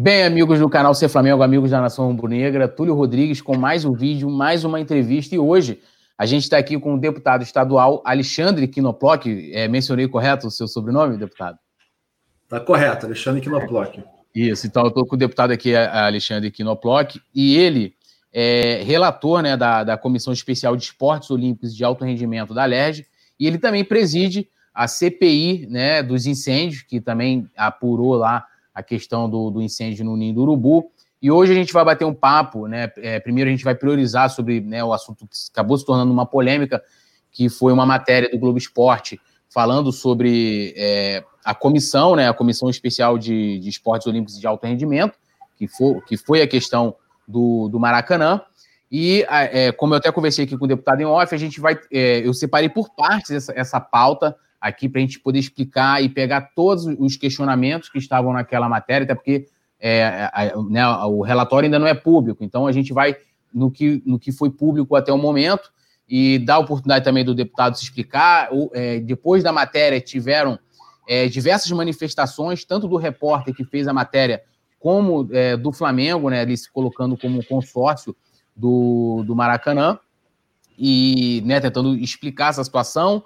Bem, amigos do canal Ser Flamengo, amigos da Nação Rubro-Negra, Túlio Rodrigues com mais um vídeo, mais uma entrevista. E hoje a gente está aqui com o deputado estadual Alexandre Quinoploc. É, mencionei correto o seu sobrenome, deputado? Está correto, Alexandre Quinoploc. Isso, então eu estou com o deputado aqui, Alexandre Quinoploc, e ele é relator né, da, da Comissão Especial de Esportes Olímpicos de Alto Rendimento da LERJ, e ele também preside a CPI né, dos incêndios, que também apurou lá a questão do, do incêndio no Ninho do Urubu. E hoje a gente vai bater um papo, né? É, primeiro a gente vai priorizar sobre né, o assunto que acabou se tornando uma polêmica, que foi uma matéria do Globo Esporte falando sobre é, a comissão, né? A Comissão Especial de, de Esportes Olímpicos de Alto Rendimento, que foi, que foi a questão do, do Maracanã. E, é, como eu até conversei aqui com o deputado em off, a gente vai. É, eu separei por partes essa, essa pauta aqui para a gente poder explicar e pegar todos os questionamentos que estavam naquela matéria, até porque é, a, né, o relatório ainda não é público, então a gente vai no que, no que foi público até o momento e dar a oportunidade também do deputado se explicar. O, é, depois da matéria, tiveram é, diversas manifestações, tanto do repórter que fez a matéria, como é, do Flamengo, né, ali se colocando como consórcio do, do Maracanã, e né, tentando explicar essa situação.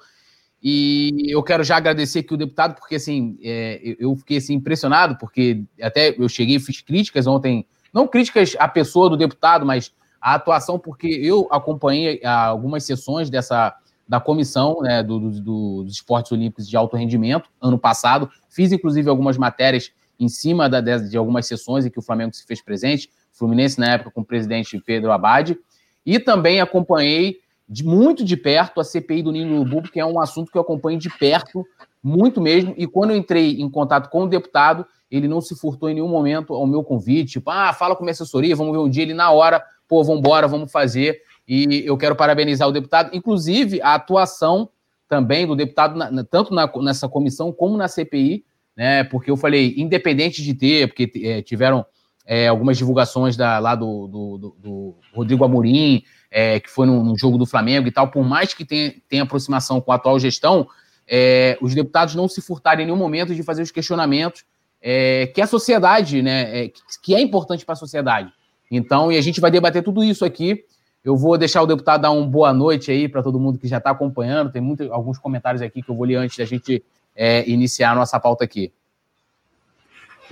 E eu quero já agradecer aqui o deputado, porque assim, é, eu fiquei assim, impressionado, porque até eu cheguei e fiz críticas ontem, não críticas à pessoa do deputado, mas à atuação, porque eu acompanhei ah, algumas sessões dessa da comissão né, do, do, do, dos esportes olímpicos de alto rendimento ano passado. Fiz, inclusive, algumas matérias em cima da, de, de, algumas sessões em que o Flamengo se fez presente, Fluminense na época com o presidente Pedro Abad, e também acompanhei de muito de perto a CPI do Ninho Urubu, que é um assunto que eu acompanho de perto, muito mesmo. E quando eu entrei em contato com o deputado, ele não se furtou em nenhum momento ao meu convite, tipo, ah, fala com minha assessoria, vamos ver um dia. Ele, na hora, pô, vamos embora, vamos fazer. E eu quero parabenizar o deputado, inclusive a atuação também do deputado, tanto na, nessa comissão como na CPI, né? Porque eu falei, independente de ter, porque é, tiveram é, algumas divulgações da, lá do, do, do, do Rodrigo Amorim, é, que foi no, no, jogo do Flamengo e tal, por mais que tenha, tenha aproximação com a atual gestão, é, os deputados não se furtarem em nenhum momento de fazer os questionamentos é, que a sociedade, né, é, que é importante para a sociedade. Então, e a gente vai debater tudo isso aqui. Eu vou deixar o deputado dar uma boa noite aí para todo mundo que já está acompanhando. Tem muito, alguns comentários aqui que eu vou ler antes da gente é, iniciar a nossa pauta aqui.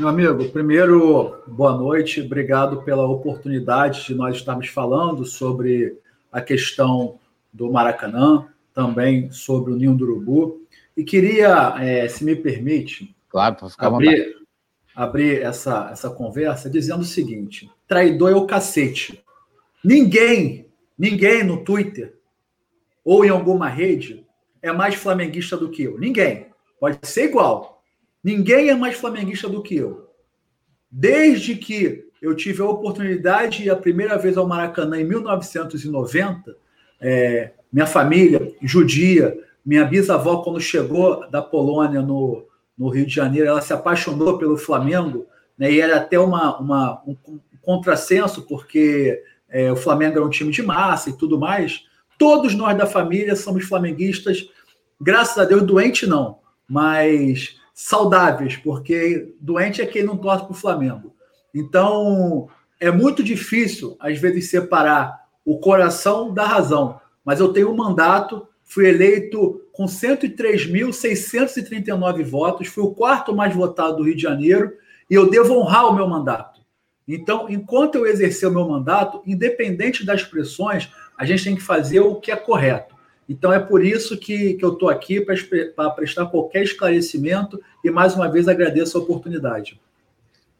Meu amigo, primeiro, boa noite, obrigado pela oportunidade de nós estarmos falando sobre a questão do Maracanã, também sobre o Ninho do Urubu. E queria, é, se me permite, claro, abrir, abrir essa, essa conversa dizendo o seguinte: traidor é o cacete. Ninguém, ninguém no Twitter ou em alguma rede é mais flamenguista do que eu. Ninguém. Pode ser igual, Ninguém é mais flamenguista do que eu. Desde que eu tive a oportunidade de ir a primeira vez ao Maracanã em 1990, é, minha família judia, minha bisavó, quando chegou da Polônia no, no Rio de Janeiro, ela se apaixonou pelo Flamengo, né, e era até uma, uma um, um contrassenso, porque é, o Flamengo era um time de massa e tudo mais. Todos nós da família somos flamenguistas, graças a Deus, doente não, mas saudáveis, porque doente é quem não torce para o Flamengo. Então, é muito difícil, às vezes, separar o coração da razão. Mas eu tenho um mandato, fui eleito com 103.639 votos, fui o quarto mais votado do Rio de Janeiro, e eu devo honrar o meu mandato. Então, enquanto eu exercer o meu mandato, independente das pressões, a gente tem que fazer o que é correto. Então é por isso que, que eu estou aqui para prestar qualquer esclarecimento e mais uma vez agradeço a oportunidade.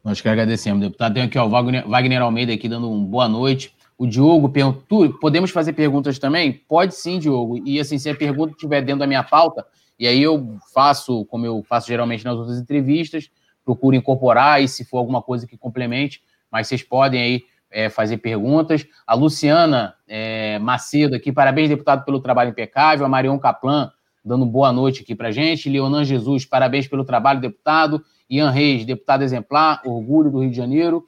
Nós que agradecemos, deputado. Tem aqui ó, o Wagner, Wagner Almeida aqui dando um boa noite. O Diogo perguntou: podemos fazer perguntas também? Pode sim, Diogo. E assim, se a pergunta estiver dentro da minha pauta, e aí eu faço, como eu faço geralmente nas outras entrevistas, procuro incorporar e se for alguma coisa que complemente, mas vocês podem aí é, fazer perguntas. A Luciana é, Macedo aqui, parabéns, deputado, pelo trabalho impecável. A Marion Caplan dando boa noite aqui para gente. Leonan Jesus, parabéns pelo trabalho, deputado. Ian Reis, deputado exemplar, orgulho do Rio de Janeiro.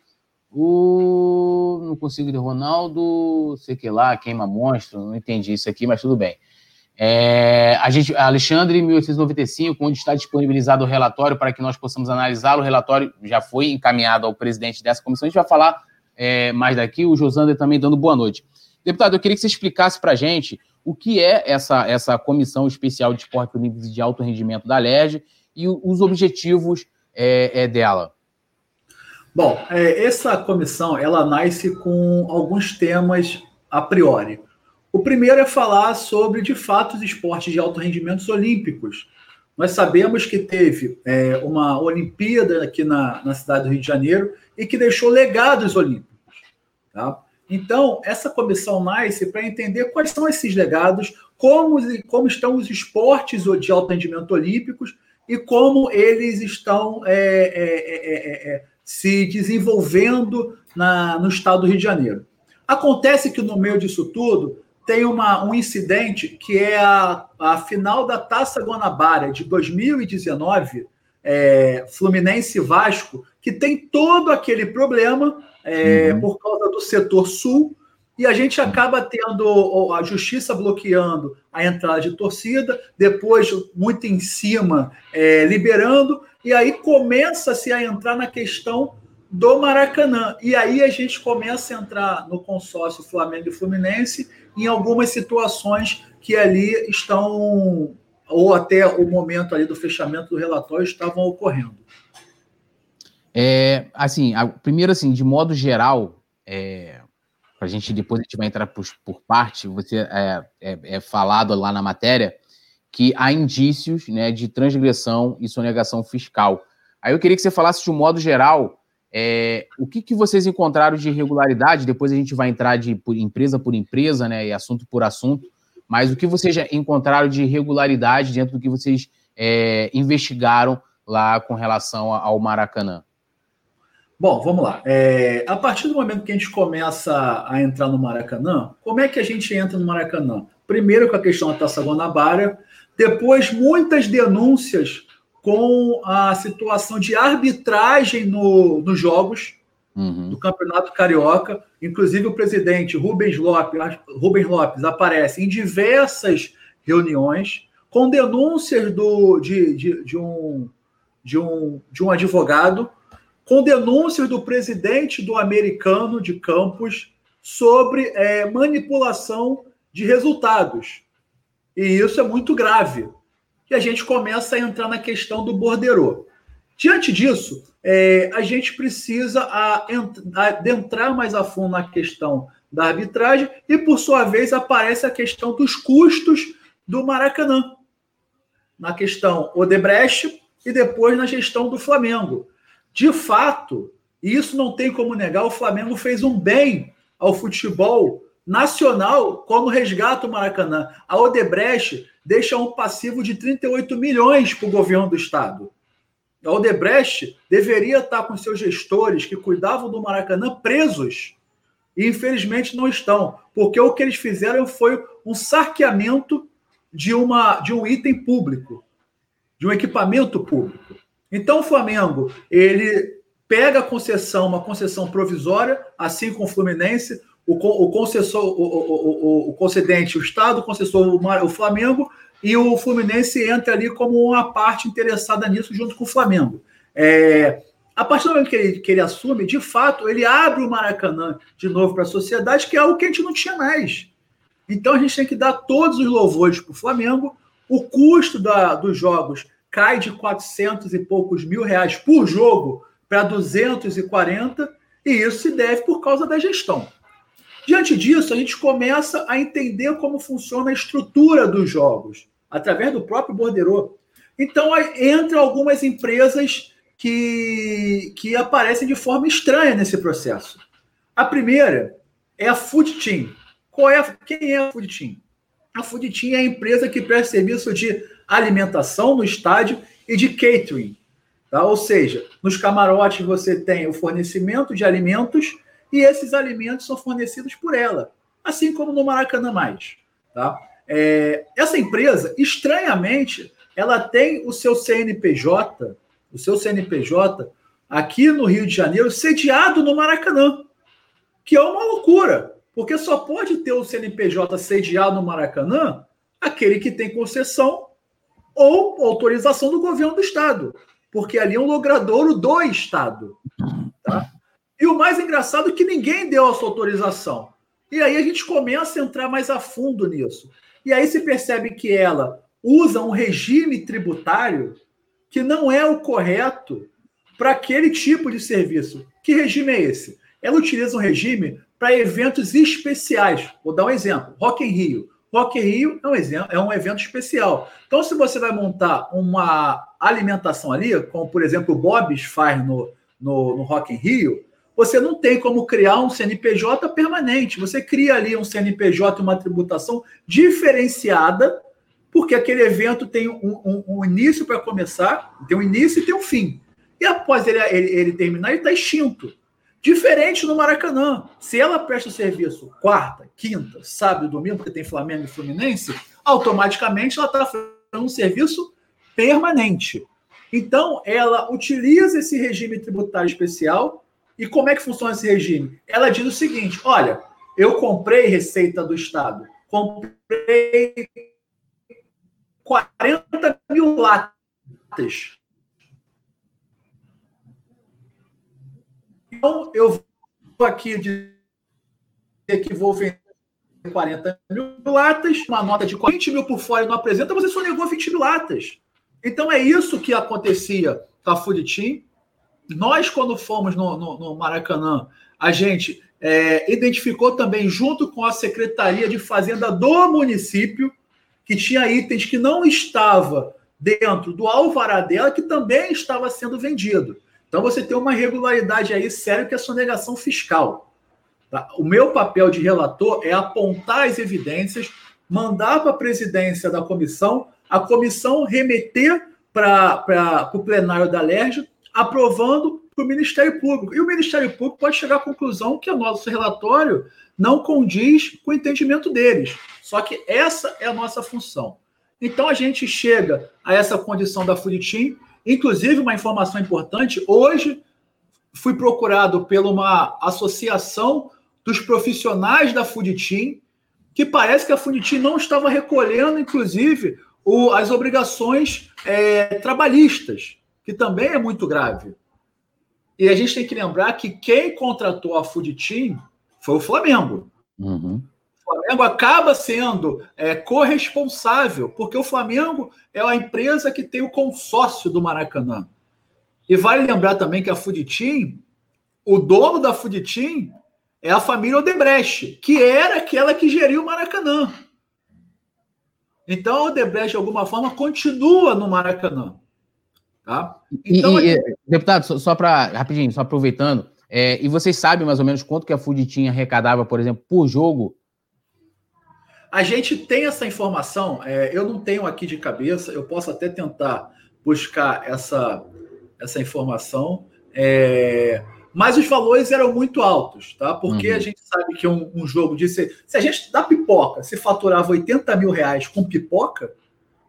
O. Não consigo de Ronaldo, sei que lá, queima monstro, não entendi isso aqui, mas tudo bem. É, a gente, Alexandre, 1895, onde está disponibilizado o relatório para que nós possamos analisá-lo. O relatório já foi encaminhado ao presidente dessa comissão. A gente vai falar é, mais daqui. O Josander também dando boa noite. Deputado, eu queria que você explicasse para a gente o que é essa, essa comissão especial de esporte olímpicos de alto rendimento da LERJ e os objetivos é, é dela. Bom, é, essa comissão ela nasce com alguns temas a priori. O primeiro é falar sobre, de fato, os esportes de alto rendimento olímpicos. Nós sabemos que teve é, uma Olimpíada aqui na, na cidade do Rio de Janeiro e que deixou legados olímpicos. Tá? Então, essa comissão nasce para entender quais são esses legados, como, como estão os esportes de alto rendimento olímpicos e como eles estão é, é, é, é, se desenvolvendo na, no estado do Rio de Janeiro. Acontece que no meio disso tudo tem uma, um incidente que é a, a final da Taça Guanabara de 2019, é, Fluminense Vasco, que tem todo aquele problema é, uhum. por causa do setor sul, e a gente acaba tendo a justiça bloqueando a entrada de torcida, depois, muito em cima, é, liberando, e aí começa-se a entrar na questão do Maracanã. E aí a gente começa a entrar no consórcio Flamengo e Fluminense em algumas situações que ali estão, ou até o momento ali do fechamento do relatório, estavam ocorrendo. É, assim, a, primeiro, assim, de modo geral, é, a gente depois a gente vai entrar por, por parte, você é, é, é, falado lá na matéria que há indícios né, de transgressão e sonegação fiscal. Aí eu queria que você falasse de um modo geral é, o que, que vocês encontraram de irregularidade? Depois a gente vai entrar de por empresa por empresa, né, e assunto por assunto. Mas o que vocês encontraram de irregularidade dentro do que vocês é, investigaram lá com relação ao Maracanã? Bom, vamos lá. É, a partir do momento que a gente começa a entrar no Maracanã, como é que a gente entra no Maracanã? Primeiro com a questão da Taça Guanabara, depois muitas denúncias com a situação de arbitragem no, nos jogos uhum. do Campeonato Carioca. Inclusive, o presidente Rubens Lopes, Rubens Lopes aparece em diversas reuniões com denúncias do, de, de, de, um, de, um, de um advogado, com denúncias do presidente do americano de Campos sobre é, manipulação de resultados. E isso é muito grave a gente começa a entrar na questão do borderô. Diante disso, é, a gente precisa adentrar mais a fundo na questão da arbitragem e, por sua vez, aparece a questão dos custos do Maracanã. Na questão Odebrecht e depois na gestão do Flamengo. De fato, e isso não tem como negar, o Flamengo fez um bem ao futebol nacional quando resgata o Maracanã. A Odebrecht deixa um passivo de 38 milhões para o governo do estado. A Odebrecht deveria estar com seus gestores que cuidavam do Maracanã presos. E infelizmente não estão, porque o que eles fizeram foi um saqueamento de, uma, de um item público, de um equipamento público. Então o Flamengo, ele pega a concessão, uma concessão provisória, assim como o Fluminense, o, o concessor, o, o, o, concedente, o Estado, o concessor, o, Flamengo, e o Fluminense entra ali como uma parte interessada nisso junto com o Flamengo. É, a partir do momento que ele, que ele assume, de fato, ele abre o Maracanã de novo para a sociedade, que é algo que a gente não tinha mais. Então a gente tem que dar todos os louvores para o Flamengo. O custo da, dos jogos cai de 400 e poucos mil reais por jogo para 240, e isso se deve por causa da gestão. Diante disso, a gente começa a entender como funciona a estrutura dos jogos, através do próprio borderô. Então, entra algumas empresas que, que aparecem de forma estranha nesse processo. A primeira é a Food Team. Qual é, quem é a Food Team? A Food Team é a empresa que presta serviço de alimentação no estádio e de catering. Tá? Ou seja, nos camarotes você tem o fornecimento de alimentos e esses alimentos são fornecidos por ela, assim como no Maracanã Mais. Tá? É, essa empresa, estranhamente, ela tem o seu CNPJ, o seu CNPJ aqui no Rio de Janeiro, sediado no Maracanã, que é uma loucura, porque só pode ter o CNPJ sediado no Maracanã aquele que tem concessão ou autorização do governo do Estado, porque ali é um logradouro do Estado. E o mais engraçado é que ninguém deu essa autorização. E aí a gente começa a entrar mais a fundo nisso. E aí se percebe que ela usa um regime tributário que não é o correto para aquele tipo de serviço. Que regime é esse? Ela utiliza um regime para eventos especiais. Vou dar um exemplo: Rock in Rio. Rock in Rio é um, exemplo, é um evento especial. Então, se você vai montar uma alimentação ali, como por exemplo o Bob's faz no, no, no Rock in Rio, você não tem como criar um CNPJ permanente. Você cria ali um CNPJ, uma tributação diferenciada, porque aquele evento tem um, um, um início para começar, tem um início e tem um fim. E após ele, ele, ele terminar, ele está extinto. Diferente no Maracanã. Se ela presta serviço quarta, quinta, sábado domingo, porque tem Flamengo e Fluminense, automaticamente ela está fazendo um serviço permanente. Então, ela utiliza esse regime tributário especial. E como é que funciona esse regime? Ela diz o seguinte: olha, eu comprei receita do Estado, comprei 40 mil latas Então, eu vou aqui dizer que vou vender 40 mil latas, uma nota de 20 mil por fora não apresenta, você só negou 20 mil latas. Então, é isso que acontecia com a Food. Nós, quando fomos no, no, no Maracanã, a gente é, identificou também, junto com a Secretaria de Fazenda do município, que tinha itens que não estava dentro do alvará dela, que também estava sendo vendido. Então você tem uma irregularidade aí séria que é a sonegação fiscal. Tá? O meu papel de relator é apontar as evidências, mandar para a presidência da comissão, a comissão remeter para o plenário da LERJ, aprovando para o Ministério Público. E o Ministério Público pode chegar à conclusão que o nosso relatório não condiz com o entendimento deles. Só que essa é a nossa função. Então a gente chega a essa condição da Furitim Inclusive, uma informação importante: hoje fui procurado por uma associação dos profissionais da Team, que parece que a Team não estava recolhendo, inclusive, o, as obrigações é, trabalhistas, que também é muito grave. E a gente tem que lembrar que quem contratou a Food Team foi o Flamengo. Uhum. Flamengo acaba sendo é, corresponsável, porque o Flamengo é a empresa que tem o consórcio do Maracanã. E vale lembrar também que a Fuditim, o dono da Fuditim é a família Odebrecht, que era aquela que geria o Maracanã. Então a Odebrecht, de alguma forma, continua no Maracanã. Tá? Então, e, e, Deputado, só, só para, rapidinho, só aproveitando, é, e vocês sabem mais ou menos quanto que a Fuditim arrecadava, por exemplo, por jogo a gente tem essa informação, é, eu não tenho aqui de cabeça, eu posso até tentar buscar essa, essa informação, é, mas os valores eram muito altos, tá? Porque uhum. a gente sabe que um, um jogo de. Se, se a gente dá pipoca, se faturava 80 mil reais com pipoca,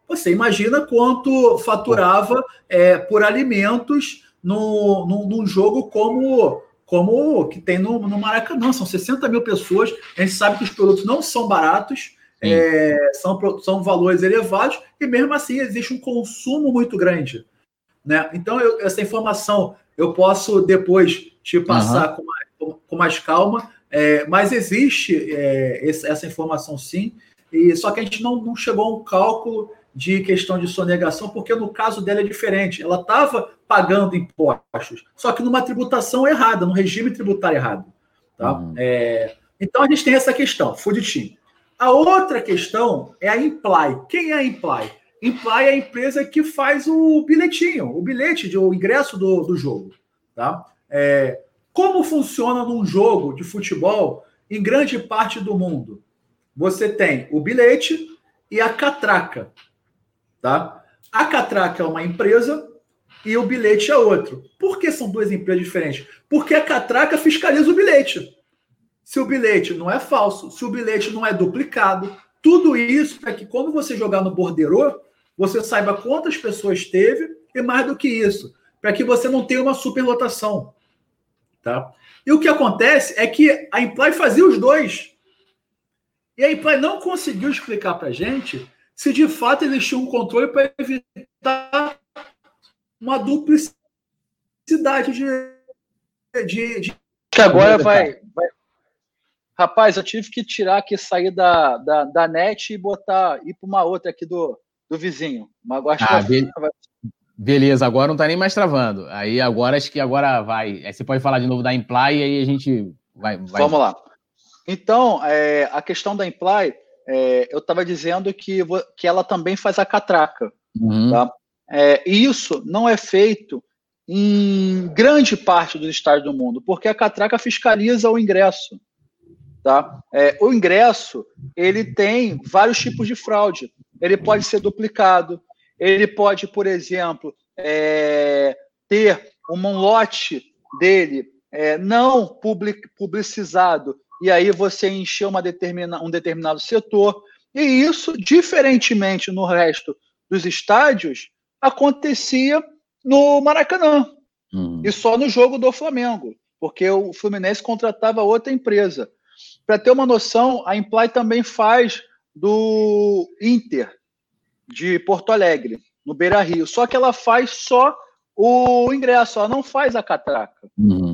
você imagina quanto faturava é, por alimentos no, no, num jogo como como que tem no, no Maracanã. São 60 mil pessoas. A gente sabe que os produtos não são baratos, é, são, são valores elevados, e mesmo assim existe um consumo muito grande. Né? Então, eu, essa informação eu posso depois te passar uhum. com, mais, com, mais, calma, é, mas existe é, essa informação sim, e só que a gente não, não chegou a um cálculo de questão de sonegação, porque no caso dela é diferente. Ela estava pagando impostos, só que numa tributação errada, num regime tributário errado. Tá? Uhum. É, então a gente tem essa questão, food team. A outra questão é a Imply. Quem é a Imply? Imply é a empresa que faz o bilhetinho, o bilhete, de, o ingresso do, do jogo. Tá? É, como funciona num jogo de futebol em grande parte do mundo? Você tem o bilhete e a catraca. Tá? A catraca é uma empresa e o bilhete é outro. Por que são duas empresas diferentes? Porque a catraca fiscaliza o bilhete. Se o bilhete não é falso, se o bilhete não é duplicado, tudo isso para que quando você jogar no borderô, você saiba quantas pessoas teve e mais do que isso, para que você não tenha uma superlotação. Tá? E o que acontece é que a Imply fazia os dois. E a Imply não conseguiu explicar para gente se de fato eles tinham um controle para evitar uma duplicidade de. de, de... Que agora vai, vai, Rapaz, eu tive que tirar aqui, sair da, da, da net e botar, ir para uma outra aqui do, do vizinho. Mas agora ah, be... vai... Beleza, agora não está nem mais travando. Aí agora acho que agora vai. Aí você pode falar de novo da Imply e aí a gente vai. vai... Vamos lá. Então, é, a questão da Imply, é, eu estava dizendo que, que ela também faz a catraca. Uhum. Tá? É, e isso não é feito em grande parte dos estados do mundo, porque a catraca fiscaliza o ingresso. Tá? É, o ingresso ele tem vários tipos de fraude. Ele pode ser duplicado, ele pode, por exemplo, é, ter um lote dele é, não public, publicizado e aí você encher uma determina, um determinado setor. E isso, diferentemente no resto dos estádios, acontecia no Maracanã. Uhum. E só no jogo do Flamengo, porque o Fluminense contratava outra empresa. Para ter uma noção, a Imply também faz do Inter de Porto Alegre, no Beira Rio. Só que ela faz só o ingresso, ela não faz a catraca. Uhum.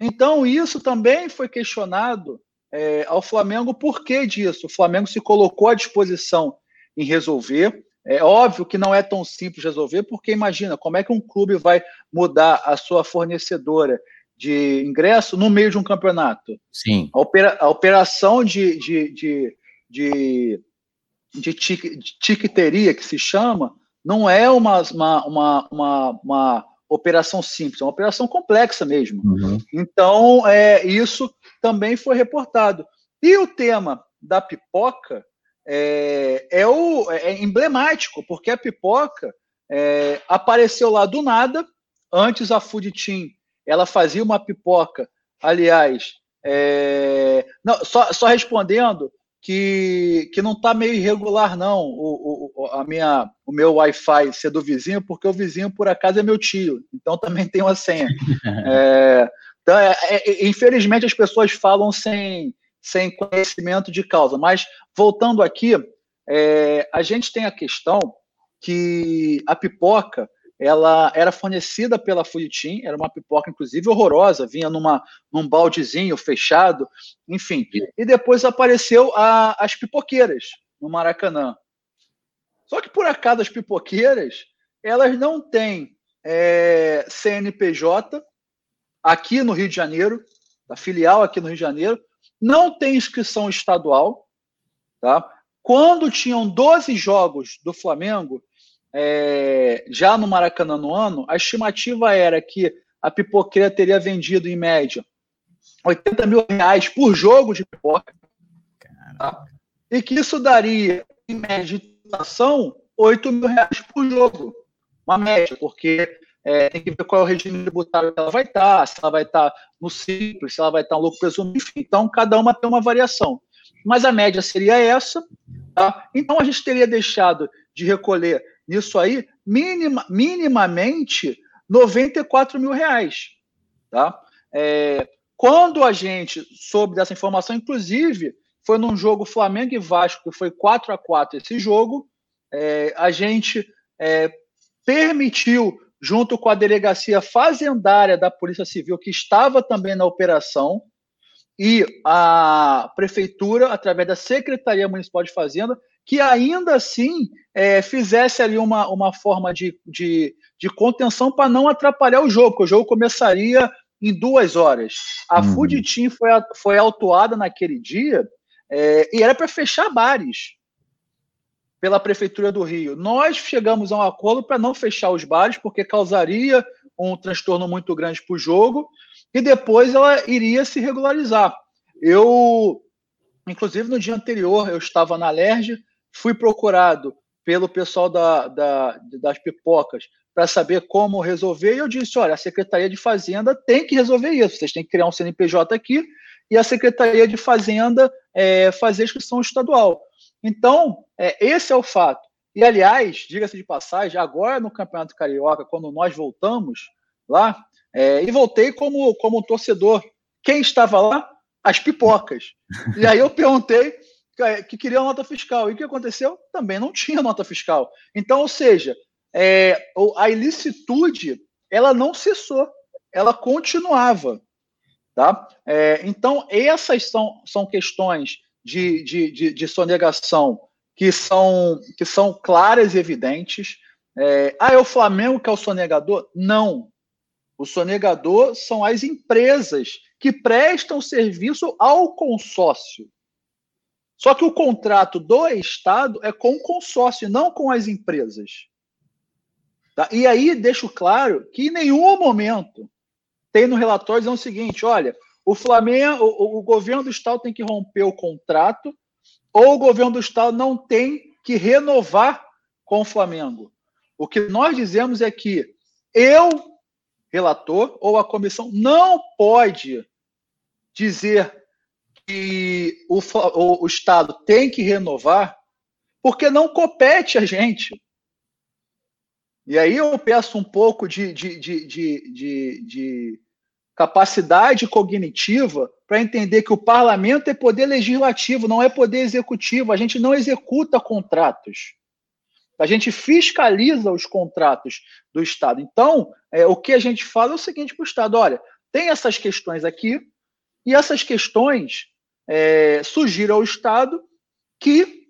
Então, isso também foi questionado é, ao Flamengo por que disso. O Flamengo se colocou à disposição em resolver. É óbvio que não é tão simples resolver, porque imagina como é que um clube vai mudar a sua fornecedora de ingresso no meio de um campeonato. Sim. A, opera, a operação de, de, de, de, de, tiqueteria, que se chama, não é uma, uma, uma, uma, uma operação simples, é uma operação complexa mesmo. Uhum. Então, é, isso também foi reportado. E o tema da pipoca é, é, o, é emblemático, porque a pipoca é, apareceu lá do nada. Antes a Food Team ela fazia uma pipoca, aliás, é... não, só, só respondendo que, que não está meio irregular, não, o, o, a minha, o meu Wi-Fi ser do vizinho, porque o vizinho, por acaso, é meu tio, então também tem uma senha. é, então, é, é, infelizmente, as pessoas falam sem, sem conhecimento de causa, mas voltando aqui, é, a gente tem a questão que a pipoca ela era fornecida pela Team, era uma pipoca, inclusive, horrorosa, vinha numa, num baldezinho fechado, enfim. E depois apareceu a, as pipoqueiras no Maracanã. Só que, por acaso, as pipoqueiras, elas não têm é, CNPJ aqui no Rio de Janeiro, a filial aqui no Rio de Janeiro, não tem inscrição estadual, tá? Quando tinham 12 jogos do Flamengo, é, já no Maracanã no ano, a estimativa era que a pipoqueira teria vendido, em média, 80 mil reais por jogo de pipoca. Tá? E que isso daria, em média de inflação, 8 mil reais por jogo. Uma média, porque é, tem que ver qual é o regime tributário que ela vai estar, se ela vai estar no simples, se ela vai estar no lucro presumido, enfim. Então, cada uma tem uma variação. Mas a média seria essa. Tá? Então, a gente teria deixado de recolher nisso aí, minima, minimamente 94 mil reais. Tá? É, quando a gente soube dessa informação, inclusive, foi num jogo Flamengo e Vasco, que foi 4 a 4 esse jogo, é, a gente é, permitiu, junto com a delegacia fazendária da Polícia Civil, que estava também na operação, e a prefeitura, através da Secretaria Municipal de Fazenda, que ainda assim é, fizesse ali uma, uma forma de, de, de contenção para não atrapalhar o jogo, porque o jogo começaria em duas horas. A uhum. Food Team foi, foi autuada naquele dia é, e era para fechar bares pela Prefeitura do Rio. Nós chegamos a um acordo para não fechar os bares, porque causaria um transtorno muito grande para o jogo, e depois ela iria se regularizar. Eu, inclusive no dia anterior, eu estava na Alerj, Fui procurado pelo pessoal da, da das pipocas para saber como resolver, e eu disse: olha, a Secretaria de Fazenda tem que resolver isso, vocês têm que criar um CNPJ aqui e a Secretaria de Fazenda é, fazer inscrição estadual. Então, é, esse é o fato. E, aliás, diga-se de passagem, agora no Campeonato Carioca, quando nós voltamos lá, é, e voltei como, como torcedor, quem estava lá? As pipocas. E aí eu perguntei que queriam nota fiscal. E o que aconteceu? Também não tinha nota fiscal. Então, ou seja, é, a ilicitude ela não cessou, ela continuava. Tá? É, então, essas são, são questões de, de, de, de, sonegação que são, que são claras e evidentes. É, ah, é o Flamengo que é o sonegador? Não. O sonegador são as empresas que prestam serviço ao consórcio. Só que o contrato do Estado é com o consórcio, não com as empresas. Tá? E aí deixo claro que em nenhum momento tem no relatório dizendo o seguinte: olha, o Flamengo, o, o governo do Estado tem que romper o contrato, ou o governo do Estado não tem que renovar com o Flamengo. O que nós dizemos é que eu, relator, ou a comissão, não pode dizer que o, o, o Estado tem que renovar, porque não compete a gente. E aí eu peço um pouco de, de, de, de, de capacidade cognitiva para entender que o parlamento é poder legislativo, não é poder executivo. A gente não executa contratos. A gente fiscaliza os contratos do Estado. Então, é, o que a gente fala é o seguinte para o Estado: olha, tem essas questões aqui, e essas questões é, sugiram ao Estado que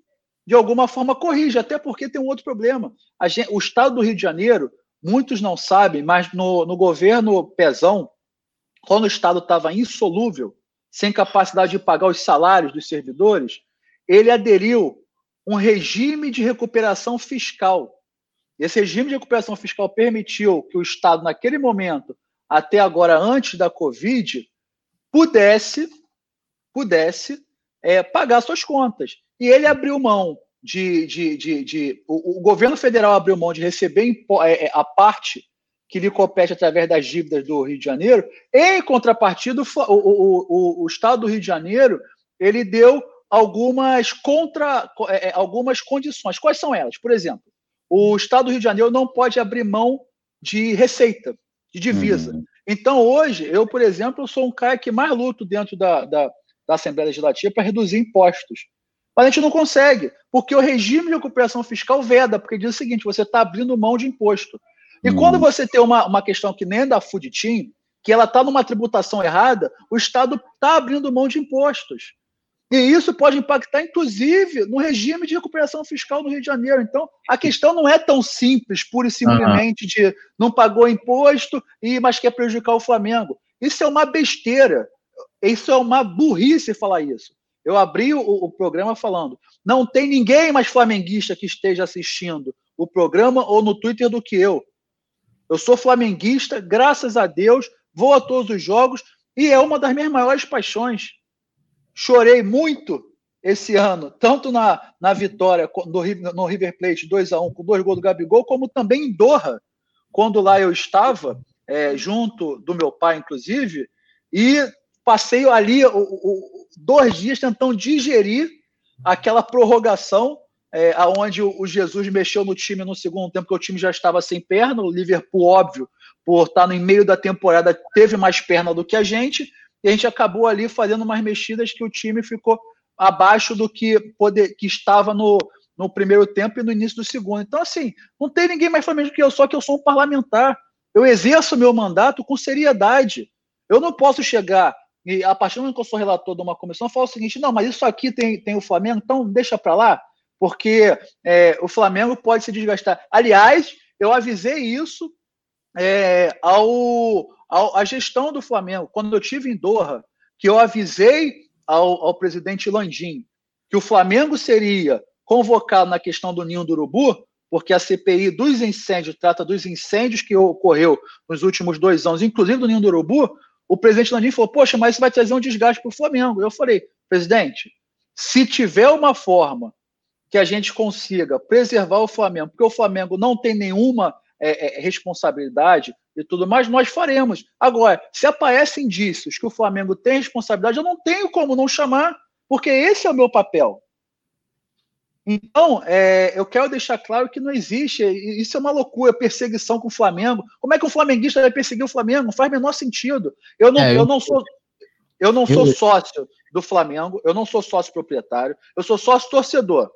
de alguma forma corrige, até porque tem um outro problema. Gente, o Estado do Rio de Janeiro, muitos não sabem, mas no, no governo Pezão, quando o Estado estava insolúvel, sem capacidade de pagar os salários dos servidores, ele aderiu um regime de recuperação fiscal. Esse regime de recuperação fiscal permitiu que o Estado, naquele momento, até agora, antes da Covid, pudesse, pudesse é, pagar suas contas. E ele abriu mão de. de, de, de o, o, governo federal abriu mão de receber é, é, a parte que lhe compete através das dívidas do Rio de Janeiro. Em contrapartida, o, o, o, o Estado do Rio de Janeiro ele deu algumas contra é, algumas condições. Quais são elas? Por exemplo, o Estado do Rio de Janeiro não pode abrir mão de receita, de divisa. Uhum. Então, hoje, eu, por exemplo, sou um cara que mais luto dentro da, da, da Assembleia Legislativa para reduzir impostos. Mas a gente não consegue, porque o regime de recuperação fiscal veda, porque diz o seguinte: você está abrindo mão de imposto. E hum. quando você tem uma, uma questão que nem da Food Team, que ela está numa tributação errada, o Estado está abrindo mão de impostos. E isso pode impactar, inclusive, no regime de recuperação fiscal do Rio de Janeiro. Então, a questão não é tão simples, pura e simplesmente, de não pagou imposto, e mas quer prejudicar o Flamengo. Isso é uma besteira. Isso é uma burrice falar isso. Eu abri o, o, programa falando: não tem ninguém mais flamenguista que esteja assistindo o programa ou no Twitter do que eu. Eu sou flamenguista, graças a Deus, vou a todos os jogos e é uma das minhas maiores paixões. Chorei muito esse ano, tanto na, na vitória no, no River Plate 2 a 1 com dois gols do Gabigol, como também em Doha, quando lá eu estava, é, junto do meu pai, inclusive, e passei ali o, o, dois dias tentando digerir aquela prorrogação é, aonde o, o, Jesus mexeu no time no segundo tempo, que o time já estava sem perna. O Liverpool, óbvio, por estar no meio da temporada, teve mais perna do que a gente. E a gente acabou ali fazendo umas mexidas que o time ficou abaixo do que, poder, que estava no, no primeiro tempo e no início do segundo. Então, assim, não tem ninguém mais flamengo que eu, só que eu sou um parlamentar. Eu exerço meu mandato com seriedade. Eu não posso chegar e a partir do momento que eu sou relator de uma comissão, eu falo o seguinte: não, mas isso aqui tem, tem o Flamengo, então deixa para lá, porque é, o Flamengo pode se desgastar. Aliás, eu avisei isso é, ao, ao, à gestão do Flamengo, quando eu tive em Doha, que eu avisei ao, ao presidente Landim que o Flamengo seria convocado na questão do Ninho do Urubu, porque a CPI dos incêndios trata dos incêndios que ocorreu nos últimos dois anos, inclusive do Ninho do Urubu, o presidente Landim falou: Poxa, mas isso vai trazer um desgaste para o Flamengo. Eu falei: Presidente, se tiver uma forma que a gente consiga preservar o Flamengo, porque o Flamengo não tem nenhuma é, é, responsabilidade e tudo mais, nós faremos. Agora, se aparecem indícios que o Flamengo tem responsabilidade, eu não tenho como não chamar, porque esse é o meu papel. Então, é, eu quero deixar claro que não existe, isso é uma loucura, perseguição com o Flamengo. Como é que o flamenguista vai perseguir o Flamengo? Não faz o menor sentido. Eu não, é, eu, eu não sou, eu não sou sócio do Flamengo, eu não sou sócio proprietário, eu sou sócio torcedor.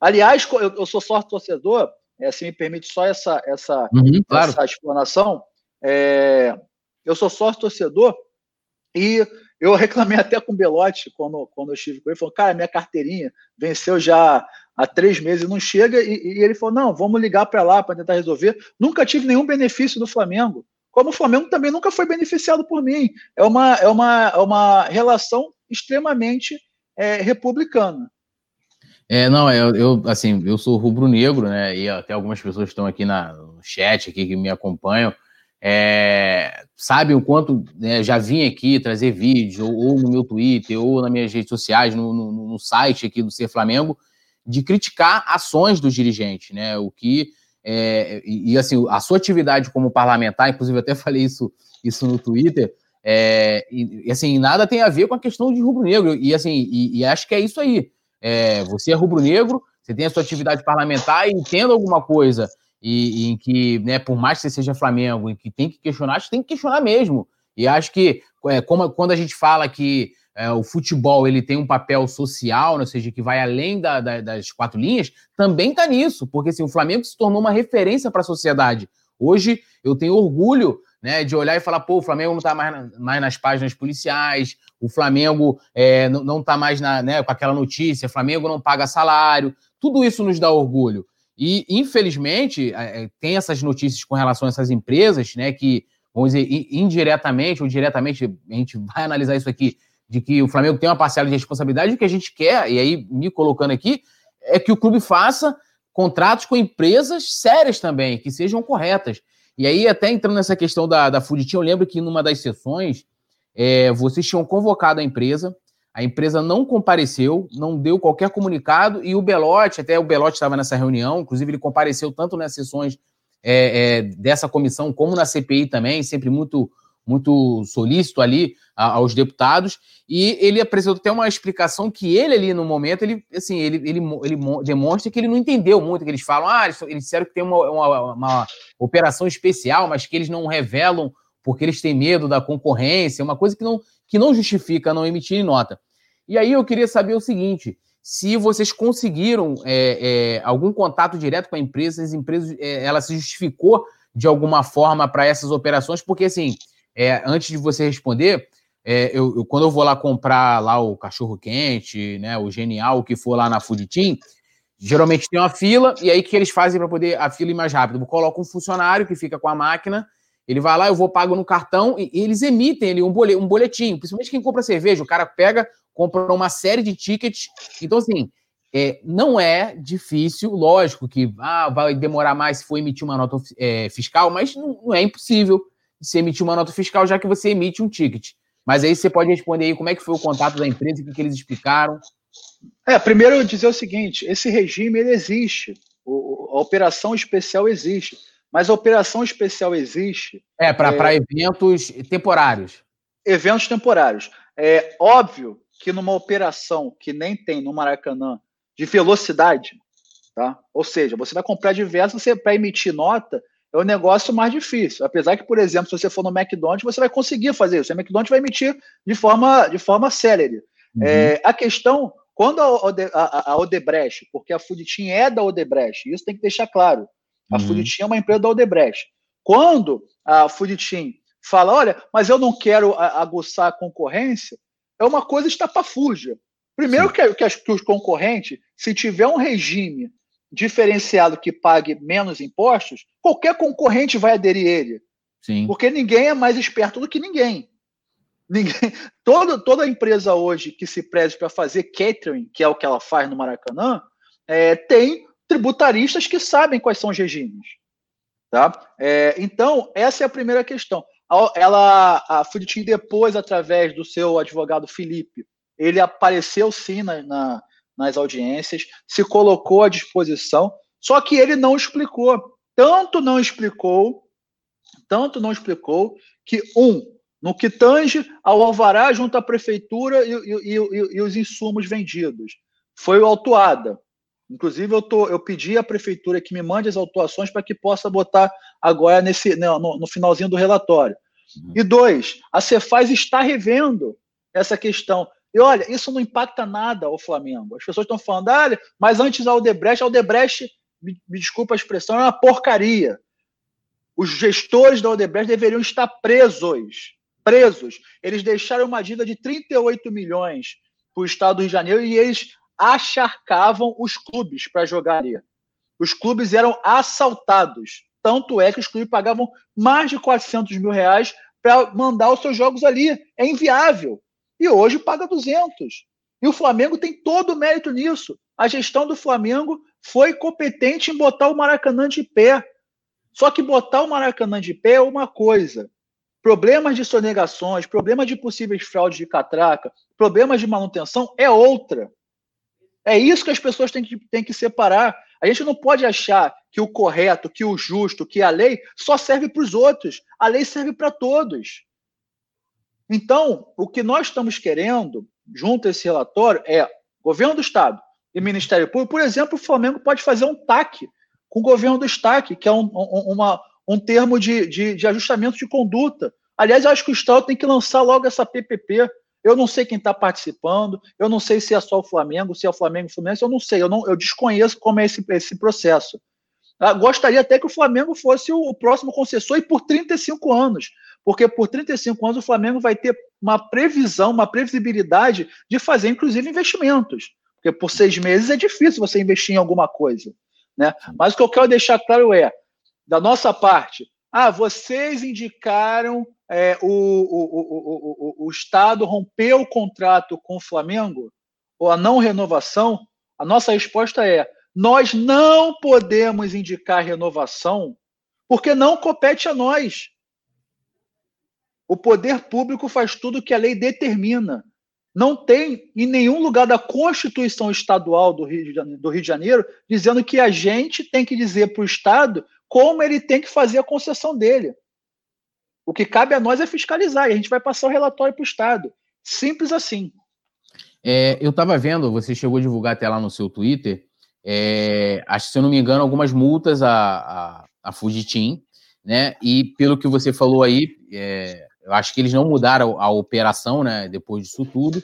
Aliás, eu, sou sócio torcedor, é, se me permite só essa, essa, uhum, claro. essa explanação, é, eu sou sócio torcedor e eu reclamei até com o Belotti quando, quando eu estive com ele. Ele falou, cara, minha carteirinha venceu já há três meses não chega. E, e ele falou, não, vamos ligar para lá para tentar resolver. Nunca tive nenhum benefício do Flamengo. Como o Flamengo também nunca foi beneficiado por mim. É uma, é uma, é uma relação extremamente é, republicana. É, não, eu, eu, assim, eu sou rubro-negro, né? E até algumas pessoas estão aqui na, no chat aqui que me acompanham é, sabem o quanto né, já vim aqui trazer vídeo, ou, ou, no meu Twitter, ou nas minhas redes sociais, no, no, no, site aqui do Ser Flamengo, de criticar ações dos dirigentes, né? O que. É, e, assim, a sua atividade como parlamentar, inclusive até falei isso, isso no Twitter, é, e, assim, nada tem a ver com a questão de rubro-negro. E assim, e, e, acho que é isso aí. É, você é rubro-negro, você tem a sua atividade parlamentar e tendo alguma coisa e, e, em que, né, por mais que você seja Flamengo, em que tem que questionar, acho que tem que questionar mesmo. E acho que, é, como, quando a gente fala que é, o futebol ele tem um papel social, né, ou seja, que vai além da, da, das quatro linhas, também está nisso, porque assim, o Flamengo se tornou uma referência para a sociedade. Hoje eu tenho orgulho né, de olhar e falar, pô, o Flamengo não está mais, na, mais nas páginas policiais, o Flamengo é, não está mais na, né, com aquela notícia, o Flamengo não paga salário, tudo isso nos dá orgulho. E, infelizmente, é, é, tem essas notícias com relação a essas empresas, né, que, vamos dizer, indiretamente ou diretamente, a gente vai analisar isso aqui, de que o Flamengo tem uma parcela de responsabilidade, o que a gente quer, e aí me colocando aqui, é que o clube faça contratos com empresas sérias também, que sejam corretas. E aí, até entrando nessa questão da, da Team, eu lembro que numa das sessões, é, vocês tinham convocado a empresa, a empresa não compareceu, não deu qualquer comunicado, e o Belotti, até o Belotti estava nessa reunião, inclusive ele compareceu tanto nas sessões é, é, dessa comissão como na CPI também, sempre muito muito solícito ali a, aos deputados, e ele apresentou até uma explicação que ele ali no momento, ele assim, ele, ele, ele demonstra que ele não entendeu muito, que eles falam, ah, eles, eles disseram que tem uma, uma, uma operação especial, mas que eles não revelam porque eles têm medo da concorrência, uma coisa que não, que não justifica não emitir nota. E aí eu queria saber o seguinte: se vocês conseguiram é, é, algum contato direto com a empresa, as empresas, é, ela se justificou de alguma forma para essas operações, porque assim, é, antes de você responder, é, eu, eu, quando eu vou lá comprar lá o cachorro quente, né, o genial, o que for lá na Food Team, geralmente tem uma fila, e aí o que eles fazem para poder a fila ir mais rápido? Coloca um funcionário que fica com a máquina ele vai lá, eu vou pago no cartão e, e eles emitem ali um, bolet, um boletim. Principalmente quem compra cerveja, o cara pega, compra uma série de tickets. Então, assim, é, não é difícil, lógico que ah, vai demorar mais se for emitir uma nota é, fiscal, mas não, não, é impossível se emitir uma nota fiscal, já que você emite um ticket. Mas aí você pode responder aí como é que foi o contato da empresa, o que, que eles explicaram. É, primeiro eu dizer o seguinte: esse regime ele existe, o, a operação especial existe. Mas a operação especial existe. É, para é, eventos temporários. Eventos temporários. É óbvio que numa operação que nem tem no Maracanã de velocidade, tá? Ou seja, você vai comprar diversos, você para emitir nota é um negócio mais difícil. Apesar que, por exemplo, se você for no McDonald's, você vai conseguir fazer isso. O McDonald's vai emitir de forma, de forma célere. Uhum. É, a questão, quando a, a, a Odebrecht, porque a Team é da Odebrecht, isso tem que deixar claro. A uhum. Team é uma empresa da Odebrecht. Quando a Team fala, olha, mas eu não quero aguçar a concorrência, é uma coisa estapafúrdia. Primeiro que, que, que, os concorrentes, se tiver um regime diferenciado que pague menos impostos, qualquer concorrente vai aderir ele. Sim. Porque ninguém é mais esperto do que ninguém. ninguém toda, toda empresa hoje que se preze para fazer catering, que é o que ela faz no Maracanã, é, tem tributaristas que sabem quais são os regimes. Tá? É, então, essa é a primeira questão. Ela, a Fuditim, depois, através do seu advogado Felipe, ele apareceu sim na, na, nas audiências, se colocou à disposição, só que ele não explicou. Tanto não explicou, tanto não explicou, que, um, no que tange ao alvará junto à prefeitura e, e, e, e os insumos vendidos, foi o autuada. Inclusive, eu, tô, eu pedi à prefeitura que me mande as autuações para que possa botar agora nesse, no, no finalzinho do relatório. Uhum. E dois, a Cefaz está revendo essa questão E olha, isso não impacta nada ao Flamengo. As pessoas estão falando, ah, mas antes a Aldebrecht, Aldebrecht, me, me desculpa a expressão, é uma porcaria. Os gestores da Aldebrecht deveriam estar presos. Presos. Eles deixaram uma dívida de 38 milhões para o Estado do Rio de Janeiro e eles acharcavam os clubes para jogar ali. Os clubes eram assaltados. Tanto é que os clubes pagavam mais de 400 mil reais para mandar os seus jogos ali. É inviável. E hoje paga 200. E o Flamengo tem todo o mérito nisso. A gestão do Flamengo foi competente em botar o Maracanã de pé. Só que botar o Maracanã de pé é uma coisa. Problemas de sonegações, problemas de possíveis fraudes de catraca, problemas de manutenção é outra. É isso que as pessoas têm que, têm que separar. A gente não pode achar que o correto, que o justo, que a lei só serve para os outros. A lei serve para todos. Então, o que nós estamos querendo, junto a esse relatório, é governo do Estado e Ministério Público. Por exemplo, o Flamengo pode fazer um TAC com o governo do Estado, que é um, um, uma, um termo de, de, de ajustamento de conduta. Aliás, eu acho que o Estado tem que lançar logo essa PPP eu não sei quem está participando, eu não sei se é só o Flamengo, se é o Flamengo e o Fluminense, eu não sei, eu, não, eu desconheço como é esse, esse processo. Ah, gostaria até que o Flamengo fosse o próximo concessor e por 35 anos, porque por 35 anos o Flamengo vai ter uma previsão, uma previsibilidade de fazer, inclusive, investimentos. Porque por seis meses é difícil você investir em alguma coisa. Né? Mas o que eu quero deixar claro é, da nossa parte, ah, vocês indicaram é, o, o, o, o, Estado rompeu o contrato com o Flamengo, ou a não renovação, a nossa resposta é: nós não podemos indicar renovação, porque não compete a nós. O poder público faz tudo que a lei determina. Não tem em nenhum lugar da Constituição Estadual do Rio, de, do Rio de Janeiro dizendo que a gente tem que dizer para o Estado como ele tem que fazer a concessão dele. O que cabe a nós é fiscalizar e a gente vai passar o relatório para o Estado. Simples assim. É, eu estava vendo, você chegou a divulgar até lá no seu Twitter, é, acho se eu não me engano, algumas multas a, a, a né? E pelo que você falou aí, é, eu acho que eles não mudaram a operação, né? Depois disso tudo.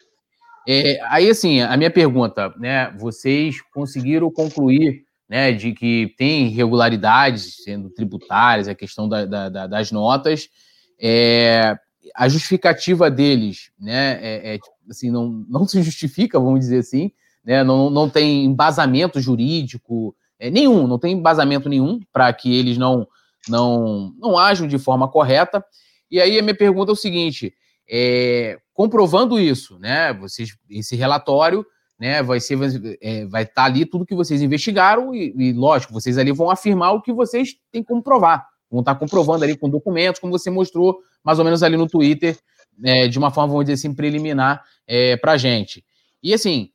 É, aí, assim, a minha pergunta, né? Vocês conseguiram concluir, né? De que tem irregularidades sendo tributárias, a questão da, da, das notas, é, a justificativa deles, né, é, é, assim, não, não se justifica, vamos dizer assim, né, não, não tem embasamento jurídico é, nenhum, não tem embasamento nenhum para que eles não, não, não ajam de forma correta. E aí a minha pergunta é o seguinte: é, comprovando isso, né, vocês, esse relatório né, vai ser é, vai estar tá ali tudo que vocês investigaram e, e, lógico, vocês ali vão afirmar o que vocês têm como provar vão estar comprovando ali com documentos, como você mostrou mais ou menos ali no Twitter, é, de uma forma, vamos dizer assim, preliminar é, para gente. E assim,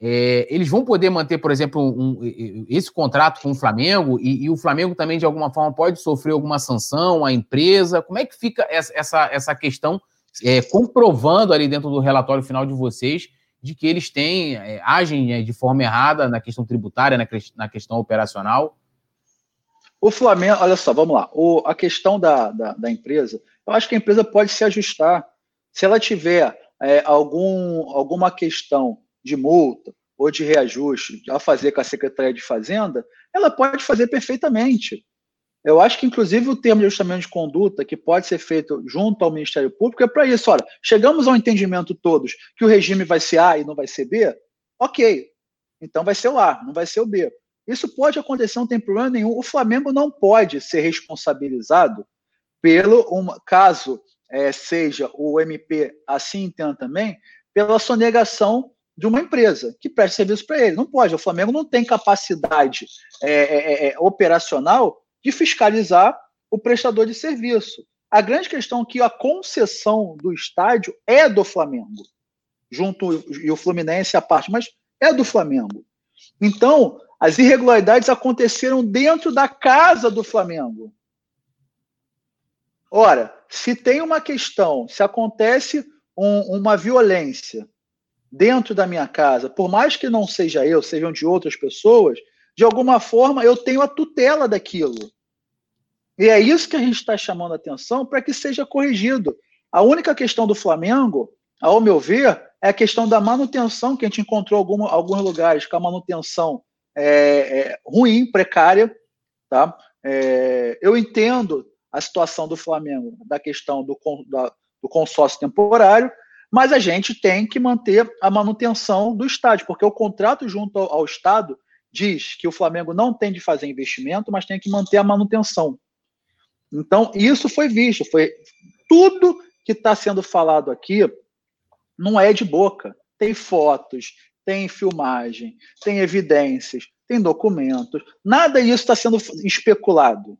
é, eles vão poder manter, por exemplo, um, esse contrato com o Flamengo e, e, o Flamengo também, de alguma forma, pode sofrer alguma sanção, a empresa. Como é que fica essa, essa, essa questão, é, comprovando ali dentro do relatório final de vocês, de que eles têm, é, agem é, de forma errada na questão tributária, na, na questão operacional? O Flamengo, olha só, vamos lá. O, a questão da, da, da, empresa, eu acho que a empresa pode se ajustar. Se ela tiver é, algum, alguma questão de multa ou de reajuste a fazer com a Secretaria de Fazenda, ela pode fazer perfeitamente. Eu acho que, inclusive, o termo de ajustamento de conduta, que pode ser feito junto ao Ministério Público, é para isso. Olha, chegamos ao entendimento todos que o regime vai ser A e não vai ser B, ok. Então vai ser o A, não vai ser o B. Isso pode acontecer, não tem problema nenhum. O Flamengo não pode ser responsabilizado pelo, uma, caso é, seja o MP assim entenda também, pela sonegação de uma empresa que preste serviço para ele. Não pode. O Flamengo não tem capacidade é, é, é, é, operacional de fiscalizar o prestador de serviço. A grande questão é que a concessão do estádio é do Flamengo, junto e o Fluminense à parte, mas é do Flamengo. Então, as irregularidades aconteceram dentro da casa do Flamengo. Ora, se tem uma questão, se acontece um, uma violência dentro da minha casa, por mais que não seja eu, sejam de outras pessoas, de alguma forma eu tenho a tutela daquilo. E é isso que a gente está chamando a atenção para que seja corrigido. A única questão do Flamengo, ao meu ver, é a questão da manutenção, que a gente encontrou alguns lugares com a manutenção é, é, ruim, precária. Tá? É, eu entendo a situação do Flamengo, da questão do, da, do consórcio temporário, mas a gente tem que manter a manutenção do estádio, porque o contrato junto ao, Estado diz que o Flamengo não tem de fazer investimento, mas tem que manter a manutenção. Então, isso foi visto, foi tudo que está sendo falado aqui não é de boca. Tem fotos, tem filmagem, tem evidências, tem documentos. Nada disso está sendo especulado.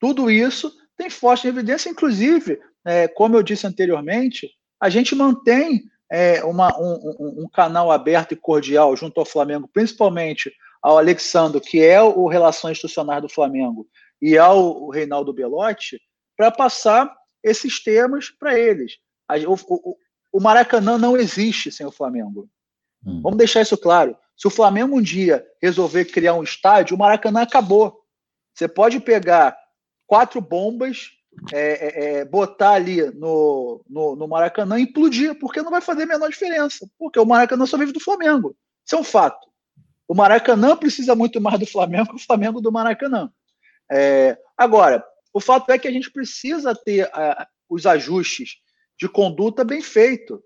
Tudo isso tem forte evidência, inclusive, é, como eu disse anteriormente, a gente mantém é, uma, um, um, canal aberto e cordial junto ao Flamengo, principalmente ao Alexandre, que é o Relações Institucionais do Flamengo, e ao Reinaldo Belotti, para passar esses temas para eles. O, o, o, Maracanã não existe sem o Flamengo. Hum. Vamos deixar isso claro. Se o Flamengo um dia resolver criar um estádio, o Maracanã acabou. Você pode pegar quatro bombas é, é, é, botar ali no, no, no, Maracanã e implodir, porque não vai fazer a menor diferença. Porque o Maracanã só vive do Flamengo. Isso é um fato. O Maracanã precisa muito mais do Flamengo que o Flamengo do Maracanã. É, agora, o fato é que a gente precisa ter uh, os ajustes de conduta bem feito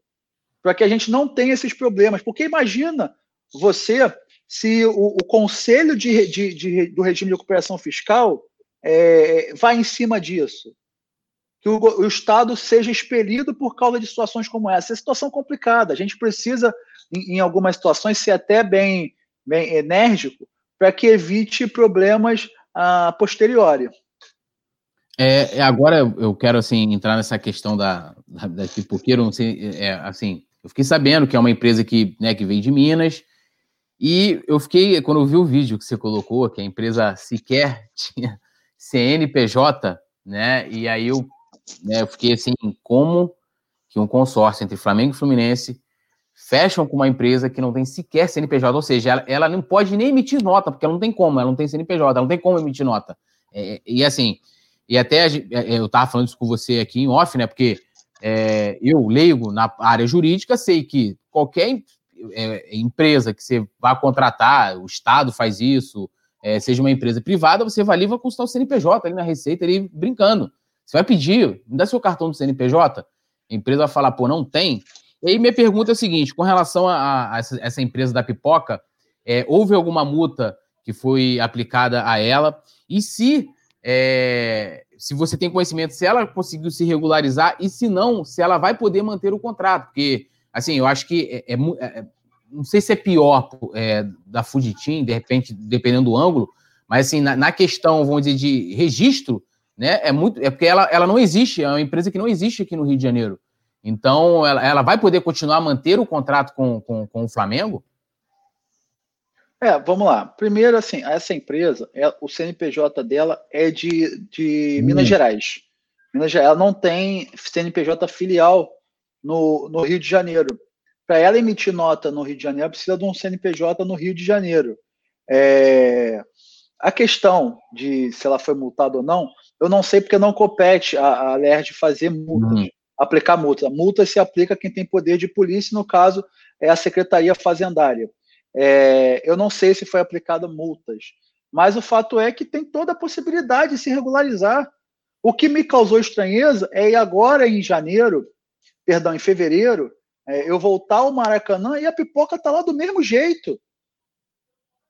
para que a gente não tenha esses problemas. Porque imagina você se o, o Conselho de, de, de, do Regime de Recuperação Fiscal é, vai em cima disso. Que o, o, Estado seja expelido por causa de situações como essa. É situação complicada. A gente precisa, em, em algumas situações, ser até bem, bem enérgico para que evite problemas a posteriori. É, é, agora eu quero assim entrar nessa questão da, da, da pipoqueira, não sei, é, assim, eu fiquei sabendo que é uma empresa que, né, que vem de Minas, e eu fiquei, quando eu vi o vídeo que você colocou, que a empresa sequer tinha CNPJ, né? E aí eu, né, eu fiquei assim, como que um consórcio entre Flamengo e Fluminense fecham com uma empresa que não tem sequer CNPJ, ou seja, ela, ela não pode nem emitir nota, porque ela não tem como, ela não tem CNPJ, ela não tem como emitir nota. É, e assim, e até é, eu estava falando isso com você aqui em off, né? Porque é, eu, leigo na área jurídica, sei que qualquer é, empresa que você vá contratar, o Estado faz isso, é, seja uma empresa privada, você vai ali vai consultar o CNPJ ali na Receita, ali brincando. Você vai pedir, me dá seu cartão do CNPJ, a empresa vai falar, pô, não tem. E aí minha pergunta é a seguinte, com relação a, a essa, empresa da pipoca, é, houve alguma multa que foi aplicada a ela? E se, é, se você tem conhecimento, se ela conseguiu se regularizar e se não, se ela vai poder manter o contrato? Porque, assim, eu acho que é, é, é não sei se é pior é, da Fujitim, de repente, dependendo do ângulo, mas assim, na, na, questão, vamos dizer, de registro, né, é muito, é porque ela, ela não existe, é uma empresa que não existe aqui no Rio de Janeiro. Então, ela, ela vai poder continuar a manter o contrato com, com, com o Flamengo? É, vamos lá. Primeiro, assim, essa empresa, é, o CNPJ dela é de, de hum. Minas Gerais. Minas Gerais, ela não tem CNPJ filial no, no Rio de Janeiro para ela emitir nota no Rio de Janeiro, precisa de um CNPJ no Rio de Janeiro. É, a questão de se ela foi multada ou não, eu não sei porque não compete a, a LERD fazer multas, uhum. aplicar multa. Multa se aplica a quem tem poder de polícia, no caso é a Secretaria Fazendária. É, eu não sei se foi aplicada multas, mas o fato é que tem toda a possibilidade de se regularizar. O que me causou estranheza é agora em janeiro, perdão, em fevereiro, é, eu voltar ao Maracanã e a pipoca tá lá do mesmo jeito.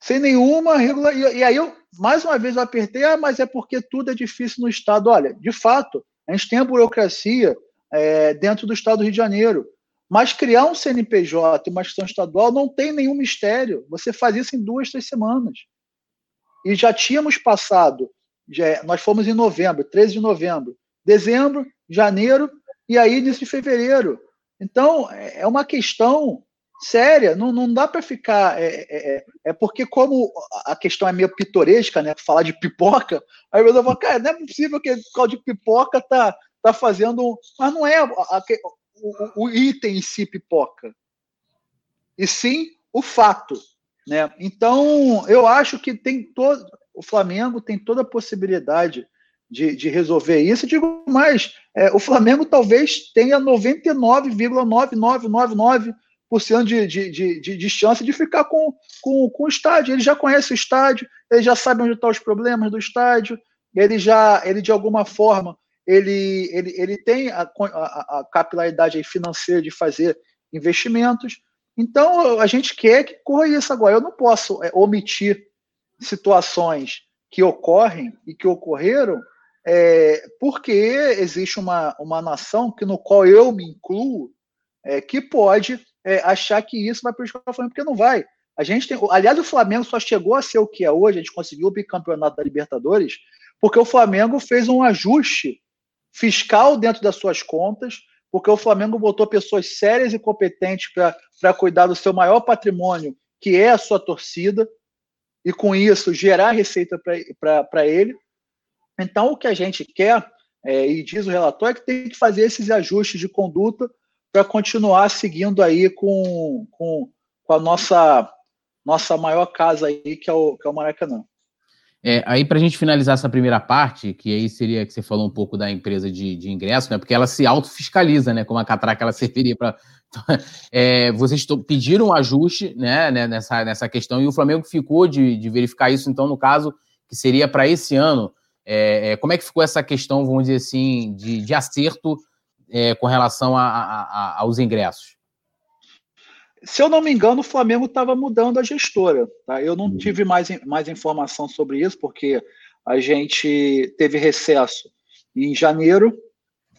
Sem nenhuma regular. E, e aí eu, mais uma vez, eu apertei, ah, mas é porque tudo é difícil no Estado. Olha, de fato, a gente tem a burocracia é, dentro do Estado do Rio de Janeiro. Mas criar um CNPJ, uma gestão estadual, não tem nenhum mistério. Você faz isso em duas, três semanas. E já tínhamos passado, já, nós fomos em novembro, 13 de novembro, dezembro, janeiro, e aí início de fevereiro. Então, é, é uma questão séria, não, não dá para ficar. É, é, é, é, porque, como a questão é meio pitoresca, né? Falar de pipoca, aí eu falo, cara, não é possível que o caldo de pipoca tá, tá fazendo. Mas não é a, a, o, o, item em si pipoca, e sim o fato. Né? Então, eu acho que tem todo. O Flamengo tem toda a possibilidade de, de resolver isso. digo mais, é, o Flamengo talvez tenha 99,9999% de, de, de, de, chance de ficar com, com, com o estádio. Ele já conhece o estádio, ele já sabe onde estão os problemas do estádio, ele já, ele de alguma forma, ele, ele, ele tem a, a, a capilaridade financeira de fazer investimentos. Então, a gente quer que corra isso agora. Eu não posso é, omitir situações que ocorrem e que ocorreram é, porque existe uma, uma nação que no qual eu me incluo é, que pode é, achar que isso vai prejudicar o Flamengo, porque não vai. A gente tem, aliás, o Flamengo só chegou a ser o que é hoje, a gente conseguiu o bicampeonato da Libertadores, porque o Flamengo fez um ajuste fiscal dentro das suas contas, porque o Flamengo botou pessoas sérias e competentes para cuidar do seu maior patrimônio, que é a sua torcida, e com isso gerar receita para ele. Então, o que a gente quer, é, e diz o relatório, é que tem que fazer esses ajustes de conduta para continuar seguindo aí com, com, com, a nossa, nossa maior casa aí, que é o, que é o Maracanã. É, aí, para a gente finalizar essa primeira parte, que aí seria que você falou um pouco da empresa de, de ingresso, né? Porque ela se autofiscaliza, né? Como a catraca ela serviria para. É, vocês pediram um ajuste né, né, nessa, nessa questão e o Flamengo ficou de, de verificar isso, então, no caso, que seria para esse ano. É, é, como é que ficou essa questão, vamos dizer assim, de, de acerto é, com relação a, a, a, aos ingressos? Se eu não me engano, o Flamengo estava mudando a gestora. Tá? Eu não uhum. tive mais, mais informação sobre isso, porque a gente teve recesso em janeiro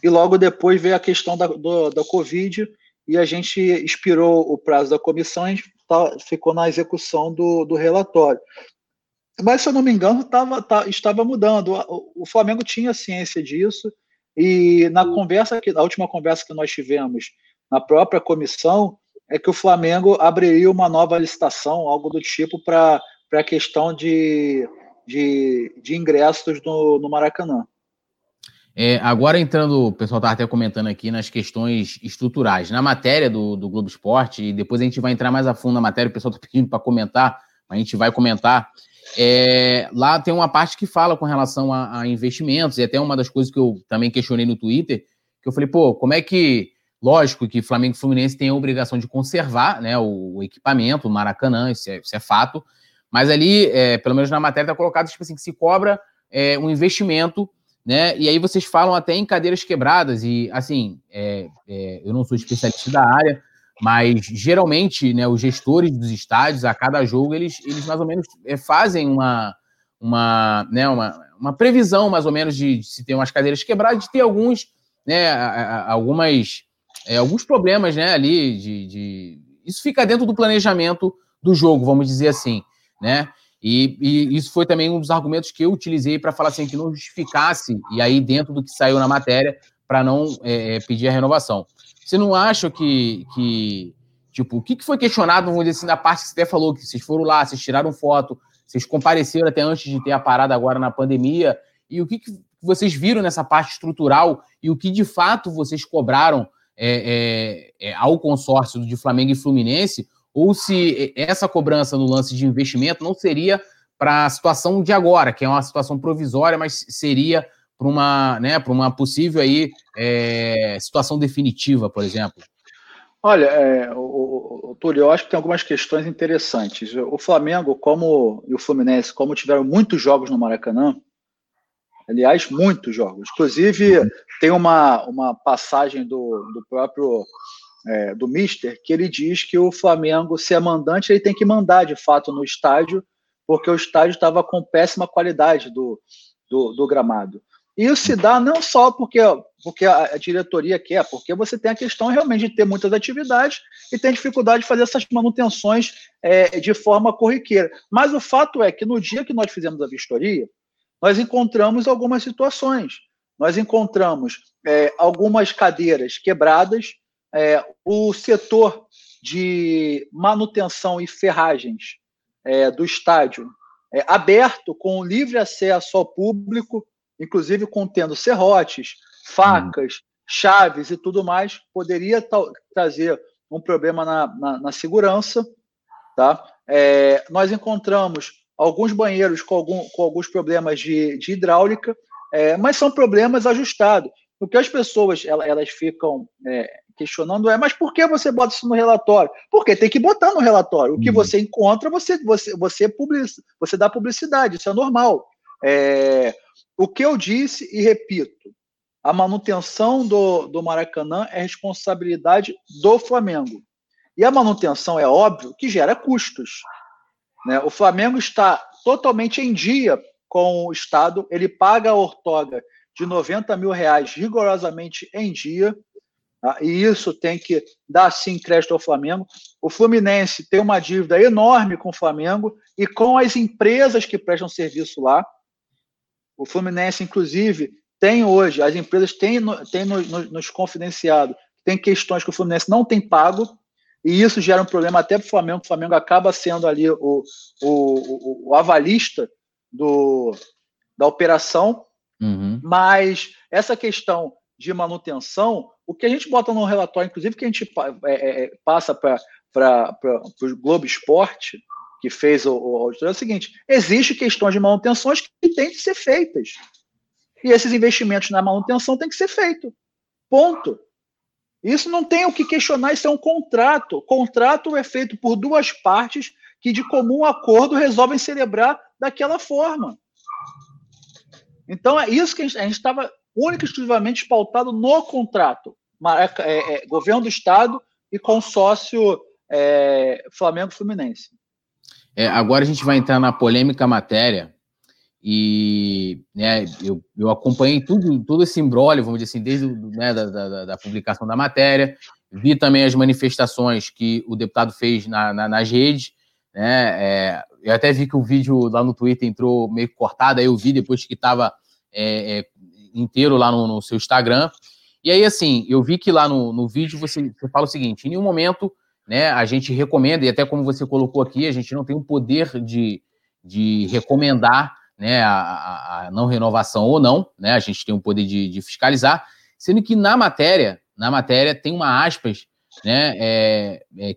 e logo depois veio a questão da, do, da Covid e a gente expirou o prazo da comissão e tá, ficou na execução do, do relatório. Mas, se eu não me engano, tava, tá, estava mudando. O, o, Flamengo tinha ciência disso e na conversa que, na última conversa que nós tivemos na própria comissão, é que o Flamengo abriria uma nova licitação, algo do tipo, para a questão de, de, de ingressos no, no Maracanã. É, agora entrando, o pessoal está até comentando aqui nas questões estruturais. Na matéria do, do Globo Esporte, e depois a gente vai entrar mais a fundo na matéria, o pessoal está pedindo para comentar, a gente vai comentar. É, lá tem uma parte que fala com relação a, a, investimentos, e até uma das coisas que eu também questionei no Twitter, que eu falei, pô, como é que Lógico que Flamengo e Fluminense têm a obrigação de conservar né, o, equipamento, o Maracanã, isso é, isso é fato. Mas ali, é, pelo menos na matéria, está colocado tipo assim, que se cobra é, um investimento, né? E aí vocês falam até em cadeiras quebradas, e assim, é, é, eu não sou especialista da área, mas geralmente né, os gestores dos estádios, a cada jogo, eles, eles mais ou menos é, fazem uma, uma, né, uma, uma previsão, mais ou menos, de, de se ter umas cadeiras quebradas, de ter alguns, né, algumas é, alguns problemas né, ali de, de, Isso fica dentro do planejamento do jogo, vamos dizer assim, né? E, e isso foi também um dos argumentos que eu utilizei para falar assim que não justificasse, e aí dentro do que saiu na matéria, para não é, pedir a renovação. Você não acha que, que tipo, o que, que foi questionado, vamos dizer assim, da parte que você até falou, que vocês foram lá, vocês tiraram foto, vocês compareceram até antes de ter a parada agora na pandemia, e o que, que vocês viram nessa parte estrutural e o que de fato vocês cobraram é, é, é, ao consórcio de Flamengo e Fluminense, ou se essa cobrança no lance de investimento não seria para a situação de agora, que é uma situação provisória, mas seria para uma, né, uma possível aí, é, situação definitiva, por exemplo? Olha, é, o, o, Túlio, eu acho que tem algumas questões interessantes. O Flamengo, como e o Fluminense, como tiveram muitos jogos no Maracanã, Aliás, muitos jogos. Inclusive, tem uma, uma passagem do, do próprio é, do Mister que ele diz que o Flamengo, se é mandante, ele tem que mandar de fato no estádio, porque o estádio estava com péssima qualidade do, do, do, gramado. Isso se dá não só porque, porque a diretoria quer, porque você tem a questão realmente de ter muitas atividades e tem dificuldade de fazer essas manutenções é, de forma corriqueira. Mas o fato é que no dia que nós fizemos a vistoria, nós encontramos algumas situações. Nós encontramos é, algumas cadeiras quebradas, é, o setor de manutenção e ferragens é, do estádio é, aberto, com livre acesso ao público, inclusive contendo serrotes, facas, hum. chaves e tudo mais, poderia trazer um problema na, na, na segurança. Tá? É, nós encontramos alguns banheiros com, algum, com alguns problemas de, de hidráulica, É, mas são problemas ajustados. O que as pessoas elas, elas ficam é, questionando é, mas por que você bota isso no relatório? Porque tem que botar no relatório. O que uhum. você encontra, você, você, você, public, você dá publicidade, isso é normal. É, o que eu disse e repito, a manutenção do, do Maracanã é responsabilidade do Flamengo. E a manutenção é óbvio que gera custos. Né? O Flamengo está totalmente em dia com o Estado, ele paga a ortoga de 90 mil reais rigorosamente em dia, tá? e isso tem que dar sim crédito ao Flamengo. O Fluminense tem uma dívida enorme com o Flamengo e com as empresas que prestam serviço lá. O Fluminense, inclusive, tem hoje, as empresas têm, têm nos, nos confidenciado, tem questões que o Fluminense não tem pago, e isso gera um problema até para o Flamengo. O Flamengo acaba sendo ali o, o, o, o avalista do, da operação, uhum. mas essa questão de manutenção, o que a gente bota no relatório, inclusive que a gente é, é, é passa para o Globo Esporte, que fez o, o auditoria, é o seguinte: existem questões de manutenções que têm que ser feitas. E esses investimentos na manutenção têm que ser feitos. Ponto. Isso não tem o que questionar, isso é um contrato. contrato é feito por duas partes que, de comum acordo, resolvem celebrar daquela forma. Então, é isso que a gente estava única e exclusivamente pautado no contrato. É, é, governo do Estado e consórcio é, Flamengo-Fluminense. É, agora a gente vai entrar na polêmica matéria e né, eu, eu acompanhei tudo, todo esse embrólio, vamos dizer assim, desde né, da, da, da, publicação da matéria, vi também as manifestações que o deputado fez na, na, nas redes, né, é, eu até vi que o vídeo lá no Twitter entrou meio cortado, aí eu vi depois que estava é, é, inteiro lá no, no, seu Instagram, e aí assim, eu vi que lá no, no vídeo você, você fala o seguinte, em nenhum momento né, a gente recomenda, e até como você colocou aqui, a gente não tem o poder de, de recomendar né, a, a, não renovação ou não, né, a gente tem o poder de, de, fiscalizar, sendo que na matéria, na matéria tem uma aspas, né, é, é,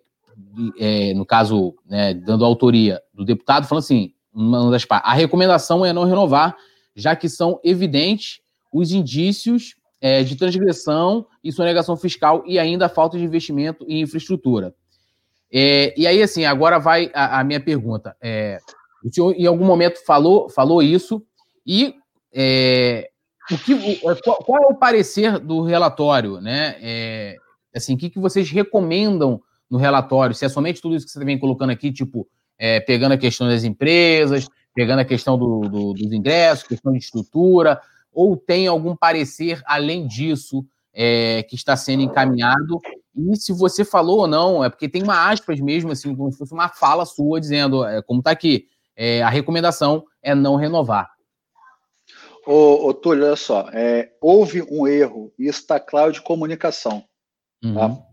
é, no caso, né, dando autoria do deputado, falando assim, uma das a recomendação é não renovar, já que são evidentes os indícios é, de transgressão e sonegação fiscal e ainda falta de investimento em infraestrutura. É, e aí, assim, agora vai a, a minha pergunta. É, o senhor, em algum momento, falou, falou isso. E é, o que, é, qual, qual, é o parecer do relatório? Né? É, assim, o que, que vocês recomendam no relatório? Se é somente tudo isso que você vem colocando aqui, tipo, pegando a questão das empresas, pegando a questão do, do, dos ingressos, questão de estrutura, ou tem algum parecer além disso é, que está sendo encaminhado? E se você falou ou não, é porque tem uma aspas mesmo, assim, como se fosse uma fala sua dizendo, é, como está aqui, é, a recomendação é não renovar. Ô, ô Túlio, olha só, é, houve um erro, e isso está claro, de comunicação. Tá? Uhum. Tá?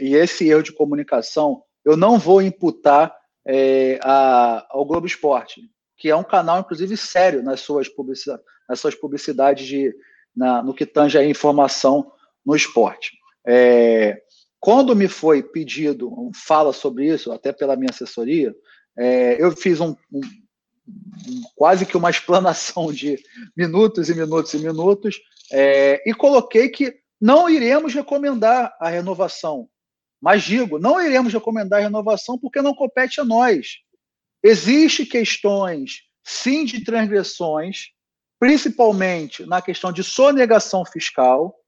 E esse erro de comunicação, eu não vou imputar é, a, ao Globo Esporte, que é um canal, inclusive, sério nas suas, publicidades, nas suas publicidades de, na, no que tange a informação no esporte. É, quando me foi pedido um fala sobre isso, até pela minha assessoria, é, eu fiz um, um, quase que uma explanação de minutos e minutos e minutos é, e coloquei que não iremos recomendar a renovação. Mas digo, não iremos recomendar a renovação porque não compete a nós. Existem questões, sim, de transgressões, principalmente na questão de sonegação fiscal,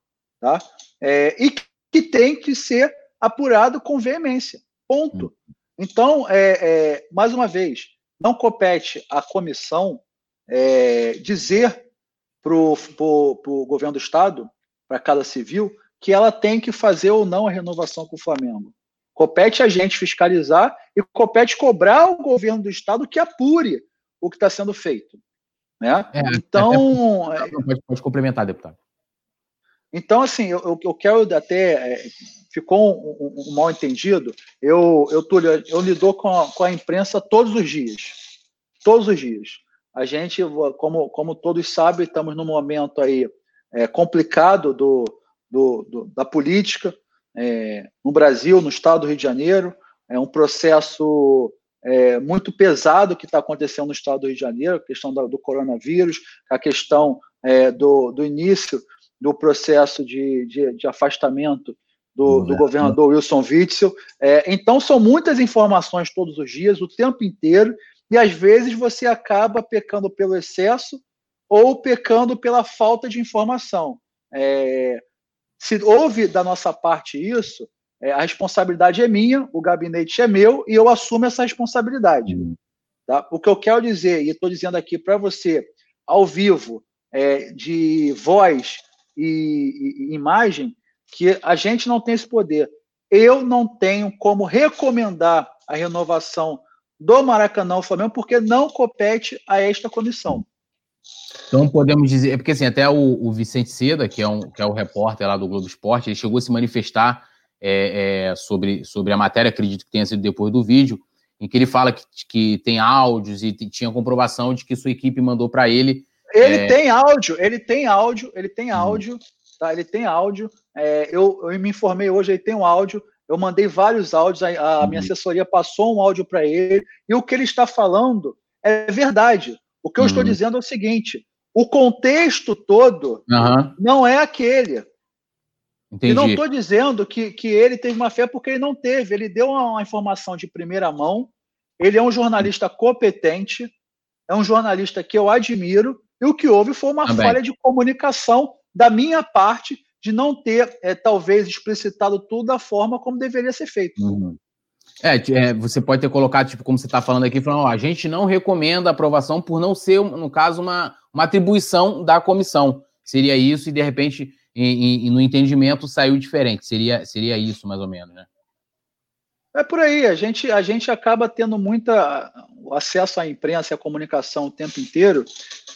tá? É, e que tem que ser apurado com veemência. Ponto. Então, é, é, mais uma vez, não compete à comissão é, dizer para o governo do Estado, para cada civil, que ela tem que fazer ou não a renovação com o Flamengo. Compete a gente fiscalizar e compete cobrar ao governo do Estado que apure o que está sendo feito. Né? É, então. É, pode, pode complementar, deputado. Então, assim, eu, eu quero até. É, ficou um, um, um, mal entendido. Eu, eu, Túlio, eu lido com a, com a imprensa todos os dias. Todos os dias. A gente, como, como todos sabem, estamos num momento aí é, complicado do, do, do, da política é, no Brasil, no estado do Rio de Janeiro. É um processo é, muito pesado que está acontecendo no estado do Rio de Janeiro, a questão do, do coronavírus, a questão é, do, do início do processo de, de, de afastamento do, do, governador Wilson Witzel. É, então, são muitas informações todos os dias, o tempo inteiro, e às vezes você acaba pecando pelo excesso ou pecando pela falta de informação. É, se houve da nossa parte isso, é, a responsabilidade é minha, o gabinete é meu e eu assumo essa responsabilidade. Uhum. Tá? O que eu quero dizer, e estou dizendo aqui para você, ao vivo, é, de voz e, e, imagem, que a gente não tem esse poder. Eu não tenho como recomendar a renovação do Maracanã ao Flamengo, porque não compete a esta comissão. Então podemos dizer, é porque assim, até o, o, Vicente Seda, que é, um, que é o repórter lá do Globo Esporte, ele chegou a se manifestar é, é, sobre, sobre a matéria, acredito que tenha sido depois do vídeo, em que ele fala que, que tem áudios e tinha comprovação de que sua equipe mandou para ele. Ele é... tem áudio, ele tem áudio, ele tem uhum. áudio, tá? Ele tem áudio. É, eu, eu me informei hoje, ele tem um áudio. Eu mandei vários áudios, a, a minha uhum. assessoria passou um áudio para ele, e o que ele está falando é verdade. O que eu uhum. estou dizendo é o seguinte: o contexto todo uhum. não é aquele. Entendi. E não estou dizendo que, que ele teve uma fé porque ele não teve. Ele deu uma, uma informação de primeira mão. Ele é um jornalista competente, é um jornalista que eu admiro. E o que houve foi uma Também. falha de comunicação da minha parte de não ter, é, talvez, explicitado tudo da forma como deveria ser feito. Uhum. É, é, você pode ter colocado, tipo, como você está falando aqui, falando, ó, a gente não recomenda a aprovação por não ser, no caso, uma, uma atribuição da comissão. Seria isso, e de repente, e, e, no entendimento saiu diferente. Seria, seria isso, mais ou menos, né? É por aí, a gente, a gente acaba tendo muita acesso à imprensa e à comunicação o tempo inteiro,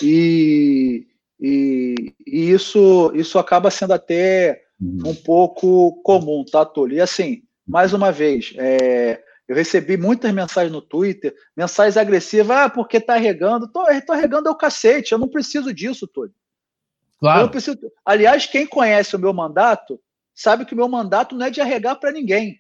e, e, e isso, isso acaba sendo até uhum. um pouco comum, tá, Túlio? E assim, mais uma vez, é, eu recebi muitas mensagens no Twitter, mensagens agressivas, ah, porque tá regando. Tô, tô regando é o cacete, eu não preciso disso, Túlio. Claro. Preciso... Aliás, quem conhece o meu mandato sabe que o meu mandato não é de arregar para ninguém.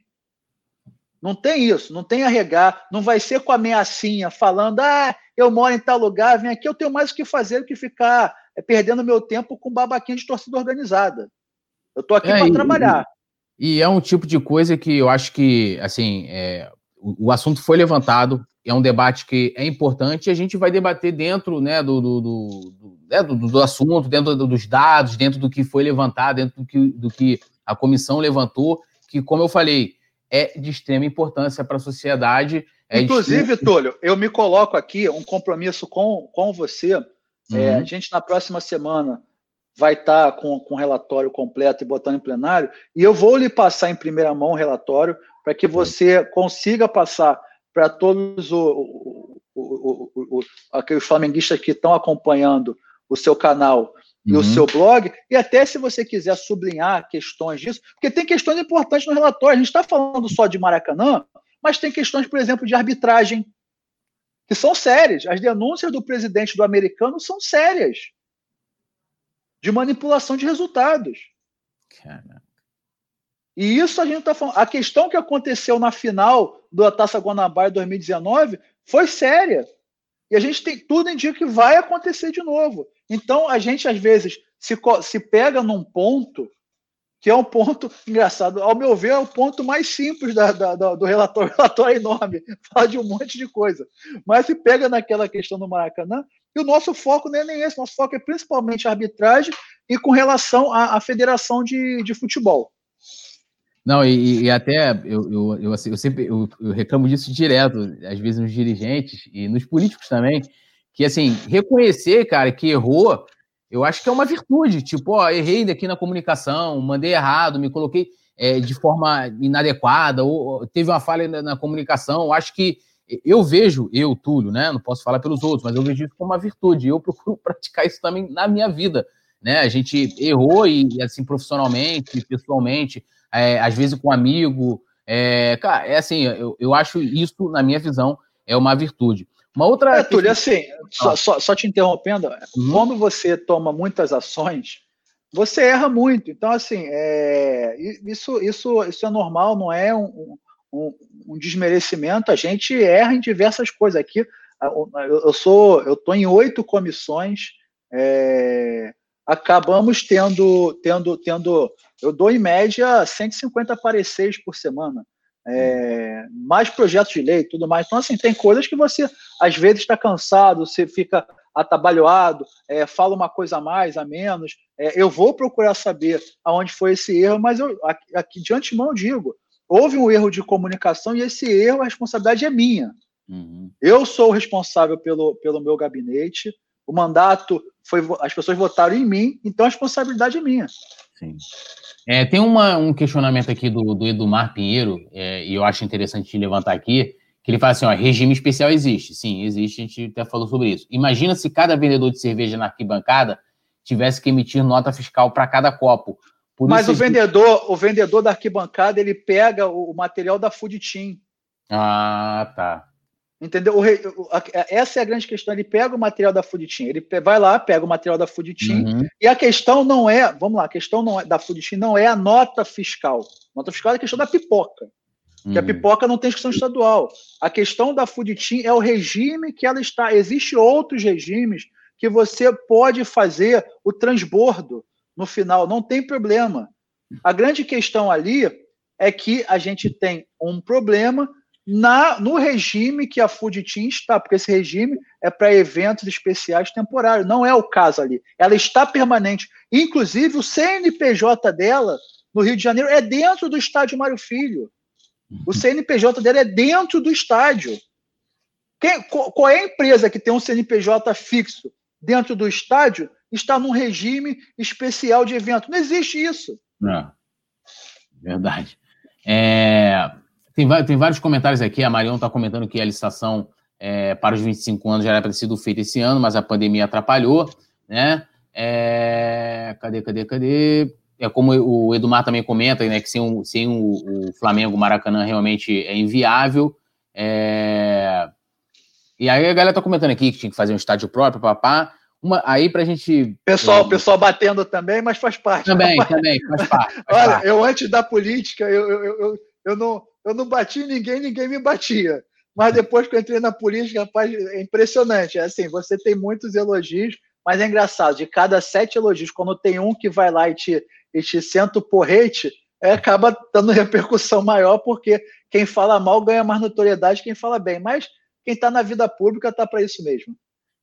Não tem isso, não tem arregar, não vai ser com ameaçinha falando, ah, eu moro em tal lugar, vem aqui, eu tenho mais o que fazer do que ficar é, perdendo meu tempo com babaquinha de torcida organizada. Eu estou aqui é, para trabalhar. E é um tipo de coisa que eu acho que, assim, é, o, o, assunto foi levantado, é um debate que é importante e a gente vai debater dentro né, do, do, do, né, do, do assunto, dentro dos dados, dentro do que foi levantado, dentro do que, do que a comissão levantou, que, como eu falei, é de extrema importância para a sociedade. É Inclusive, extrema... Túlio, eu me coloco aqui um compromisso com, com você. Uhum. É, a gente, na próxima semana, vai estar tá com, com o relatório completo e botando em plenário, e eu vou lhe passar em primeira mão o relatório para que você consiga passar para todos o, o, o, aqueles flamenguistas que estão acompanhando o seu canal e uhum. o seu blog, e até se você quiser sublinhar questões disso, porque tem questões importantes no relatório. A gente está falando só de Maracanã, mas tem questões, por exemplo, de arbitragem, que são sérias. As denúncias do presidente do americano são sérias de manipulação de resultados. Caraca. E isso a gente está falando. A questão que aconteceu na final da Taça Guanabara 2019 foi séria. E a gente tem tudo indica que vai acontecer de novo. Então a gente às vezes se, se pega num ponto que é um ponto engraçado. Ao meu ver, é o ponto mais simples da, da, da, do relatório. O relatório é enorme, fala de um monte de coisa. Mas se pega naquela questão do Maracanã, e o nosso foco não é nem esse, nosso foco é principalmente a arbitragem e com relação à, à federação de, de futebol. Não, e, e até eu, eu, eu, assim, eu sempre eu, eu, reclamo disso direto, às vezes nos dirigentes e nos políticos também, que assim, reconhecer, cara, que errou, eu acho que é uma virtude. Tipo, ó, errei aqui na comunicação, mandei errado, me coloquei é, de forma inadequada, ou teve uma falha na, na comunicação. Acho que eu vejo, eu, Túlio, né? Não posso falar pelos outros, mas eu vejo isso como uma virtude. Eu procuro praticar isso também na minha vida. Né? A gente errou e, assim, profissionalmente, pessoalmente, é, às vezes com um amigo. É, cara, é assim, eu, eu acho isso, na minha visão, é uma virtude. Uma outra. É, Túlio, assim, só, ah. só, só, te interrompendo, uhum. quando você toma muitas ações, você erra muito. Então, assim, é, isso, isso, isso é normal, não é um, um, um, desmerecimento. A gente erra em diversas coisas aqui. Eu, eu sou, eu estou em oito comissões é, acabamos tendo, tendo, tendo, eu dou em média 150 pareceres por semana. É, mais projetos de lei tudo mais. Então, assim, tem coisas que você às vezes está cansado, você fica atabalhoado, é, fala uma coisa a mais, a menos. É, eu vou procurar saber aonde foi esse erro, mas eu aqui, de antemão digo: houve um erro de comunicação e esse erro, a responsabilidade é minha. Uhum. Eu sou o responsável pelo, pelo meu gabinete, o mandato foi. As pessoas votaram em mim, então a responsabilidade é minha. Sim. É, tem uma, um questionamento aqui do, do Edumar Pinheiro, é, e eu acho interessante levantar aqui, que ele fala assim: ó, regime especial existe. Sim, existe, a gente até falou sobre isso. Imagina se cada vendedor de cerveja na arquibancada tivesse que emitir nota fiscal para cada copo. Por Mas o vendedor, o vendedor da arquibancada, ele pega o, o material da Food Team. Ah, tá. Entendeu? O, a, essa é a grande questão. Ele pega o material da Food Team, ele vai lá, pega o material da Food Team, uhum. e a questão não é, vamos lá, a questão não é, da Food Team não é a nota fiscal. A nota fiscal é a questão da pipoca. Uhum. Que a pipoca não tem questão estadual. A questão da Food Team é o regime que ela está. Existem outros regimes que você pode fazer o transbordo no final, não tem problema. A grande questão ali é que a gente tem um problema na, no regime que a Food Team está, porque esse regime é para eventos especiais temporários, não é o caso ali. Ela está permanente. Inclusive, o CNPJ dela, no Rio de Janeiro, é dentro do estádio Mário Filho. O CNPJ dela é dentro do estádio. Quem, qual é a empresa que tem um CNPJ fixo dentro do estádio está num regime especial de evento? Não existe isso. Não. Verdade. É, tem, tem vários comentários aqui. A Marion está comentando que a licitação é, para os 25 anos já era para ter sido feita esse ano, mas a pandemia atrapalhou, né? É, cadê, cadê, cadê? É como o Edumar também comenta, né? Que sem, o, sem o, o Flamengo, o Maracanã realmente é inviável. É... E aí a galera tá comentando aqui que tinha que fazer um estádio próprio, papá. Uma, aí pra gente. Pessoal, é... pessoal batendo também, mas faz parte. Também, também, faz parte. Faz Olha, parte. eu antes da política, eu, eu, eu, eu, não, eu não bati em ninguém, ninguém me batia. Mas depois que eu entrei na política, rapaz, é impressionante. É assim, você tem muitos elogios, mas é engraçado, de cada sete elogios, quando tem um que vai lá e te, e te senta o porrete, é, acaba dando repercussão maior, porque quem fala mal ganha mais notoriedade que quem fala bem. Mas quem está na vida pública está para isso mesmo.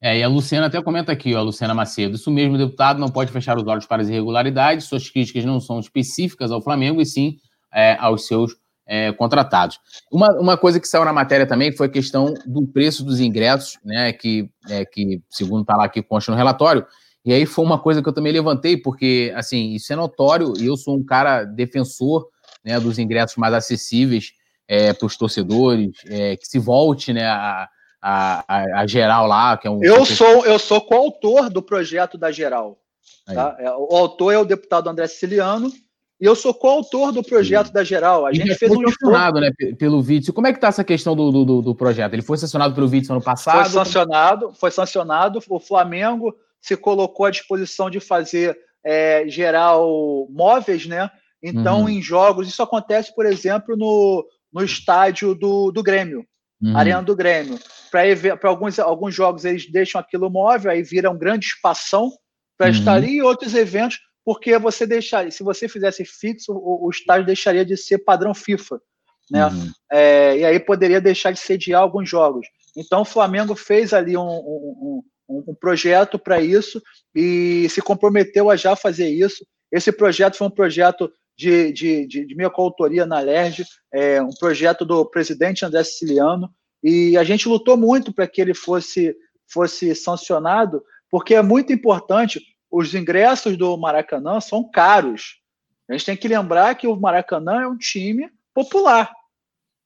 É, e a Luciana até comenta aqui, ó, a Luciana Macedo. Isso mesmo, deputado não pode fechar os olhos para as irregularidades. Suas críticas não são específicas ao Flamengo, e sim é, aos seus é, contratados. Uma, uma coisa que saiu na matéria também foi a questão do preço dos ingressos, né? Que, é, que segundo está lá aqui, consta no relatório. E aí foi uma coisa que eu também levantei, porque assim, isso é notório, e eu sou um cara defensor né, dos ingressos mais acessíveis é, para os torcedores, é, que se volte né, a, a, a, geral lá, que é um. Eu sou, eu sou coautor do projeto da geral. Tá? É, o autor é o deputado André Siciliano, e eu sou coautor do projeto Sim. da Geral. A gente fez um sancionado, né, pelo Vídeo. Como é que está essa questão do, do, do, projeto? Ele foi sancionado pelo Vídeo ano passado? Foi sancionado, foi sancionado. O Flamengo se colocou à disposição de fazer é, geral móveis, né? Então, uhum. em jogos, isso acontece, por exemplo, no, no estádio do, do Grêmio, uhum. Arena do Grêmio. Para alguns, alguns jogos, eles deixam aquilo móvel, aí vira um grande espação para uhum. estar ali, e outros eventos porque você deixaria, se você fizesse fixo, o, o estádio deixaria de ser padrão FIFA, né? Uhum. É, e aí poderia deixar de sediar alguns jogos. Então o Flamengo fez ali um, um, um, um projeto para isso e se comprometeu a já fazer isso. Esse projeto foi um projeto de, de, de, de minha coautoria na LERJ, é, um projeto do presidente André Siciliano, e a gente lutou muito para que ele fosse, fosse sancionado, porque é muito importante os ingressos do Maracanã são caros. A gente tem que lembrar que o Maracanã é um time popular.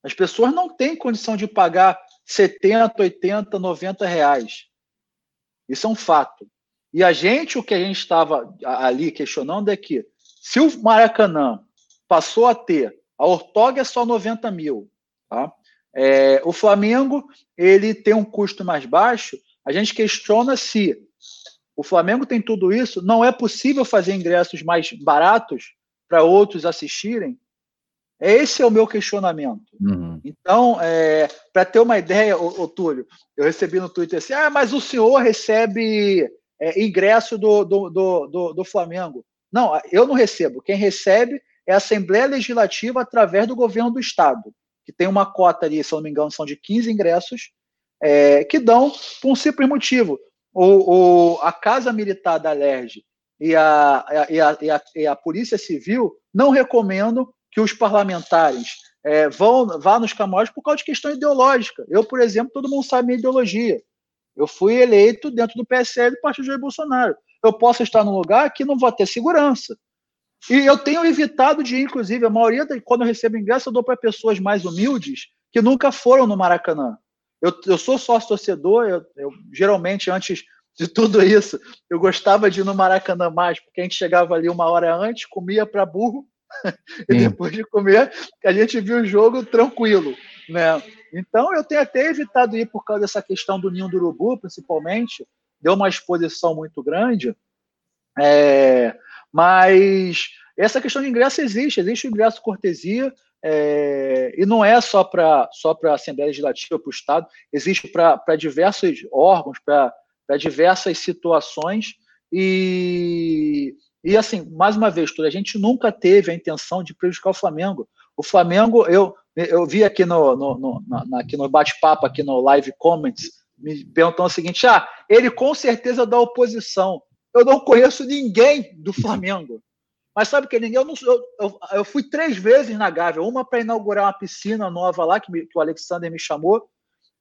As pessoas não têm condição de pagar 70, 80, 90 reais. Isso é um fato. E a gente, o que a gente estava ali questionando é que se o Maracanã passou a ter, a Ortog é só 90 mil, tá? É, o Flamengo ele tem um custo mais baixo, a gente questiona se o Flamengo tem tudo isso, não é possível fazer ingressos mais baratos para outros assistirem? Esse é o meu questionamento. Uhum. Então, é, para ter uma ideia, ô, ô, Túlio, eu recebi no Twitter assim: ah, mas o senhor recebe é, ingresso do, do, do, do, do Flamengo. Não, eu não recebo. Quem recebe é a Assembleia Legislativa através do governo do Estado, que tem uma cota ali, se não me engano, são de 15 ingressos, é, que dão por um simples motivo. O, o, a Casa Militar da LERJ e a, e, a, e, a, e a Polícia Civil não recomendam que os parlamentares é, vão vá nos camarotes por causa de questão ideológica. Eu, por exemplo, todo mundo sabe minha ideologia. Eu fui eleito dentro do PSL do Partido Jair Bolsonaro. Eu posso estar num lugar que não vou ter segurança. E eu tenho evitado de inclusive, a maioria, de, quando eu recebo ingresso, eu dou para pessoas mais humildes que nunca foram no Maracanã. Eu, eu sou sócio torcedor, eu, eu, geralmente, antes de tudo isso, eu gostava de ir no Maracanã mais, porque a gente chegava ali uma hora antes, comia para burro, e depois de comer, a gente viu o jogo tranquilo, né? Então, eu tenho até evitado ir por causa dessa questão do ninho do urubu, principalmente, deu uma exposição muito grande, é, mas essa questão de ingresso existe, existe o ingresso cortesia, é, e não é só para só a Assembleia Legislativa, para o Estado, existe para diversos órgãos, para diversas situações, e, e assim, mais uma vez, a gente nunca teve a intenção de prejudicar o Flamengo. O Flamengo, eu, eu vi aqui no, no, no, aqui no bate-papo, aqui no live comments, me perguntando o seguinte: ah, ele com certeza é da oposição eu não conheço ninguém do Flamengo. Mas sabe que ninguém? Eu, eu, eu, fui três vezes na Gávea, uma para inaugurar uma piscina nova lá, que, me, que, o Alexander me chamou,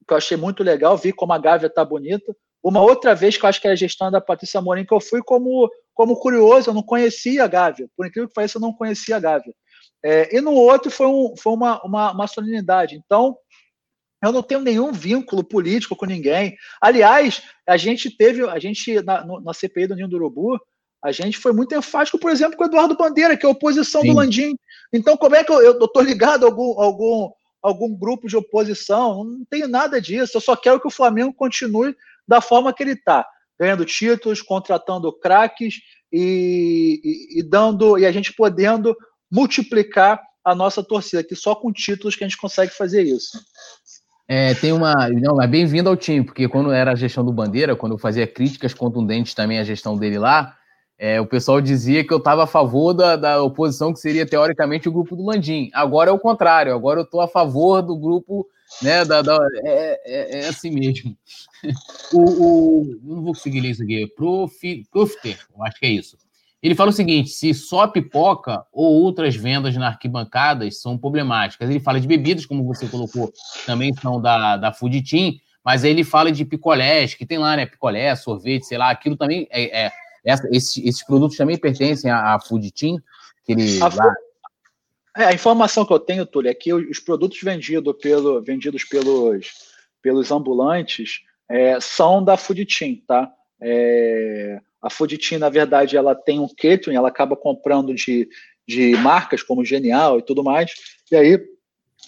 que eu achei muito legal, vi como a Gávea está bonita. Uma outra vez, que eu acho que era a gestão da Patrícia Morim, que eu fui como, como curioso, eu não conhecia a Gávea. Por incrível que pareça, eu não conhecia a Gávea. É, e no outro foi, um, foi uma, uma, uma solenidade. Então, eu não tenho nenhum vínculo político com ninguém. Aliás, a gente teve, a gente na, na CPI do Ninho do Urubu, a gente foi muito enfático, por exemplo, com o Eduardo Bandeira, que é a oposição Sim. do Landim. Então, como é que eu estou ligado a algum, algum, algum grupo de oposição? Não tenho nada disso. Eu só quero que o Flamengo continue da forma que ele está, ganhando títulos, contratando craques e, e, e dando e a gente podendo multiplicar a nossa torcida, que só com títulos que a gente consegue fazer isso. É, tem uma. Não, é bem-vindo ao time, porque quando era a gestão do Bandeira, quando eu fazia críticas contundentes também à gestão dele lá, é, o pessoal dizia que eu estava a favor da, da oposição, que seria teoricamente o grupo do Landim. Agora é o contrário, agora eu estou a favor do grupo, né? Da, da é, é, é, assim mesmo. o, o, não vou conseguir ler isso aqui. Profi, Profter, eu acho que é isso. Ele fala o seguinte: se só pipoca ou outras vendas na arquibancadas são problemáticas. Ele fala de bebidas, como você colocou, também são da, da Food Team, mas aí ele fala de picolés, que tem lá, né? Picolé, sorvete, sei lá, aquilo também é. é essa, esses, esses, produtos também pertencem à, à Food Team. Que ele, a, lá... é, a informação que eu tenho, Túlio, é que os produtos vendido pelo, vendidos pelos, pelos ambulantes é, são da Food Team, tá? É, a Food Team, na verdade, ela tem um catering, ela acaba comprando de, de marcas como Genial e tudo mais, e aí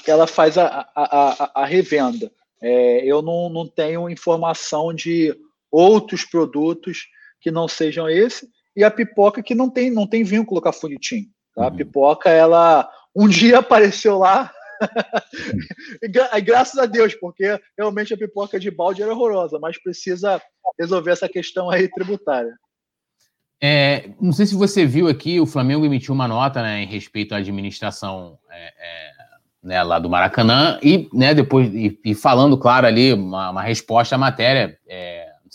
ela faz a, a, a, a revenda. É, eu não, não tenho informação de outros produtos que não sejam esse, e a pipoca que não tem, não tem vínculo com a Team. Tá? Uhum. A pipoca, ela um dia apareceu lá, e, graças a Deus, porque realmente a pipoca de balde era horrorosa, mas precisa resolver essa questão aí tributária. É, não sei se você viu aqui, o Flamengo emitiu uma nota né, em respeito à administração é, é, né, lá do Maracanã e, né, depois, e, e falando, claro, ali, uma, uma resposta à matéria.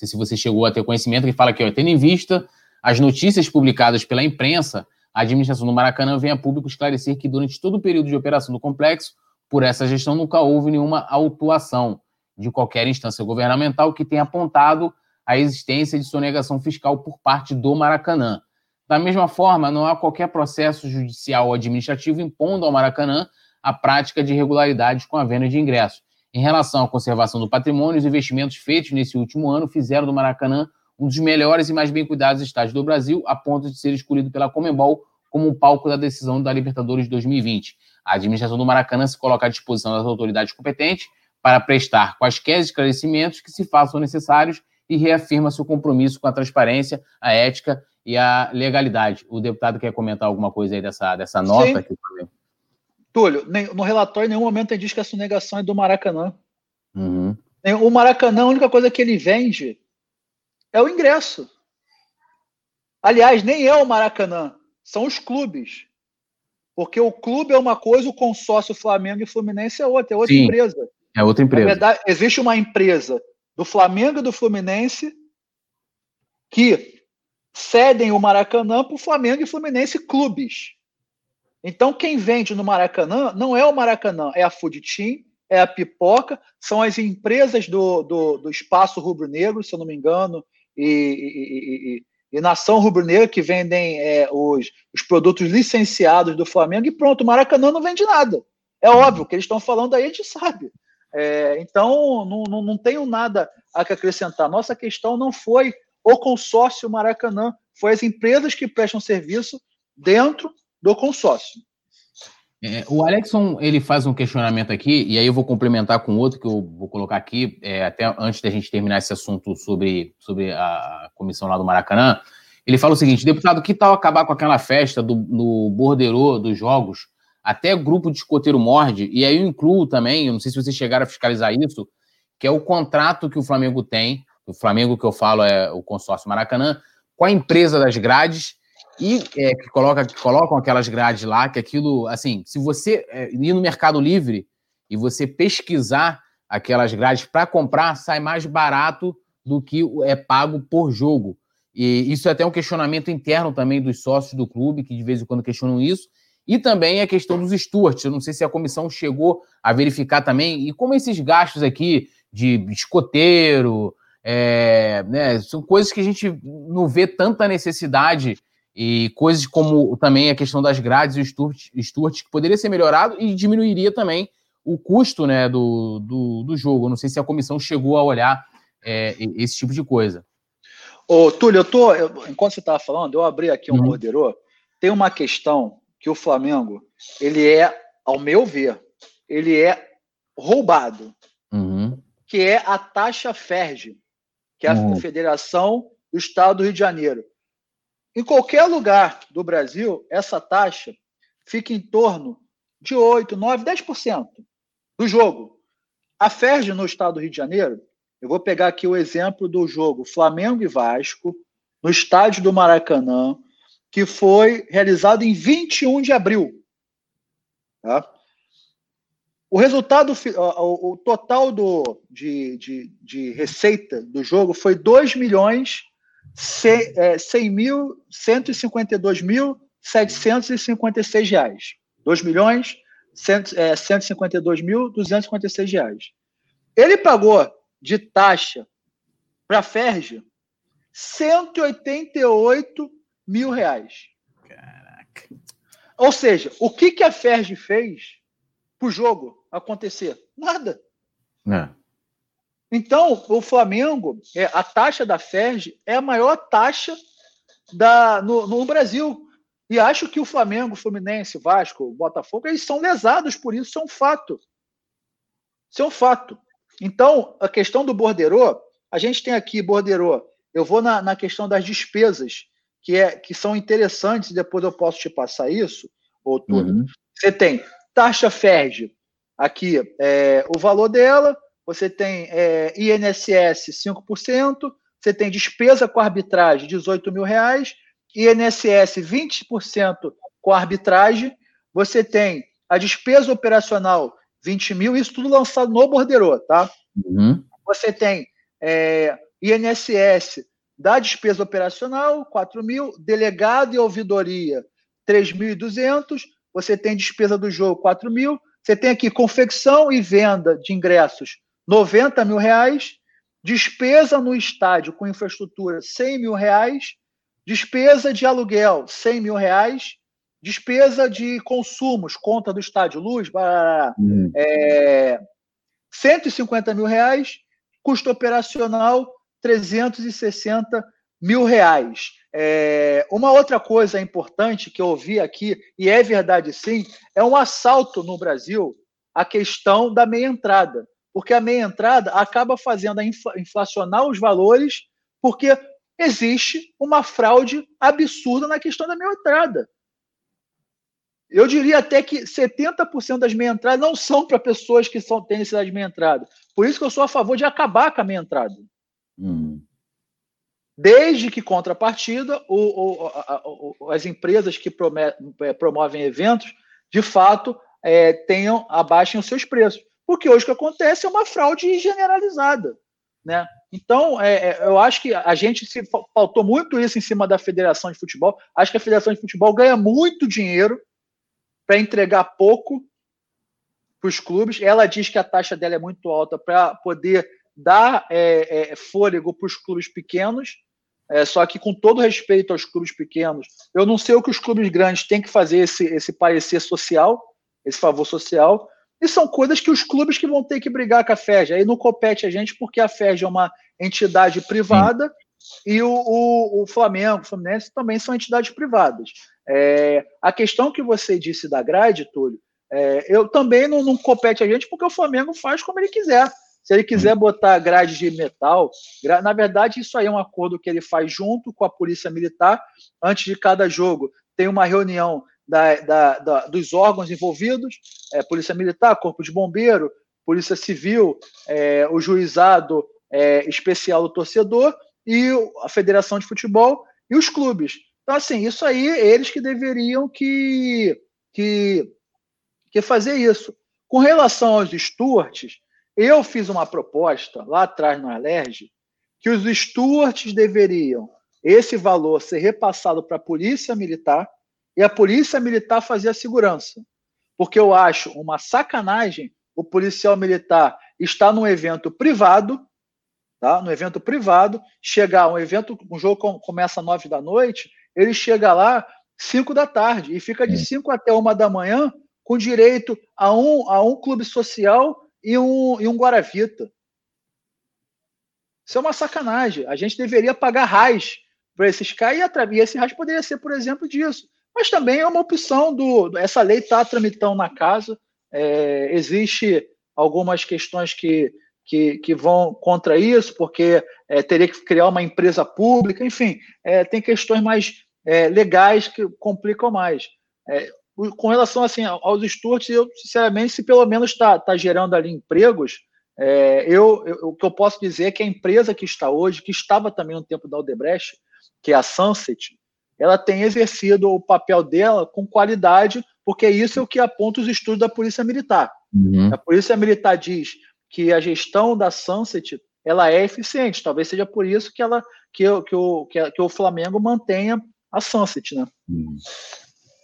Sei se você chegou a ter conhecimento, que fala que, tendo em vista as notícias publicadas pela imprensa, a administração do Maracanã vem a público esclarecer que durante todo o período de operação do complexo, por essa gestão, nunca houve nenhuma autuação de qualquer instância governamental que tenha apontado a existência de sonegação fiscal por parte do Maracanã. Da mesma forma, não há qualquer processo judicial ou administrativo impondo ao Maracanã a prática de irregularidades com a venda de ingressos. Em relação à conservação do patrimônio, os investimentos feitos nesse último ano fizeram do Maracanã um dos melhores e mais bem cuidados estádios do Brasil, a ponto de ser escolhido pela Comembol como um palco da decisão da Libertadores 2020. A administração do Maracanã se coloca à disposição das autoridades competentes para prestar quaisquer esclarecimentos que se façam necessários e reafirma seu compromisso com a transparência, a ética e a legalidade. O deputado quer comentar alguma coisa aí dessa, dessa nota? Que Túlio, no relatório, em nenhum momento ele diz que a sonegação é do Maracanã. Uhum. O Maracanã, a única coisa que ele vende é o ingresso. Aliás, nem é o Maracanã, são os clubes. Porque o clube é uma coisa, o consórcio Flamengo e Fluminense é outra, é outra Sim, empresa. É outra empresa. Na verdade, existe uma empresa do Flamengo e do Fluminense que cedem o Maracanã para o Flamengo e Fluminense clubes. Então, quem vende no Maracanã não é o Maracanã, é a Food Team, é a Pipoca, são as empresas do, do, do Espaço Rubro Negro, se eu não me engano, e, e, e, e Nação Rubro Negra, que vendem é, os, os produtos licenciados do Flamengo, e pronto, o Maracanã não vende nada. É óbvio, o que eles estão falando aí a gente sabe. É, então, não, não, não tenho nada a acrescentar. Nossa questão não foi o consórcio Maracanã, foi as empresas que prestam serviço dentro do consórcio. É, o Alexson ele faz um questionamento aqui, e aí eu vou complementar com outro que eu vou colocar aqui, é, até antes da gente terminar esse assunto sobre, sobre a comissão lá do Maracanã. Ele fala o seguinte: deputado, que tal acabar com aquela festa do, no borderô dos jogos? Até grupo de escoteiro morde, e aí eu incluo também, eu não sei se vocês chegaram a fiscalizar isso, que é o contrato que o Flamengo tem, o Flamengo que eu falo é o consórcio Maracanã, com a empresa das grades e é, que, coloca, que colocam aquelas grades lá, que aquilo, assim, se você é, ir no Mercado Livre e você pesquisar aquelas grades para comprar, sai mais barato do que é pago por jogo. E isso é até um questionamento interno também dos sócios do clube, que de vez em quando questionam isso. E também a questão dos stewards. Eu não sei se a comissão chegou a verificar também. E como esses gastos aqui de escoteiro, é, né, são coisas que a gente não vê tanta necessidade e coisas como também a questão das grades e os Stuart, que poderia ser melhorado e diminuiria também o custo né, do, do, do jogo. Não sei se a comissão chegou a olhar é, esse tipo de coisa. Ô, Túlio, eu tô, eu, enquanto você estava falando, eu abri aqui um uhum. borderô. Tem uma questão que o Flamengo, ele é, ao meu ver, ele é roubado, uhum. que é a taxa FERJ, que é a uhum. Federação do Estado do Rio de Janeiro. Em qualquer lugar do Brasil, essa taxa fica em torno de 8, 9, 10% do jogo. A FERJ no estado do Rio de Janeiro, eu vou pegar aqui o exemplo do jogo Flamengo e Vasco, no estádio do Maracanã, que foi realizado em 21 de abril. Tá? O resultado, o total do, de, de, de receita do jogo foi 2 milhões 152.756 é, reais. 2 milhões 152.256 é, reais. Ele pagou de taxa para a Ferge 188 mil reais. Caraca. Ou seja, o que, que a Ferge fez para o jogo acontecer? Nada. Não. Então, o Flamengo, é, a taxa da FERJ é a maior taxa da, no, no Brasil. E acho que o Flamengo, Fluminense, Vasco, Botafogo, eles são lesados por isso, isso é um fato. Isso é um fato. Então, a questão do borderô, a gente tem aqui borderô. Eu vou na, na questão das despesas, que, é, que são interessantes, depois eu posso te passar isso, ou tudo. Uhum. Você tem taxa FERJ, aqui, é, o valor dela, você tem é, INSS 5%, você tem despesa com arbitragem 18 mil reais, INSS 20% com arbitragem, você tem a despesa operacional 20 mil, isso tudo lançado no borderô, tá? Uhum. Você tem é, INSS da despesa operacional, 4 mil, delegado e ouvidoria, 3.200, você tem despesa do jogo, 4 mil, você tem aqui confecção e venda de ingressos, 90 mil reais, despesa no estádio com infraestrutura 100 mil reais, despesa de aluguel 100 mil reais, despesa de consumos, conta do estádio, luz, barará, hum. é, 150 mil reais, custo operacional 360 mil reais. É, uma outra coisa importante que eu ouvi aqui, e é verdade sim, é um assalto no Brasil a questão da meia entrada porque a meia entrada acaba fazendo a inflacionar os valores, porque existe uma fraude absurda na questão da meia entrada. Eu diria até que 70% das meia entradas não são para pessoas que são, têm necessidade de meia entrada. Por isso que eu sou a favor de acabar com a meia entrada. Hum. desde que contrapartida o, o, a, o, as empresas que é, promovem eventos, de fato, é, tenham abaixem os seus preços. Porque hoje o que acontece é uma fraude generalizada. Né? Então, é, é, eu acho que a gente se faltou muito isso em cima da Federação de Futebol. Acho que a Federação de Futebol ganha muito dinheiro para entregar pouco para os clubes. Ela diz que a taxa dela é muito alta para poder dar é, é, fôlego para os clubes pequenos. É, só que, com todo respeito aos clubes pequenos, eu não sei o que os clubes grandes têm que fazer esse, esse parecer social, esse favor social. E são coisas que os clubes que vão ter que brigar com a FED. Aí não compete a gente porque a FED é uma entidade privada Sim. e o, o, o, Flamengo, o Fluminense também são entidades privadas. É, a questão que você disse da grade, Túlio, é, eu também não, não compete a gente porque o Flamengo faz como ele quiser. Se ele quiser botar grade de metal, na verdade, isso aí é um acordo que ele faz junto com a Polícia Militar. Antes de cada jogo, tem uma reunião da, da, da, dos órgãos envolvidos, é, Polícia Militar, Corpo de Bombeiro, Polícia Civil, é, o juizado é, especial do torcedor e a Federação de Futebol e os clubes. Então, assim, isso aí, eles que deveriam que, que, que fazer isso. Com relação aos stewards, eu fiz uma proposta lá atrás no Alerj que os stewards deveriam esse valor ser repassado para a Polícia Militar, e a polícia militar fazia a segurança. Porque eu acho uma sacanagem o policial militar estar num evento privado, tá? no evento privado, chegar um evento, um jogo começa às nove da noite, ele chega lá cinco da tarde e fica de cinco até uma da manhã com direito a um, a um clube social e um, e um Guaravita. Isso é uma sacanagem. A gente deveria pagar raiz para esses caras e esse raiz poderia ser, por exemplo, disso mas também é uma opção do. Essa lei está tramitando na casa, é, existe algumas questões que, que, que, vão contra isso, porque é, teria que criar uma empresa pública, enfim, é, tem questões mais é, legais que complicam mais. É, com relação assim, aos estudos, eu, sinceramente, se pelo menos está tá gerando ali empregos, é, eu, eu, o que eu posso dizer é que a empresa que está hoje, que estava também no tempo da Aldebrecht, que é a Sunset, ela tem exercido o papel dela com qualidade, porque isso é o que aponta os estudos da Polícia Militar. Uhum. A Polícia Militar diz que a gestão da Sunset ela é eficiente. Talvez seja por isso que, ela, que, que, o, que, que o Flamengo mantenha a Sunset. Né? Uhum.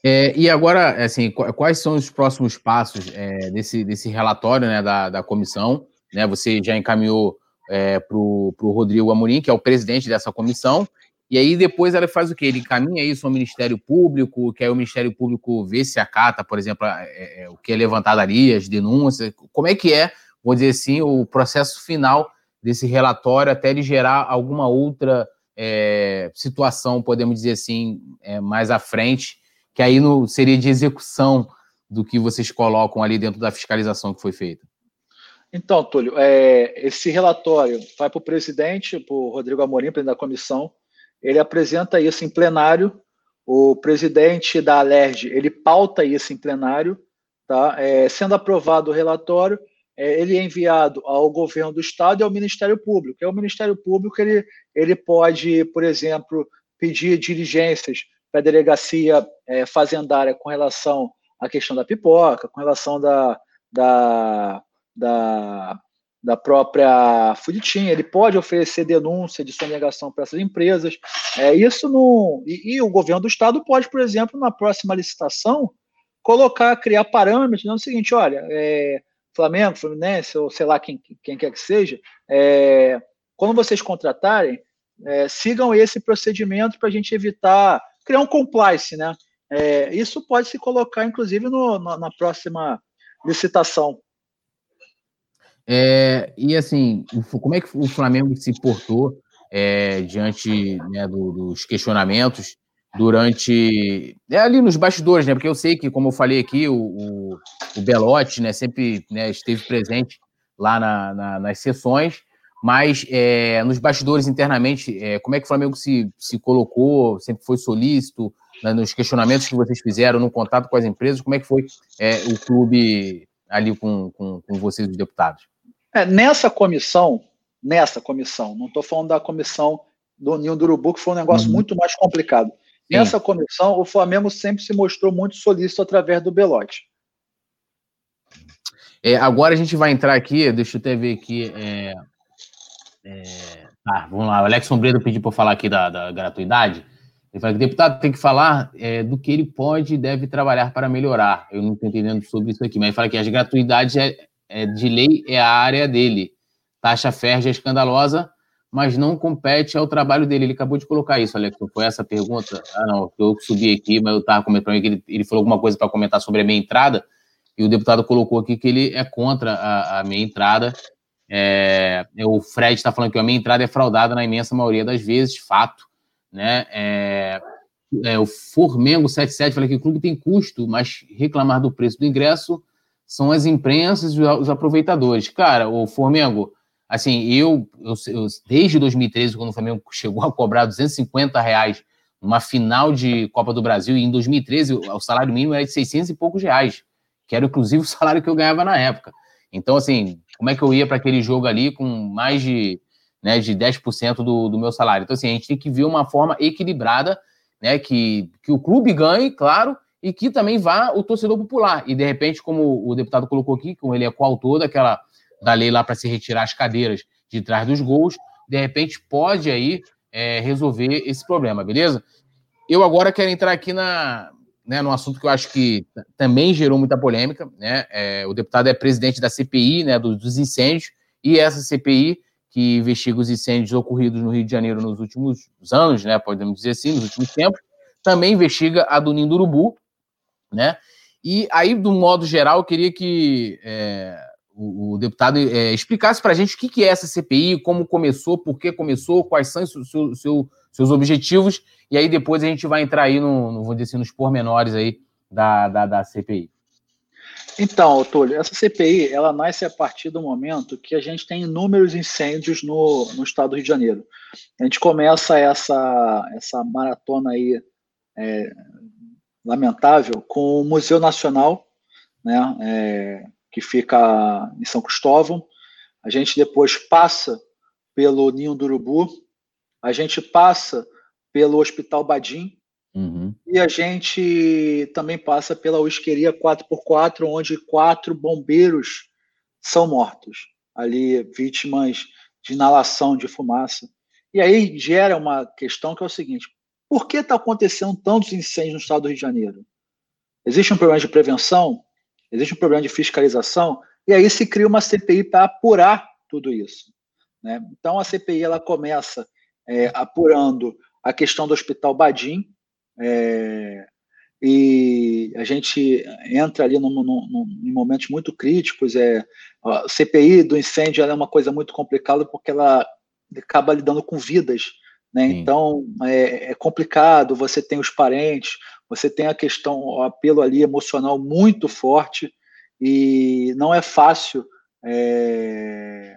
É, e agora, assim, quais são os próximos passos é, desse, desse relatório né, da, da comissão? Né, você já encaminhou é, para o Rodrigo Amorim, que é o presidente dessa comissão, e aí depois ela faz o quê? Ele encaminha isso ao Ministério Público, que aí o Ministério Público vê se acata, por exemplo, é, é, o que é levantado ali, as denúncias. Como é que é, vou dizer assim, o processo final desse relatório até ele gerar alguma outra é, situação, podemos dizer assim, é, mais à frente, que aí no, seria de execução do que vocês colocam ali dentro da fiscalização que foi feita? Então, Túlio, é, esse relatório vai para o presidente, para o Rodrigo Amorim, presidente da comissão, ele apresenta isso em plenário, o presidente da Alerj, ele pauta isso em plenário, tá? É, sendo aprovado o relatório, é, ele é enviado ao governo do estado e ao Ministério Público. E o Ministério Público ele, ele pode, por exemplo, pedir diligências para a delegacia é, fazendária com relação à questão da pipoca, com relação da, da, da da própria Fuditim, ele pode oferecer denúncia de sonegação para essas empresas. É, isso não. E, e, o governo do estado pode, por exemplo, na próxima licitação, colocar, criar parâmetros, dizendo o seguinte: olha, é, Flamengo, Fluminense, ou sei lá quem, quem quer que seja, é, quando vocês contratarem, é, sigam esse procedimento para a gente evitar criar um compliance, né? É, isso pode se colocar, inclusive, no, no, na próxima licitação. É, e assim, como é que o Flamengo se portou é, diante né, do, dos questionamentos durante é, ali nos bastidores, né? Porque eu sei que, como eu falei aqui, o, o, o Belotti, né, sempre né, esteve presente lá na, na, nas sessões, mas é, nos bastidores internamente, é, como é que o Flamengo se, se colocou, sempre foi solícito né, nos questionamentos que vocês fizeram, no contato com as empresas, como é que foi é, o clube ali com, com, com vocês, os deputados? É, nessa comissão, nessa comissão, não estou falando da comissão do Ninho do Urubu, que foi um negócio uhum. muito mais complicado. Sim. Nessa comissão, o Flamengo sempre se mostrou muito solícito através do Belote. É, agora a gente vai entrar aqui, deixa eu até ver aqui. É, é, tá, vamos lá. O Alex Sombreiro pediu para falar aqui da, da, gratuidade. Ele fala que o deputado tem que falar é, do que ele pode e deve trabalhar para melhorar. Eu não estou entendendo sobre isso aqui, mas ele fala que as gratuidades é, é, de lei é a área dele. Taxa férrea é escandalosa, mas não compete ao trabalho dele. Ele acabou de colocar isso, Alex. Foi essa a pergunta? Ah, não, eu subi aqui, mas eu estava comentando que ele, ele falou alguma coisa para comentar sobre a minha entrada, e o deputado colocou aqui que ele é contra a, a minha entrada. É, o Fred está falando que a minha entrada é fraudada na imensa maioria das vezes, fato. Né? É, é, o Formengo 77 fala que o clube tem custo, mas reclamar do preço do ingresso são as imprensas e os aproveitadores. Cara, o Formengo, Assim, eu, eu, eu, desde 2013, quando o Flamengo chegou a cobrar 250 reais numa final de Copa do Brasil, e em 2013 o, o salário mínimo era de 600 e poucos reais, que era inclusive o salário que eu ganhava na época. Então, assim, como é que eu ia para aquele jogo ali com mais de, né, de 10% do, do meu salário? Então, assim, a gente tem que ver uma forma equilibrada, né, que, que o clube ganhe, claro, e que também vá o torcedor popular. E, de repente, como o deputado colocou aqui, como ele é coautor daquela da lei lá para se retirar as cadeiras de trás dos gols, de repente pode aí é, resolver esse problema, beleza? Eu agora quero entrar aqui na, né, num assunto que eu acho que também gerou muita polêmica, né? É, o deputado é presidente da CPI, né, dos, dos incêndios, e essa CPI que investiga os incêndios ocorridos no Rio de Janeiro nos últimos anos, né, podemos dizer assim, nos últimos tempos, também investiga a do Ninho do Urubu, né? E aí, do modo geral, eu queria que é, o, o deputado é, explicasse para a gente o que, que é essa CPI, como começou, por que começou, quais são os seu, seu, seus objetivos, e aí depois a gente vai entrar aí no, no vou dizer assim, nos pormenores aí da, da, da CPI. Então, Túlio, essa CPI ela nasce a partir do momento que a gente tem inúmeros incêndios no, no estado do Rio de Janeiro. A gente começa essa, essa maratona aí é, lamentável com o Museu Nacional, né, é, que fica em São Cristóvão. A gente depois passa pelo Ninho do Urubu, a gente passa pelo Hospital Badim, uhum. e a gente também passa pela Whiskeria 4x4, onde quatro bombeiros são mortos, ali vítimas de inalação de fumaça. E aí gera uma questão que é o seguinte: por que está acontecendo tantos incêndios no estado do Rio de Janeiro? Existe um problema de prevenção? existe um problema de fiscalização, e aí se cria uma CPI para apurar tudo isso. Né? Então a CPI ela começa é, apurando a questão do Hospital Badim, é, e a gente entra ali em momentos muito críticos. É, a CPI do incêndio é uma coisa muito complicada porque ela acaba lidando com vidas. Né? Então é, é, complicado, você tem os parentes, você tem a questão, o apelo ali emocional muito forte e não é fácil, é,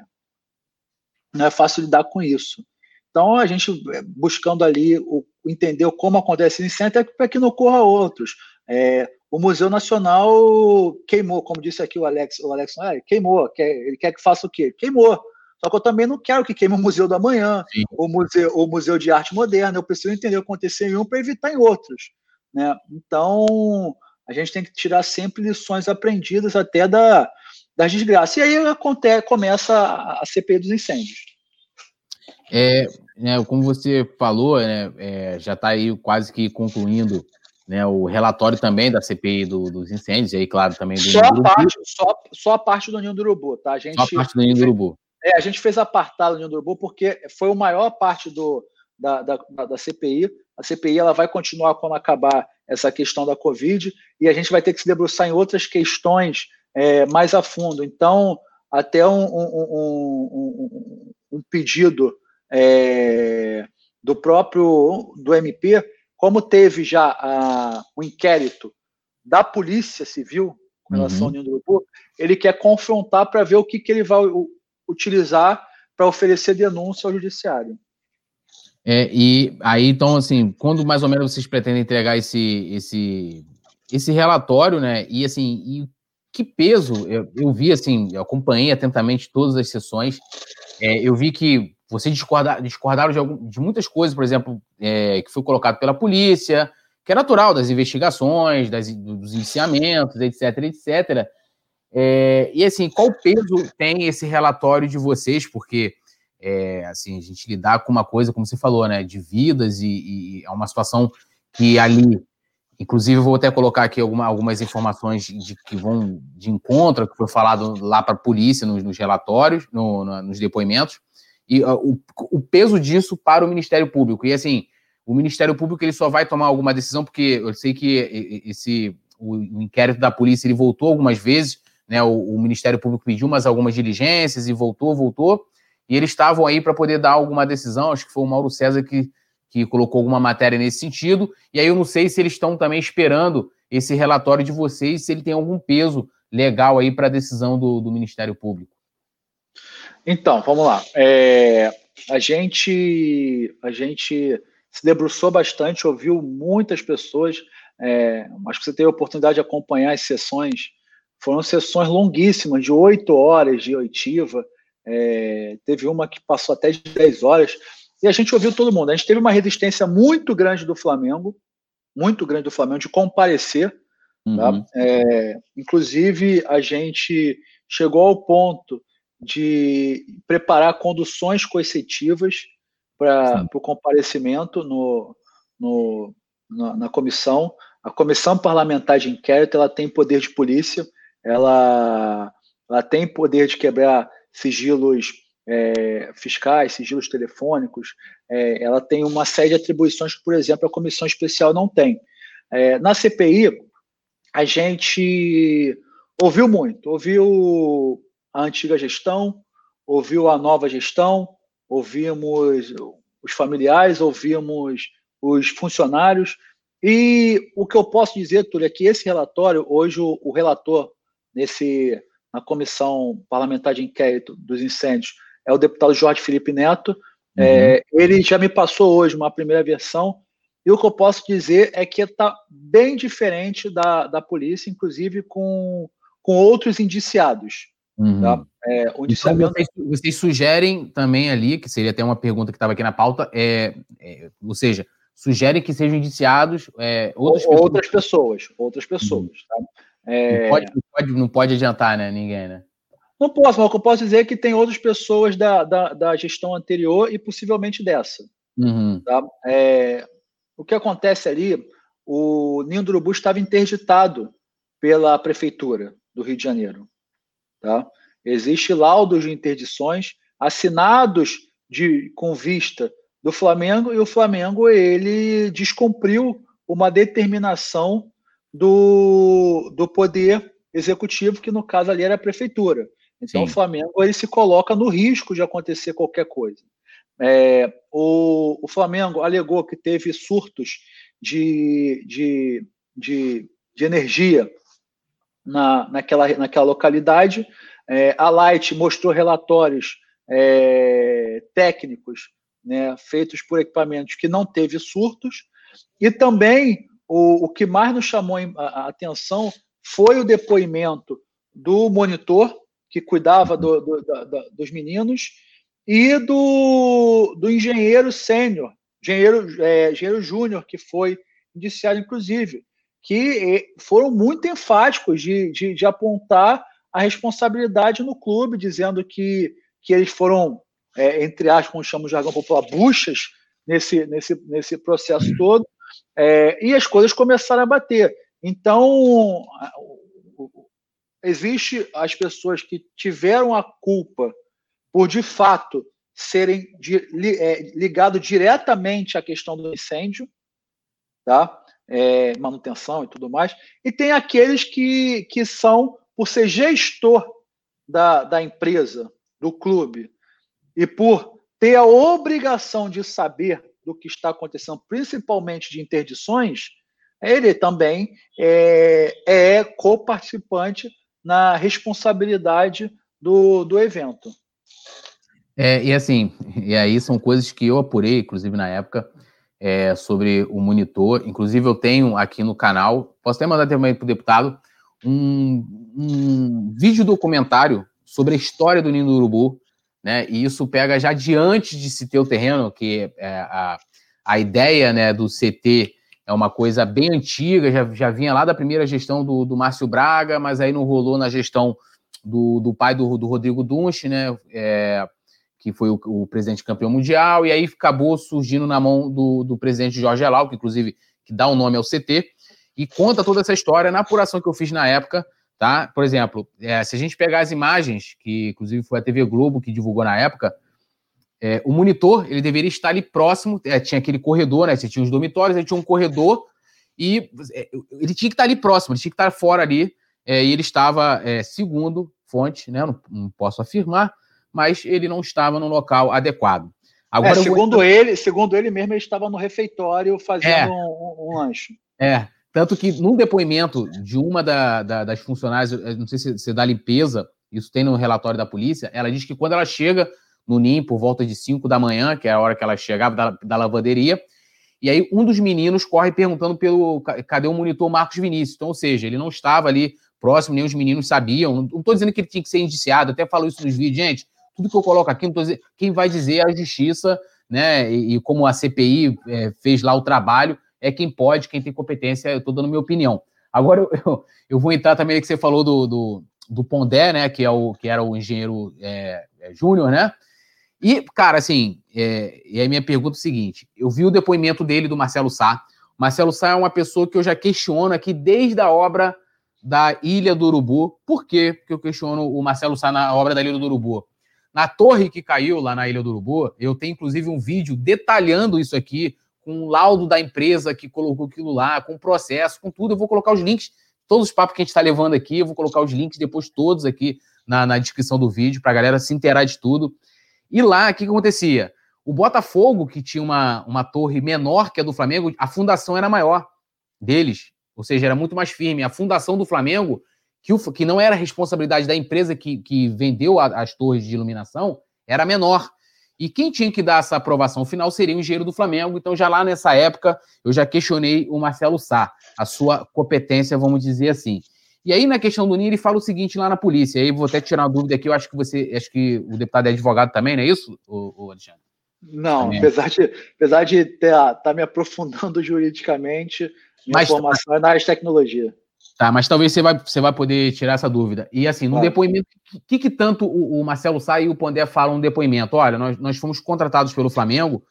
não é fácil lidar com isso. Então a gente é, buscando ali o, entender como acontece isso, até para que não ocorra outros. É, o Museu Nacional queimou, como disse aqui o Alex, o Alex ah, queimou, quer, ele quer que faça o quê? Queimou. Só que eu também não quero que queime o Museu da Manhã, o museu, o museu de Arte Moderna. Eu preciso entender o que aconteceu em um para evitar em outros. Né? Então, a gente tem que tirar sempre lições aprendidas até da, das desgraças. E aí acontece, começa a CPI dos incêndios. É, né, como você falou, né, é, já está aí quase que concluindo né, o relatório também da CPI do, dos incêndios, aí, claro, também do só a, parte, só, só, a parte do Ninho do Urubu, tá? A gente, só a parte do Ninho do Urubu. É, a gente fez apartado do Urubu porque foi a maior parte do, da, da, da CPI, a CPI ela vai continuar quando acabar essa questão da Covid e a gente vai ter que se debruçar em outras questões é, mais a fundo. Então, até um, um, um, um pedido é, do próprio do MP, como teve já a, um inquérito da Polícia Civil com relação uhum. ao Ninho do Urubu, ele quer confrontar para ver o que, que ele vai utilizar para oferecer denúncia ao judiciário. É, e aí, então, assim, quando mais ou menos vocês pretendem entregar esse, esse, esse relatório, né? E assim, e que peso? Eu, eu vi, assim, eu acompanhei atentamente todas as sessões. É, eu vi que vocês discordaram, discordaram de, algum, de, muitas coisas, por exemplo, é, que foi colocado pela polícia, que é natural das investigações, das, dos indiciamentos, etc, etc. É, e assim, qual peso tem esse relatório de vocês? Porque é, assim, a gente lidar com uma coisa, como você falou, né, de vidas e, e é uma situação que ali, inclusive, vou até colocar aqui alguma, algumas informações de, que vão de encontro, que foi falado lá para a polícia nos, nos relatórios, no, no, nos depoimentos, e uh, o, o peso disso para o Ministério Público. E assim, o Ministério Público ele só vai tomar alguma decisão, porque eu sei que esse o inquérito da polícia ele voltou algumas vezes, né? O, o, Ministério Público pediu umas algumas diligências e voltou, voltou, e eles estavam aí para poder dar alguma decisão. Acho que foi o Mauro César que, que colocou alguma matéria nesse sentido. E aí eu não sei se eles estão também esperando esse relatório de vocês, se ele tem algum peso legal aí para a decisão do, do Ministério Público. Então, vamos lá. É, a gente a gente se debruçou bastante, ouviu muitas pessoas. É, acho que você teve a oportunidade de acompanhar as sessões. Foram sessões longuíssimas, de oito horas de oitiva. É, teve uma que passou até de dez horas. E a gente ouviu todo mundo. A gente teve uma resistência muito grande do Flamengo, muito grande do Flamengo, de comparecer. Uhum. Tá? É, inclusive, a gente chegou ao ponto de preparar conduções coercitivas para o comparecimento no, no, na, na, comissão. A comissão parlamentar de inquérito ela tem poder de polícia, ela, ela tem poder de quebrar sigilos é, fiscais, sigilos telefônicos, é, ela tem uma série de atribuições que, por exemplo, a comissão especial não tem. É, na CPI, a gente ouviu muito, ouviu a antiga gestão, ouviu a nova gestão, ouvimos os familiares, ouvimos os funcionários. E o que eu posso dizer, Túlio, é que esse relatório, hoje o, o relator nesse, na comissão parlamentar de inquérito dos incêndios é o deputado Jorge Felipe Neto. Uhum. É, ele já me passou hoje uma primeira versão, e o que eu posso dizer é que está bem diferente da, da polícia, inclusive com, com outros indiciados. Uhum. Tá? É, o então, vocês, vocês, sugerem também ali, que seria até uma pergunta que estava aqui na pauta, é, é, ou seja, sugerem que sejam indiciados é, outras, pessoas. outras pessoas. Outras pessoas, uhum. tá? É, não pode, não, pode, não, pode, adiantar, né? Ninguém, né? Não posso, mas o que eu posso dizer é que tem outras pessoas da, da, da gestão anterior e possivelmente dessa. Uhum. Tá? É, o que acontece ali, o Ninho do Urubu estava interditado pela prefeitura do Rio de Janeiro. Tá? Existe laudos de interdições assinados de, com vista do Flamengo e o Flamengo ele descumpriu uma determinação do, do poder executivo, que no caso ali era a prefeitura. Então Sim. o Flamengo ele se coloca no risco de acontecer qualquer coisa. É, o, o Flamengo alegou que teve surtos de, de, de, de energia na, naquela, naquela localidade. É, a Light mostrou relatórios é, técnicos né, feitos por equipamentos que não teve surtos. E também o, o que mais nos chamou a, atenção foi o depoimento do monitor que cuidava do, do, dos meninos e do, do engenheiro sênior, engenheiro, é, engenheiro júnior, que foi indiciado, inclusive que foram muito enfáticos de, de, de apontar a responsabilidade no clube, dizendo que, que eles foram, é, entre aspas, como chama o jargão popular, buchas nesse, nesse, nesse processo todo, é, e as coisas começaram a bater. Então, existe as pessoas que tiveram a culpa por, de fato, serem de, é, diretamente à questão do incêndio, tá? é, manutenção e tudo mais, e tem aqueles que, que são, por ser gestor da, da empresa, do clube, e por ter a obrigação de saber do que está acontecendo, principalmente de interdições, ele também é, é co-participante na responsabilidade do, do evento. É, e assim, e aí são coisas que eu apurei, inclusive na época, é, sobre o monitor. Inclusive, eu tenho aqui no canal, posso até mandar também para o deputado, um, um vídeo documentário sobre a história do Ninho do Urubu. Né? E isso pega já diante de se ter o terreno, que é a, a ideia né, do CT é uma coisa bem antiga, já, já vinha lá da primeira gestão do, do Márcio Braga, mas aí não rolou na gestão do, do pai do, do Rodrigo Dunche, né? É, que foi o, o, presidente campeão mundial, e aí acabou surgindo na mão do, do presidente Jorge Elal, que inclusive que dá o nome ao CT, e conta toda essa história na apuração que eu fiz na época, tá? Por exemplo, é, se a gente pegar as imagens, que inclusive foi a TV Globo que divulgou na época, é, o monitor ele deveria estar ali próximo, é, tinha aquele corredor, né? Você tinha os dormitórios, aí tinha um corredor e é, ele tinha que estar ali próximo, ele tinha que estar fora ali, é, e ele estava, é, segundo fonte, né? Não, não, posso afirmar, mas ele não estava no local adequado. Agora, segundo vou... ele, segundo ele mesmo, ele estava no refeitório fazendo um, um lanche. É, tanto que num depoimento de uma da, da, das funcionárias, não sei se, se é da limpeza, isso tem no relatório da polícia, ela diz que quando ela chega no NIM por volta de 5 da manhã, que é a hora que ela chegava da, da lavanderia, e aí um dos meninos corre perguntando pelo cadê o monitor Marcos Vinícius. Então, ou seja, ele não estava ali próximo, nem os meninos sabiam. Não estou dizendo que ele tinha que ser indiciado, até falo isso nos vídeos, gente. Tudo que eu coloco aqui, não tô dizendo, quem vai dizer é a justiça, né? E, e como a CPI é, fez lá o trabalho, é quem pode, quem tem competência, eu estou dando minha opinião. Agora eu, eu, eu, vou entrar também que você falou do, do, do, Pondé, né? Que, é o, que era o engenheiro é, é, júnior, né? E, cara, assim, é, e aí minha pergunta é o seguinte: eu vi o depoimento dele do Marcelo Sá. Marcelo Sá é uma pessoa que eu já questiono aqui desde a obra da Ilha do Urubu. Por quê que eu questiono o Marcelo Sá na obra da Ilha do Urubu? Na torre que caiu lá na Ilha do Urubu, eu tenho inclusive um vídeo detalhando isso aqui, com o laudo da empresa que colocou aquilo lá, com o processo, com tudo. Eu vou colocar os links, todos os papos que a gente está levando aqui, eu vou colocar os links depois todos aqui na, na descrição do vídeo, para a galera se inteirar de tudo. E lá, o que, que acontecia? O Botafogo, que tinha uma, uma torre menor que a do Flamengo, a fundação era maior deles, ou seja, era muito mais firme. A fundação do Flamengo, que, o, que não era responsabilidade da empresa que, que vendeu a, as torres de iluminação, era menor. E quem tinha que dar essa aprovação final seria o engenheiro do Flamengo. Então, já lá nessa época, eu já questionei o Marcelo Sá, a sua competência, vamos dizer assim. E aí, na questão do Ninho, ele fala o seguinte lá na polícia. Aí, vou até tirar uma dúvida aqui. Eu acho que você, acho que o deputado é advogado também, não é isso, o, Alexandre? Não, apesar de, apesar de estar tá me aprofundando juridicamente, minha mas, formação é na área de tecnologia. Tá, mas talvez você vai, você vai poder tirar essa dúvida. E assim, no depoimento, o que, que tanto o, o, Marcelo Sá e o Pondé falam no depoimento? Olha, nós, nós fomos contratados pelo Flamengo,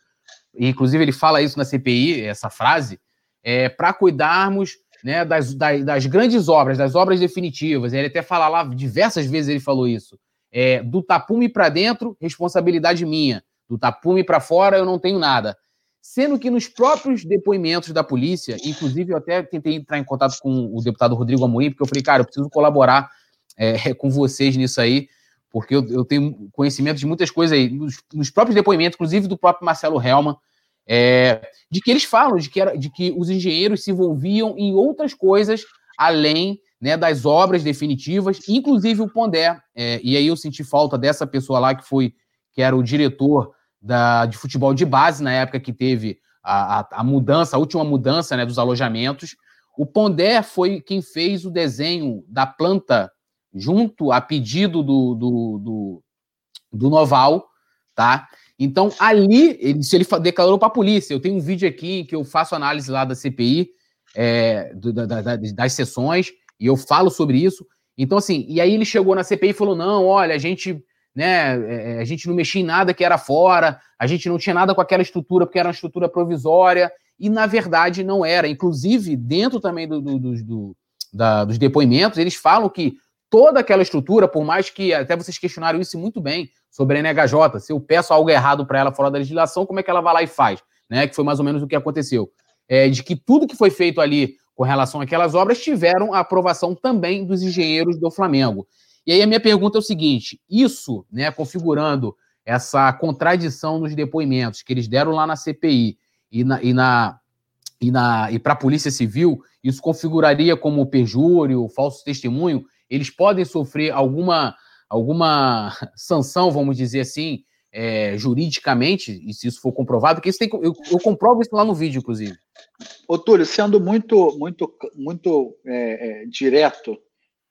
e inclusive ele fala isso na CPI, essa frase, é, para cuidarmos né, das, das, das, grandes obras, das obras definitivas. Ele até fala lá, diversas vezes ele falou isso. É, do tapume para dentro, responsabilidade minha. Do tapume para fora, eu não tenho nada. Sendo que nos próprios depoimentos da polícia, inclusive eu até tentei entrar em contato com o deputado Rodrigo Amorim, porque eu falei, cara, eu preciso colaborar é, com vocês nisso aí, porque eu, eu, tenho conhecimento de muitas coisas aí. Nos, nos próprios depoimentos, inclusive do próprio Marcelo Helman, é, de que eles falam de que, era, de que os engenheiros se envolviam em outras coisas além né, das obras definitivas, inclusive o Pondé. É, e aí eu senti falta dessa pessoa lá que foi que era o diretor da, de futebol de base na época que teve a, a, a mudança, a última mudança né, dos alojamentos. O Pondé foi quem fez o desenho da planta junto a pedido do, do, do, do Noval, tá? Então, ali, ele, se ele declarou para a polícia, eu tenho um vídeo aqui que eu faço análise lá da CPI, é, do, da, da, das sessões, e eu falo sobre isso. Então, assim, e aí ele chegou na CPI e falou: não, olha, a gente, né, é, a gente não mexia em nada que era fora, a gente não tinha nada com aquela estrutura, porque era uma estrutura provisória, e na verdade não era. Inclusive, dentro também do, do, do da, dos depoimentos, eles falam que toda aquela estrutura, por mais que até vocês questionaram isso muito bem sobre a NHJ, se eu peço algo errado para ela fora da legislação, como é que ela vai lá e faz? Né? Que foi mais ou menos o que aconteceu. É, de que tudo que foi feito ali com relação àquelas obras tiveram a aprovação também dos engenheiros do Flamengo. E aí a minha pergunta é o seguinte: isso, né, configurando essa contradição nos depoimentos que eles deram lá na CPI e na, e na e, na, e para a Polícia Civil, isso configuraria como perjúrio, falso testemunho, eles podem sofrer alguma, alguma sanção, vamos dizer assim, é, juridicamente, e se isso for comprovado, porque isso tem, eu, eu comprovo isso lá no vídeo, inclusive. Ô, Túlio, sendo muito, muito, muito é, é, direto,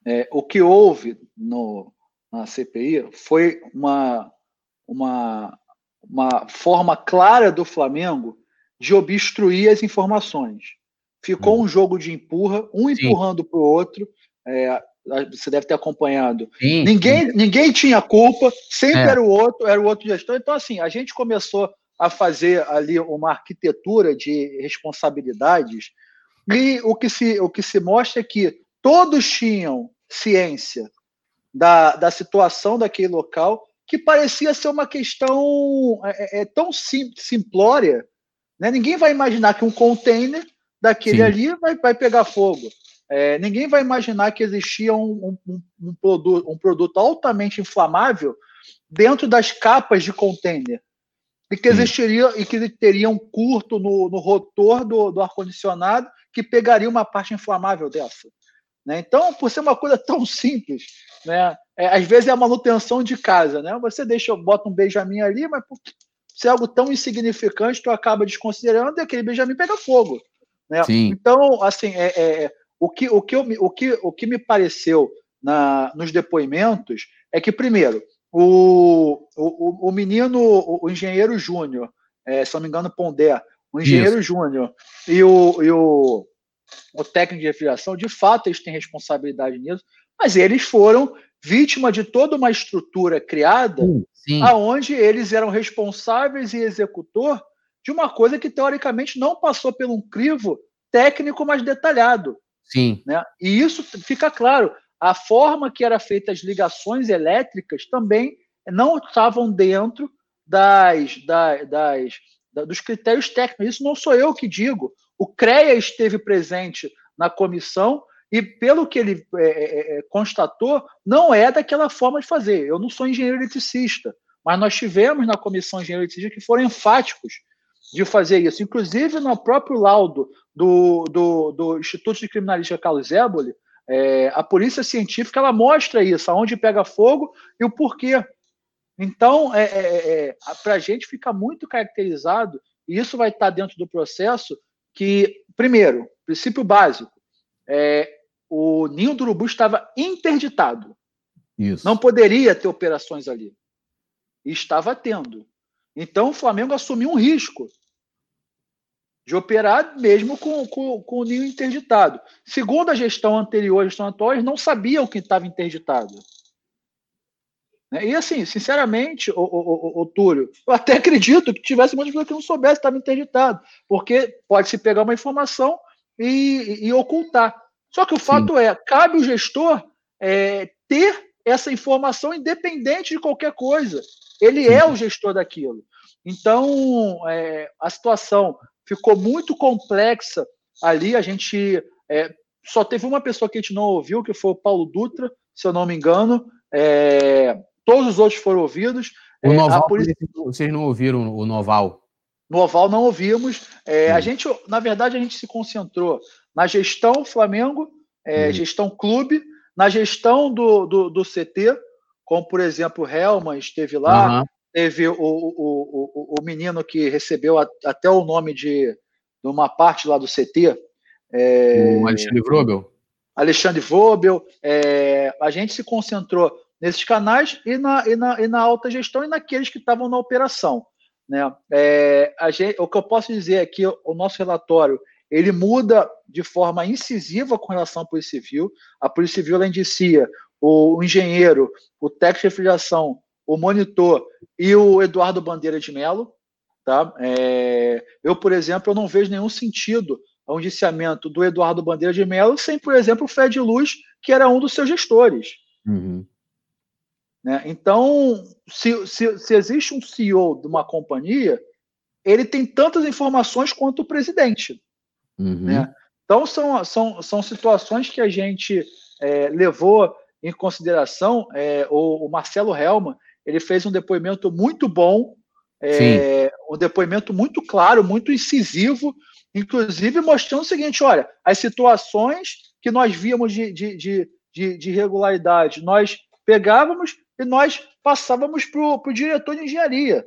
é, o que houve no, na CPI foi uma, uma, uma forma clara do Flamengo de obstruir as informações. Ficou hum. um jogo de empurra, um Sim. empurrando para o outro. É, você deve ter acompanhado. Sim, ninguém, sim. ninguém tinha culpa, sempre é. era o outro, era o outro gestor. Então, assim, a gente começou a fazer ali uma arquitetura de responsabilidades, e o que se, o que se mostra é que todos tinham ciência da, da situação daquele local, que parecia ser uma questão é, é, é tão sim, simplória. Né? Ninguém vai imaginar que um container daquele Sim. ali vai, vai pegar fogo. É, ninguém vai imaginar que existia um, um, um, produto, um produto altamente inflamável dentro das capas de container e que existiria e que teria um curto no, no rotor do, do ar-condicionado que pegaria uma parte inflamável dessa. Né? Então, por ser uma coisa tão simples, né? É, às vezes é a manutenção de casa, né? Você deixa, bota um Benjamin ali, mas se é algo tão insignificante, tu acaba desconsiderando e aquele Benjamin pega fogo. Né? Então, assim, é, é, é o, que, o, que eu, o, que, o que me pareceu na, nos depoimentos é que, primeiro, o, o, o menino, o, o engenheiro Júnior, é, se não me engano, Pondé, o engenheiro Júnior e, o, e o, o técnico de refrigeração, de fato, eles têm responsabilidade nisso, mas eles foram vítima de toda uma estrutura criada Sim. aonde eles eram responsáveis e executor de uma coisa que teoricamente não passou por um crivo técnico mais detalhado. Sim. Né? E isso fica claro. A forma que era feita as ligações elétricas também não estavam dentro das, das, das, dos critérios técnicos. Isso não sou eu que digo. O CREA esteve presente na comissão e, pelo que ele é, é, é, constatou, não é daquela forma de fazer. Eu não sou engenheiro eletricista, mas nós tivemos na comissão engenheiro eletricista que foram enfáticos de fazer isso. Inclusive, no próprio laudo do, do, do Instituto de Criminalística Carlos Zéboli, é, a polícia científica ela mostra isso, aonde pega fogo e o porquê. Então, é, é, é, é para a gente fica muito caracterizado, e isso vai estar dentro do processo, que, primeiro, princípio básico, é, o ninho do urubu estava interditado. Isso. Não poderia ter operações ali. E estava tendo. Então o Flamengo assumiu um risco de operar mesmo com, com, com o ninho interditado. Segundo a gestão anterior, a gestão atual, eles não sabiam que estava interditado. Né? E assim, sinceramente, o, o, o, o, Túlio, eu até acredito que tivesse muita pessoa que não soubesse estava interditado, porque pode se pegar uma informação e, e, ocultar. Só que o fato Sim. é, cabe o gestor é, ter essa informação independente de qualquer coisa. Ele Sim. é o gestor daquilo. Então, é, a situação ficou muito complexa ali. A gente é, só teve uma pessoa que a gente não ouviu, que foi o Paulo Dutra, se eu não me engano. É, todos os outros foram ouvidos. O é, Noval, polícia... vocês não ouviram o Noval? No Oval não ouvimos. É, a gente, na verdade, a gente se concentrou na gestão Flamengo, é, gestão clube, na gestão do, do, do, CT, como por exemplo o Helman esteve lá, uhum. teve o, o, o, o menino que recebeu a, até o nome de, de uma parte lá do CT. É, o Alexandre Vrobel. Alexandre Vrobel. É, a gente se concentrou nesses canais e na, e na, e na alta gestão e naqueles que estavam na operação. Né? É, gente, o que eu posso dizer é que o nosso relatório ele muda de forma incisiva com relação à Polícia Civil. A Polícia Civil ela indicia o, engenheiro, o técnico de refrigeração, o monitor e o Eduardo Bandeira de Mello. Tá? É, eu, por exemplo, eu não vejo nenhum sentido ao indiciamento do Eduardo Bandeira de Mello sem, por exemplo, o Fred Luz, que era um dos seus gestores. Uhum. Né? Então, se, se, se existe um CEO de uma companhia, ele tem tantas informações quanto o presidente. Uhum. Né? Então, são, são, são situações que a gente é, levou em consideração. É, o, o, Marcelo Helman ele fez um depoimento muito bom, é, um depoimento muito claro, muito incisivo, inclusive mostrando o seguinte: olha, as situações que nós víamos de, de, de, de, de irregularidade, nós pegávamos e nós passávamos para o diretor de engenharia.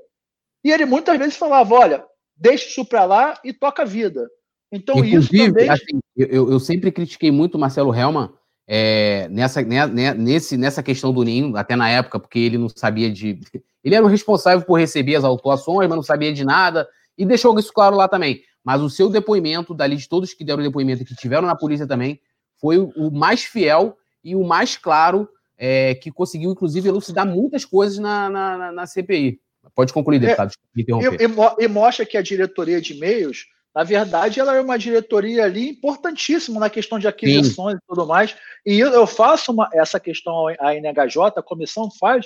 E ele muitas vezes falava: olha, deixa isso para lá e toca a vida. Então, Inclusive, isso também. Assim, eu, eu sempre critiquei muito o Marcelo Helman é, nessa, né, né, nesse, nessa questão do Ninho, até na época, porque ele não sabia de. Ele era o responsável por receber as autuações, mas não sabia de nada, e deixou isso claro lá também. Mas o seu depoimento, dali de todos que deram depoimento e que tiveram na polícia também, foi o mais fiel e o mais claro, é, que conseguiu, inclusive, elucidar muitas coisas na, na, na CPI. Pode concluir, é, deputado. É, e, e, mostra que a diretoria de e-mails, na verdade, ela é uma diretoria ali importantíssima na questão de aquisições Sim. e tudo mais. E eu, eu faço uma, essa questão à NHJ, a comissão faz.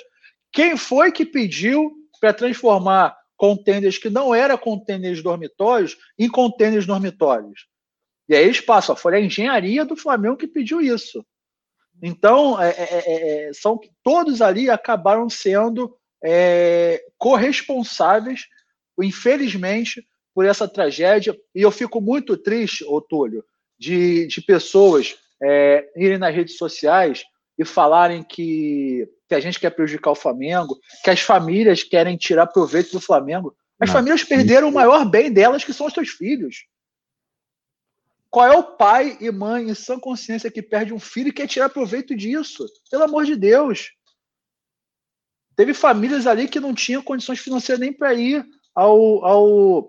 Quem foi que pediu para transformar contêineres que não eram contêineres dormitórios em contêineres dormitórios? E aí eles passam, foi a engenharia do Flamengo que pediu isso. Então, é, é, é, é são todos ali acabaram sendo é, corresponsáveis, infelizmente, por essa tragédia. E eu fico muito triste, Otúlio, de, de pessoas é, irem nas redes sociais e falarem que, que a gente quer prejudicar o Flamengo, que as famílias querem tirar proveito do Flamengo. As Não, famílias perderam isso. o maior bem delas, que são os seus filhos. Qual é o pai e mãe em sã consciência que perde um filho e quer tirar proveito disso? Pelo amor de Deus. Teve famílias ali que não tinham condições financeiras nem para ir ao, ao,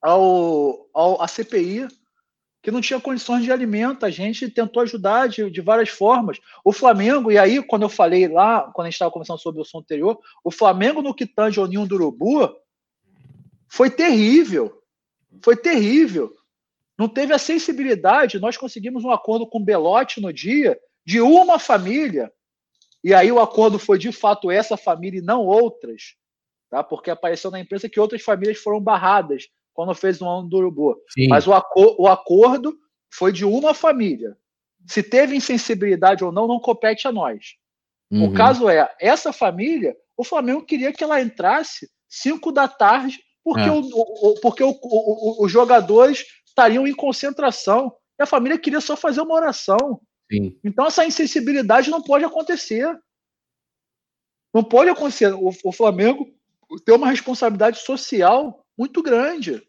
ao, ao, à CPI, que não tinha condições de alimento. A gente tentou ajudar de, de várias formas. O Flamengo, e aí, quando eu falei lá, quando a gente estava conversando sobre o som anterior, o Flamengo no que tange Ninho do Urubu foi terrível. Foi terrível não teve a sensibilidade. Nós conseguimos um acordo com o Belotti no dia de uma família, e aí o acordo foi de fato essa família e não outras, tá? porque apareceu na imprensa que outras famílias foram barradas quando fez no ano do Urubu. Sim. Mas o, acor o acordo foi de uma família. Se teve insensibilidade ou não, não compete a nós. Uhum. O caso é, essa família, o Flamengo queria que ela entrasse 5 da tarde, porque, é. o, o, porque o, os jogadores estariam em concentração e a família queria só fazer uma oração. Sim. Então essa insensibilidade não pode acontecer. Não pode acontecer. O, o Flamengo tem uma responsabilidade social muito grande.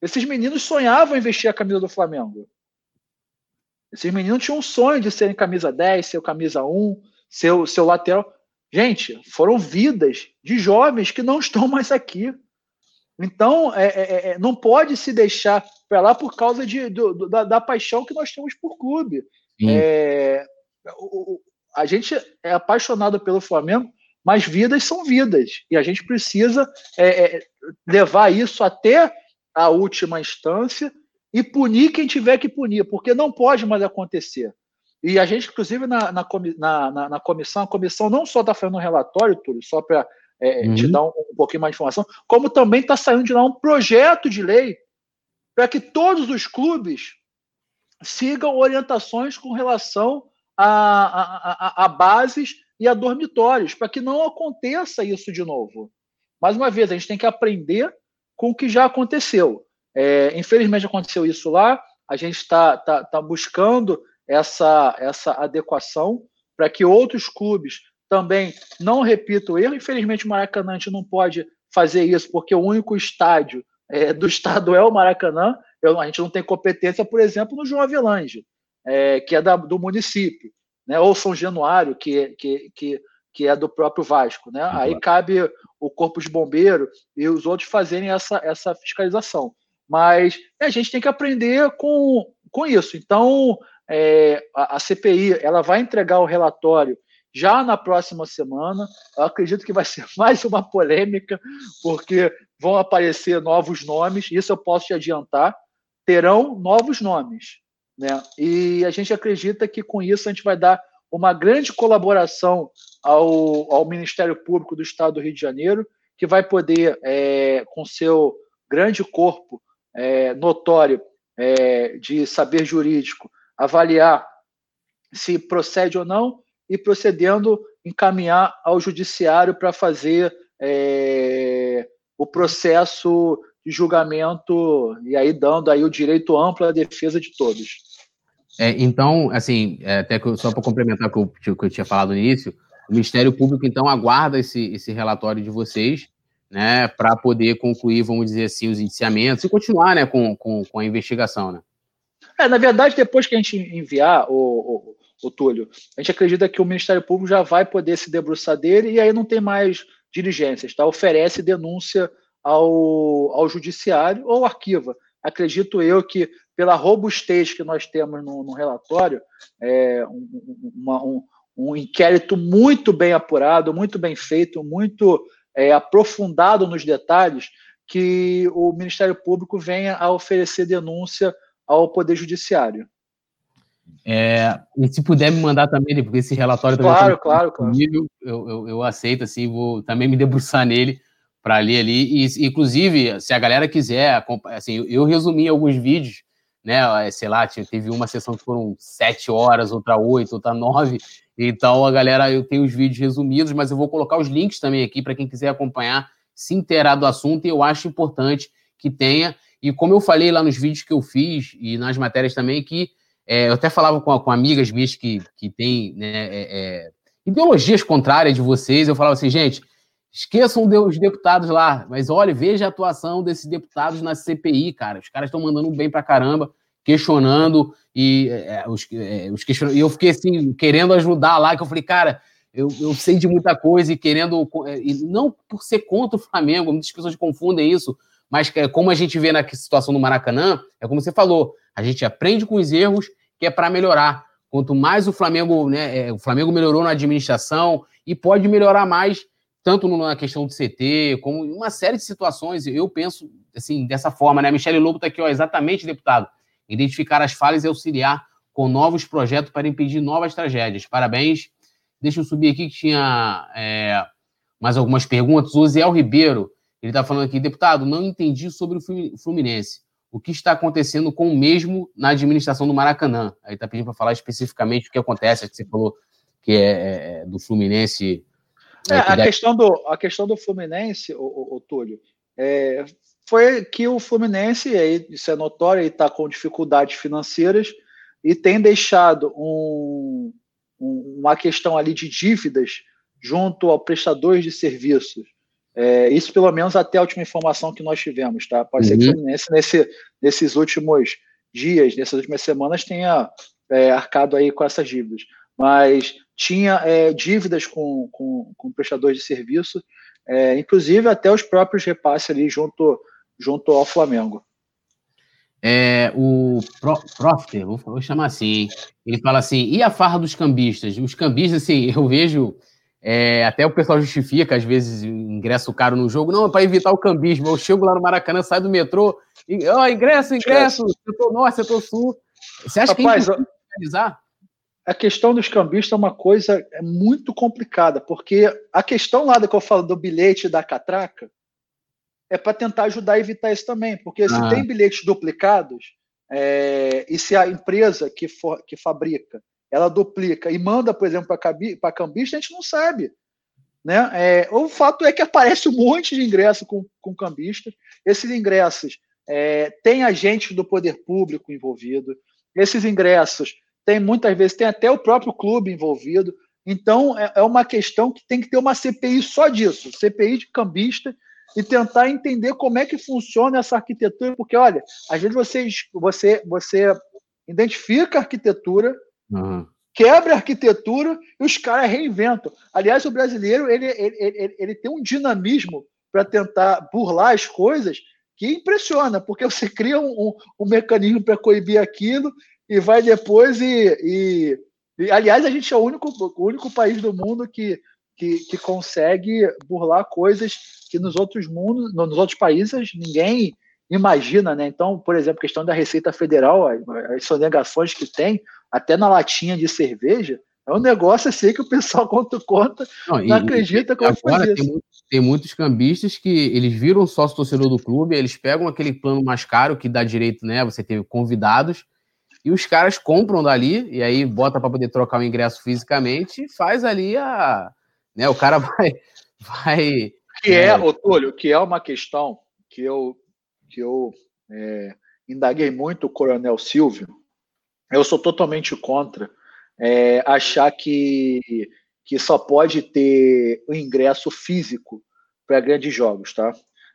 Esses meninos sonhavam em vestir a camisa do Flamengo. Esses meninos tinham um sonho de serem camisa 10, ser camisa 1, ser seu lateral. Gente, foram vidas de jovens que não estão mais aqui. Então, é, é, é não pode se deixar para lá por causa de, do, da, da, paixão que nós temos por clube. É, o, a gente é apaixonado pelo Flamengo, mas vidas são vidas. E a gente precisa é, é, levar isso até a última instância e punir quem tiver que punir, porque não pode mais acontecer. E a gente, inclusive, na, na, na, na comissão, a comissão não só está fazendo um relatório, Túlio, só para é, uhum. te dar um, um, pouquinho mais de informação, como também está saindo de lá um projeto de lei para que todos os clubes sigam orientações com relação a, a, a, a bases e a dormitórios, para que não aconteça isso de novo. Mais uma vez, a gente tem que aprender com o que já aconteceu. É, infelizmente aconteceu isso lá, a gente está tá, tá buscando essa, essa adequação para que outros clubes também não repitam o erro. Infelizmente, o Maracanã a gente não pode fazer isso, porque o único estádio é, do estado é o Maracanã. Eu, a gente não tem competência, por exemplo, no João Avelange, é, que é da, do município, né? ou São Januário, que, que, que, que é do próprio Vasco. Né? Uhum. Aí cabe o Corpo de Bombeiro e os outros fazerem essa, essa fiscalização. Mas a gente tem que aprender com, com isso. Então, é, a, a CPI ela vai entregar o relatório já na próxima semana. Eu acredito que vai ser mais uma polêmica, porque vão aparecer novos nomes, isso eu posso te adiantar. Terão novos nomes. Né? E a gente acredita que com isso a gente vai dar uma grande colaboração ao, ao Ministério Público do Estado do Rio de Janeiro, que vai poder, é, com seu grande corpo é, notório é, de saber jurídico, avaliar se procede ou não e procedendo encaminhar ao judiciário para fazer é, o processo de julgamento e aí dando aí o direito amplo à defesa de todos. É, então, assim, é, até só para complementar o que eu, que eu tinha falado no início, o Ministério Público então aguarda esse, esse relatório de vocês, né, para poder concluir, vamos dizer assim, os indiciamentos e continuar, né, com, com, com a investigação, né? É, na verdade, depois que a gente enviar o, o, o Túlio. A gente acredita que o Ministério Público já vai poder se debruçar dele e aí não tem mais diligências, tá? Oferece denúncia ao, ao judiciário ou arquiva. Acredito eu que, pela robustez que nós temos no, no relatório, é, um, uma, um, um, inquérito muito bem apurado, muito bem feito, muito é, aprofundado nos detalhes, que o Ministério Público venha a oferecer denúncia ao Poder Judiciário. É, e se puder me mandar também, porque esse relatório também claro, tá claro, claro. Eu, eu, eu, aceito, assim, vou também me debruçar nele para ler ali. E, inclusive, se a galera quiser, assim, eu resumi alguns vídeos, né? Sei lá, teve uma sessão que foram sete horas, outra oito, outra nove. Então, a galera, eu tenho os vídeos resumidos, mas eu vou colocar os links também aqui para quem quiser acompanhar, se inteirar do assunto. E eu acho importante que tenha. E como eu falei lá nos vídeos que eu fiz e nas matérias também, que é, eu até falava com, com amigas minhas que, que têm né, é, é, ideologias contrárias de vocês. Eu falava assim, gente, esqueçam os deputados lá, mas olha, veja a atuação desses deputados na CPI, cara. Os caras estão mandando bem pra caramba, questionando e é, os, é, os questionando. E eu fiquei assim, querendo ajudar lá, que eu falei, cara. Eu, eu sei de muita coisa e querendo, é, e não por ser contra o Flamengo, muitas pessoas confundem isso, mas como a gente vê na situação do Maracanã, é como você falou, a gente aprende com os erros que é para melhorar. Quanto mais o Flamengo, né, é, o Flamengo melhorou na administração e pode melhorar mais tanto na questão do CT, como em uma série de situações. Eu penso assim dessa forma, né? Michele Lobo está aqui, ó, exatamente, deputado. Identificar as falhas e auxiliar com novos projetos para impedir novas tragédias. Parabéns. Deixa eu subir aqui que tinha é, mais algumas perguntas. O Zé Ribeiro, ele está falando aqui, deputado, não entendi sobre o Fluminense o que está acontecendo com o mesmo na administração do Maracanã. Aí está pedindo para falar especificamente o que acontece, que você falou que é, é, é do Fluminense. É, a, deve... questão do, a questão do Fluminense, o, o, o Túlio, é, foi que o Fluminense, aí, isso é notório, está com dificuldades financeiras e tem deixado um, um, uma questão ali de dívidas junto ao prestadores de serviços é, isso, pelo menos, até a última informação que nós tivemos, tá? Pode uhum. ser que o uhum. Fluminense, nesse, nesses últimos dias, nessas últimas semanas, tenha é, arcado aí com essas dívidas. Mas tinha é, dívidas com, com, com prestadores de serviço, é, inclusive até os próprios repasses ali junto, junto ao Flamengo. É, o Pro, Profter, vou, vou chamar assim, ele fala assim, e a farra dos cambistas? Os cambistas, assim, eu vejo é, até o pessoal justifica, às vezes, ingresso caro no jogo. Não, é para evitar o cambismo. Eu chego lá no Maracanã, saio do metrô, e, oh, ingresso, ingresso, setor norte, setor sul. Você acha Rapaz, que é realizar? A questão dos cambistas é uma coisa é muito complicada, porque a questão lá que eu falo do bilhete da catraca é para tentar ajudar a evitar isso também, porque se ah. tem bilhetes duplicados, é, e se a empresa que, for, que fabrica ela duplica e manda, por exemplo, para cambista, a gente não sabe. Né? É, o fato é que aparece um monte de ingressos com, com cambistas. Esses ingressos é, tem agentes do poder público envolvido. Esses ingressos tem muitas vezes tem até o próprio clube envolvido. Então é, é uma questão que tem que ter uma CPI só disso, CPI de cambista e tentar entender como é que funciona essa arquitetura, porque olha, às vezes você você você identifica a arquitetura Uhum. Quebra a arquitetura e os caras reinventam. Aliás, o brasileiro ele, ele, ele, ele tem um dinamismo para tentar burlar as coisas que impressiona, porque você cria um, um, um mecanismo para coibir aquilo e vai depois e, e, e, Aliás, a gente é o único, o único país do mundo que, que, que consegue burlar coisas que nos outros mundos, nos outros países, ninguém imagina, né? Então, por exemplo, questão da Receita Federal, as sonegações que tem, até na latinha de cerveja, é um negócio assim que o pessoal conta conta, não, não e, acredita como agora tem, tem, muitos cambistas que eles viram sócio torcedor do clube, eles pegam aquele plano mais caro que dá direito, né? Você teve convidados e os caras compram dali e aí bota para poder trocar o ingresso fisicamente e faz ali a, né? O cara vai, vai. Que é, é Otúlio, que é uma questão que eu que eu é, indaguei muito o Coronel Silvio, eu sou totalmente contra é, achar que, que só pode ter o ingresso físico para grandes jogos, tá?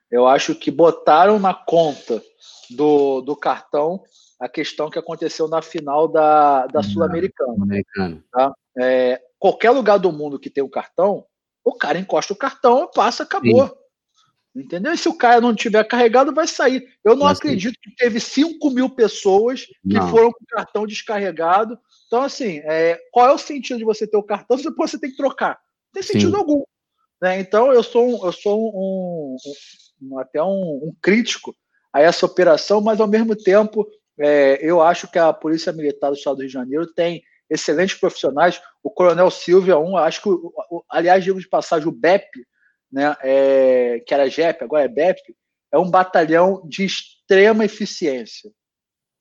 Eu acho que botaram na conta do, do cartão a questão que aconteceu na final da, da Sul-Americana. Tá? É, qualquer lugar do mundo que tem um cartão, o cara encosta o cartão, passa, acabou. Sim. Entendeu? E se o cara não tiver carregado, vai sair. Eu não acredito que teve 5 mil pessoas que não. foram com o cartão descarregado. Então, assim, é, qual é o sentido de você ter o cartão se depois você tem que trocar? Não tem sentido Sim. algum. Né? Então, eu sou, um, eu sou um, um até um, crítico a essa operação, mas ao mesmo tempo, é, eu acho que a Polícia Militar do Estado do Rio de Janeiro tem excelentes profissionais. O Coronel Silvio é um, acho que, aliás, digo de passagem, o BEP, né, é, que era JEP, agora é BEP, é um batalhão de extrema eficiência,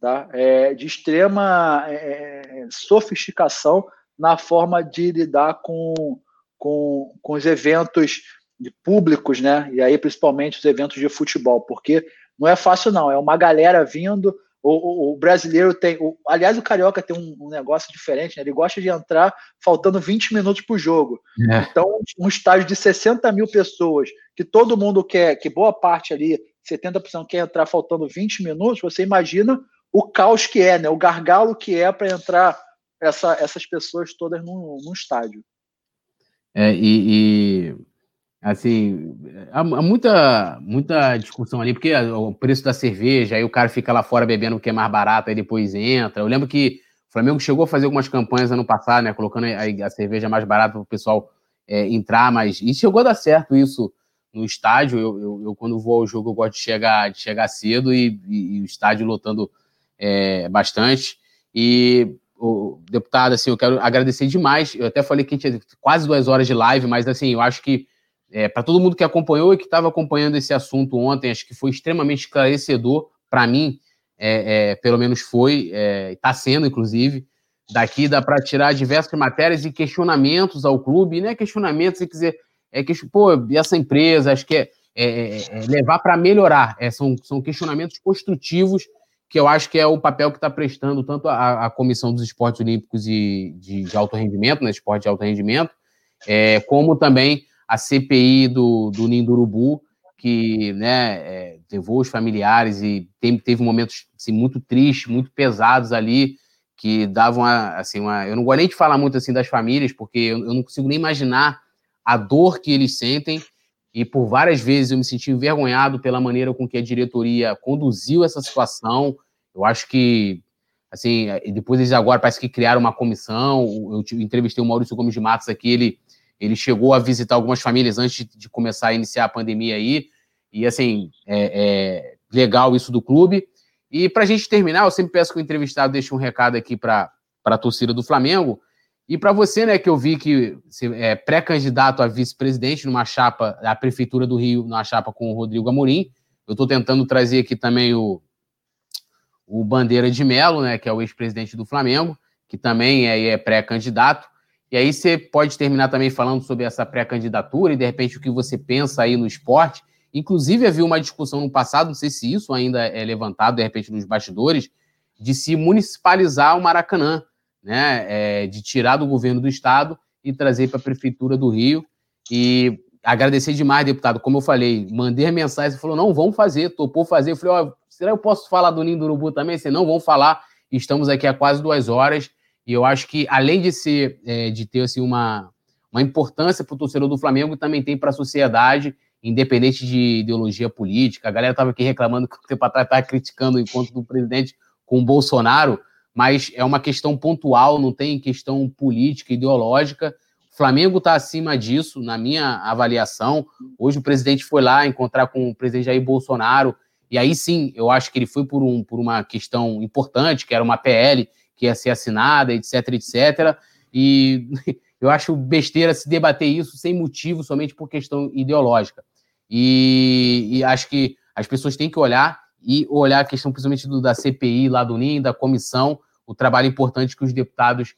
tá? É, de extrema é, é, sofisticação na forma de lidar com, com, com os eventos públicos, né? E aí, principalmente, os eventos de futebol, porque não é fácil, não. É uma galera vindo o, o, o brasileiro tem. O, aliás, o Carioca tem um, um negócio diferente, né? Ele gosta de entrar faltando 20 minutos para o jogo. É. Então, um estádio de 60 mil pessoas, que todo mundo quer, que boa parte ali, 70% quer entrar faltando 20 minutos, você imagina o caos que é, né? O gargalo que é para entrar essa, essas pessoas todas num, num estádio. É, e, e Assim, há, muita, muita discussão ali, porque o preço da cerveja, aí o cara fica lá fora bebendo o que é mais barato, aí depois entra. Eu lembro que o Flamengo chegou a fazer algumas campanhas ano passado, né? Colocando a, a cerveja mais barata para o pessoal é, entrar, mas. E chegou a dar certo isso no estádio. Eu, eu, eu, quando vou ao jogo, eu gosto de chegar, de chegar cedo e, e, e o estádio lotando é, bastante. E o deputado, assim, eu quero agradecer demais. Eu até falei que tinha quase duas horas de live, mas assim, eu acho que é, para todo mundo que acompanhou e que estava acompanhando esse assunto ontem, acho que foi extremamente esclarecedor para mim, é, é, pelo menos foi, está é, sendo, inclusive. Daqui dá para tirar diversas matérias e questionamentos ao clube, não é questionamento, se quiser, é que, pô, essa empresa, acho que é, é, é levar para melhorar, são, são questionamentos construtivos que eu acho que é o papel que está prestando tanto a, a, Comissão dos Esportes Olímpicos e de, de alto rendimento, né, esporte de alto rendimento, como também a CPI do, do Ninho do Urubu, que né, é, levou os familiares e teve, teve momentos assim, muito tristes, muito pesados ali, que davam assim, uma. Eu não gosto nem de falar muito assim das famílias, porque eu, eu não consigo nem imaginar a dor que eles sentem. E por várias vezes eu me senti envergonhado pela maneira com que a diretoria conduziu essa situação. Eu acho que, assim, depois eles agora parece que criaram uma comissão. Eu entrevistei o Maurício Gomes de Matos aqui, ele ele chegou a visitar algumas famílias antes de começar a iniciar a pandemia aí. E, assim, é, é legal isso do clube. E, para a gente terminar, eu sempre peço que o entrevistado deixe um recado aqui para a torcida do Flamengo. E para você, né, que eu vi que é pré-candidato a vice-presidente numa chapa da Prefeitura do Rio, numa chapa com o Rodrigo Amorim. Eu estou tentando trazer aqui também o, o Bandeira de Melo, né, que é o ex-presidente do Flamengo, que também é, é pré-candidato. E aí você pode terminar também falando sobre essa pré-candidatura e, de repente, o que você pensa aí no esporte. Inclusive, havia uma discussão no passado, não sei se isso ainda é levantado, de repente, nos bastidores, de se municipalizar o Maracanã, né? É, de tirar do governo do estado e trazer para a Prefeitura do Rio. E agradecer demais, deputado. Como eu falei, mandei mensagem, falou, não, vamos fazer, topou fazer. Eu falei, ó, será que eu posso falar do Ninho do Urubu também? Você não, vamos falar. Estamos aqui há quase duas horas. E eu acho que, além de ser, é, de ter assim, uma, uma importância para o torcedor do Flamengo, também tem para a sociedade, independente de ideologia política. A galera estava aqui reclamando que o tempo atrás estava criticando o encontro do presidente com o Bolsonaro, mas é uma questão pontual, não tem questão política, ideológica. O Flamengo está acima disso, na minha avaliação. Hoje o presidente foi lá encontrar com o presidente Jair Bolsonaro, e aí sim, eu acho que ele foi por, um, por uma questão importante, que era uma PL, que ia ser assinada, etc, etc. E eu acho besteira se debater isso sem motivo, somente por questão ideológica. E, e acho que as pessoas têm que olhar e olhar a questão principalmente do, da CPI lá do NIM, da comissão, o trabalho importante que os deputados.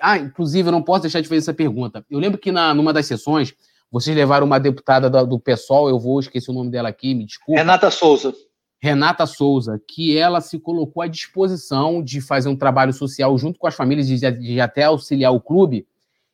Ah, inclusive, eu não posso deixar de fazer essa pergunta. Eu lembro que na, numa das sessões, vocês levaram uma deputada do, do PSOL, eu vou esquecer o nome dela aqui, me desculpa. Renata Souza. Renata Souza, que ela se colocou à disposição de fazer um trabalho social junto com as famílias, de, de até auxiliar o clube.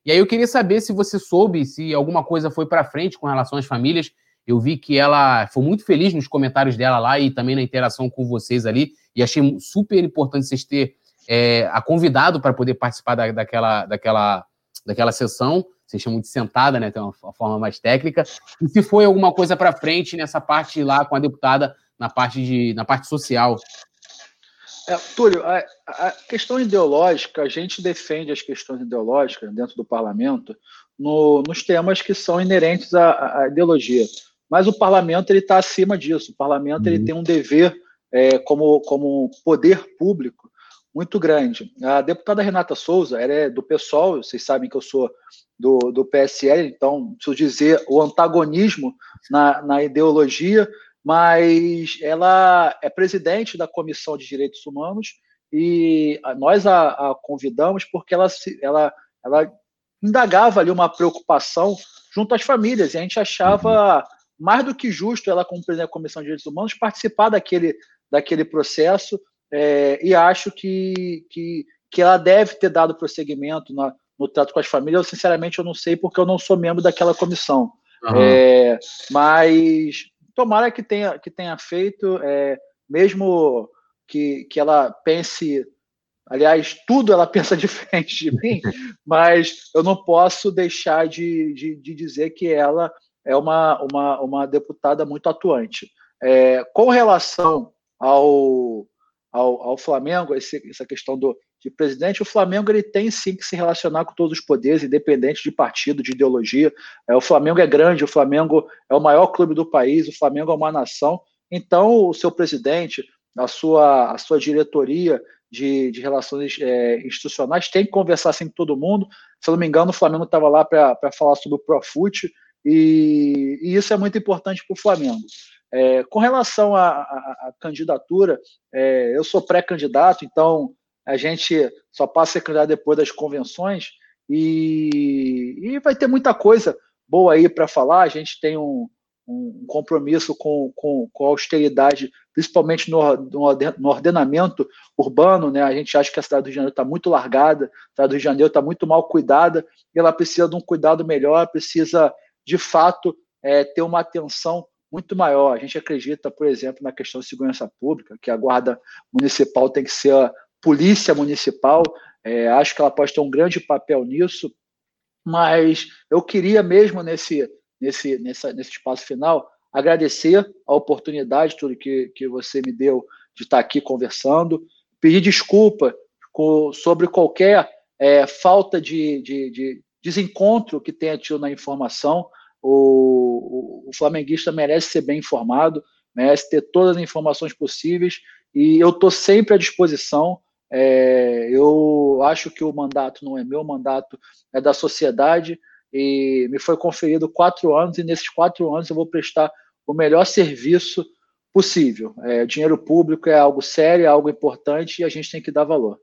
E aí eu queria saber se você soube, se alguma coisa foi para frente com relação às famílias. Eu vi que ela foi muito feliz nos comentários dela lá e também na interação com vocês ali. E achei super importante vocês ter é, a convidado para poder participar da, daquela, daquela, daquela sessão. vocês chamam de sentada, né? Tem uma, uma forma mais técnica. E se foi alguma coisa para frente nessa parte lá com a deputada na parte de na parte social. É, Túlio, a, a, questão ideológica, a gente defende as questões ideológicas dentro do parlamento no, nos temas que são inerentes à, à ideologia. Mas o parlamento ele está acima disso. O parlamento uhum. ele tem um dever é, como, como poder público muito grande. A deputada Renata Souza, ela é do PSOL, vocês sabem que eu sou do, do PSL, então preciso dizer o antagonismo na, na ideologia, mas ela é presidente da Comissão de Direitos Humanos e nós a, a convidamos porque ela, ela, ela indagava ali uma preocupação junto às famílias, e a gente achava uhum. mais do que justo ela, como presidente da Comissão de Direitos Humanos, participar daquele, daquele processo, é, e acho que, que, que ela deve ter dado prosseguimento na, no trato com as famílias. Eu, sinceramente, eu não sei, porque eu não sou membro daquela comissão. Uhum. É, mas tomara que tenha, que tenha feito, é, mesmo que, que ela pense Aliás, tudo ela pensa diferente de mim, mas eu não posso deixar de, de, de dizer que ela é uma, uma, uma deputada muito atuante. É, com relação ao, ao, ao Flamengo, esse, essa questão do, de presidente, o Flamengo ele tem sim que se relacionar com todos os poderes, independente de partido, de ideologia. É, o Flamengo é grande, o Flamengo é o maior clube do país, o Flamengo é uma nação. Então, o seu presidente, a sua, a sua diretoria de, de relações é, institucionais tem que conversar sempre com todo mundo. Se eu não me engano, o Flamengo estava lá para falar sobre o Profute, e, e isso é muito importante para o Flamengo. É, com relação à, candidatura, é, eu sou pré-candidato, então a gente só passa a candidato depois das convenções e, e vai ter muita coisa boa aí para falar. A gente tem um, um compromisso com, com, com a austeridade, principalmente no, no, ordenamento urbano. Né? A gente acha que a cidade do Rio de Janeiro está muito largada, a cidade do Rio de Janeiro está muito mal cuidada, e ela precisa de um cuidado melhor, precisa, de fato, é, ter uma atenção muito maior. A gente acredita, por exemplo, na questão de segurança pública, que a guarda municipal tem que ser polícia municipal. É, acho que ela pode ter um grande papel nisso, mas eu queria mesmo nesse nesse, nessa, nesse espaço final, agradecer a oportunidade tudo que, que você me deu de estar aqui conversando, pedir desculpa com, sobre qualquer é, falta de, de, de, desencontro que tenha tido na informação. O, o, o flamenguista merece ser bem informado, merece ter todas as informações possíveis e eu estou sempre à disposição. É, eu acho que o mandato não é meu, o mandato é da sociedade e me foi conferido quatro anos, e nesses quatro anos eu vou prestar o melhor serviço possível. É, dinheiro público é algo sério, é algo importante e a gente tem que dar valor.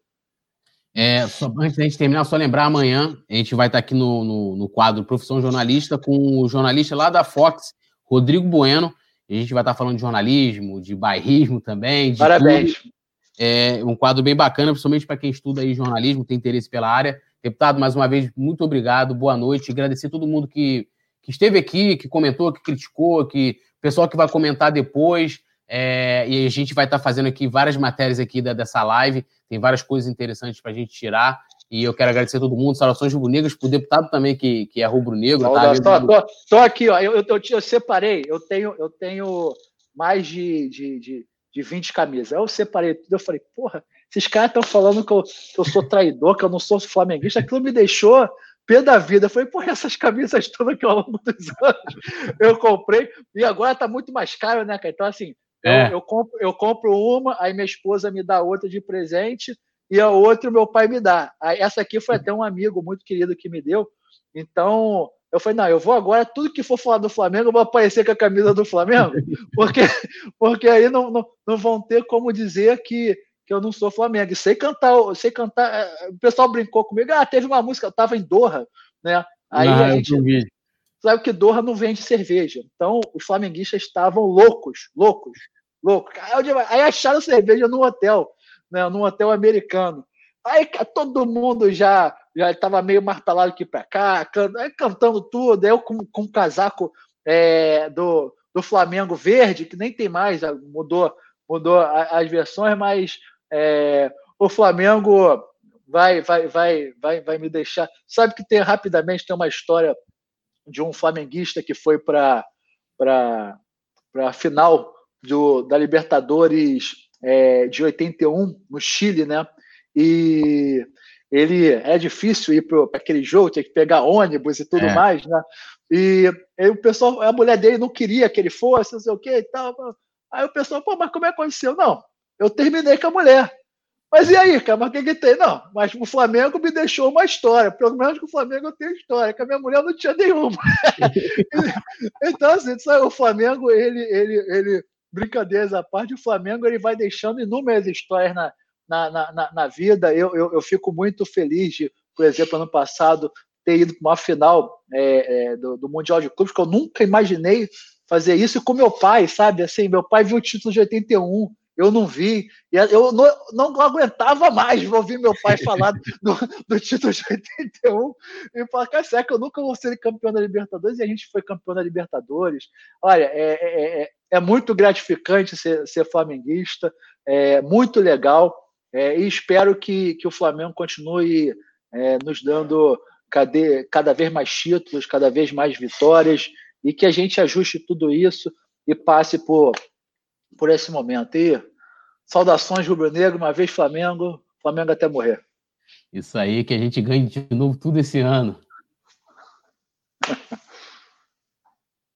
É, só, antes da gente terminar, só lembrar, amanhã a gente vai estar aqui no, no, no, quadro Profissão Jornalista com o jornalista lá da Fox, Rodrigo Bueno. A gente vai estar falando de jornalismo, de bairrismo também. Parabéns. Tudo. É um quadro bem bacana, principalmente para quem estuda aí jornalismo, tem interesse pela área. Deputado, mais uma vez, muito obrigado, boa noite. Agradecer a todo mundo que, que esteve aqui, que comentou, que criticou, que pessoal que vai comentar depois. É, e a gente vai estar fazendo aqui várias matérias aqui da, dessa live. Tem várias coisas interessantes para a gente tirar. E eu quero agradecer a todo mundo, saudações rubro-negras, para o deputado também, que, que é rubro-negro. Tá? aqui, ó. Eu, eu, eu, eu, separei, eu tenho, eu tenho mais de, de, de, de 20 camisas. Eu separei tudo, eu falei, porra, esses caras estão falando que eu, que eu, sou traidor, que eu não sou flamenguista. Aquilo me deixou pé da vida. Eu falei, pô, essas camisas todas que ao longo dos anos eu comprei. E agora tá muito mais caro, né, cara? Então, assim, é. eu, eu, compro, eu compro uma, aí minha esposa me dá outra de presente e a outra meu pai me dá. Aí, essa aqui foi até um amigo muito querido que me deu. Então, eu falei, não, eu vou agora, tudo que for falar do Flamengo, eu vou aparecer com a camisa do Flamengo, porque, porque aí não, não, não vão ter como dizer que, que eu não sou Flamengo. E sei cantar, sei cantar. É, o pessoal brincou comigo. Ah, teve uma música, eu tava em Doha, né? Aí não, a gente sabe que Doha não vende cerveja. Então os flamenguistas estavam loucos, loucos, loucos. Aí acharam cerveja no hotel, né? Num hotel americano. Aí todo mundo já já estava meio martelado aqui para cá, cantando tudo. Eu com, com o casaco é, do, do Flamengo verde, que nem tem mais, mudou mudou as versões, mas é, o Flamengo vai, vai, vai, vai, vai me deixar. Sabe que tem rapidamente tem uma história de um flamenguista que foi para para a final do, da Libertadores é, de 81 no Chile, né? E ele é difícil ir para aquele jogo, tinha que pegar ônibus e tudo é. mais, né? E aí o pessoal, a mulher dele não queria que ele fosse, não sei o que e tal. Aí o pessoal, pô, mas como é que aconteceu? Não, eu terminei com a mulher. Mas e aí, cara? Mas o que, que tem? Não, mas o Flamengo me deixou uma história. Pelo menos com o Flamengo eu tenho história, que a minha mulher não tinha nenhuma. então, assim, o Flamengo, ele, ele, ele, brincadeiras à parte, o Flamengo ele vai deixando inúmeras histórias na, na, na, na vida. Eu, eu, eu, fico muito feliz de, por exemplo, ano passado, ter ido para uma final é, é, do, do Mundial de Clubes, que eu nunca imaginei fazer isso, e com meu pai, sabe? Assim, meu pai viu o título de 81 eu não vi, eu não, não aguentava mais ouvir meu pai falar do, do título de 81 e falar, cara, será que eu nunca vou ser campeão da Libertadores? E a gente foi campeão da Libertadores. Olha, é, é, é, é muito gratificante ser, ser flamenguista, é muito legal, é, e espero que, que o Flamengo continue é, nos dando cada, cada vez mais títulos, cada vez mais vitórias, e que a gente ajuste tudo isso e passe por por esse momento. E saudações rubro-negro, uma vez Flamengo, Flamengo até morrer. Isso aí, que a gente ganhe de novo tudo esse ano.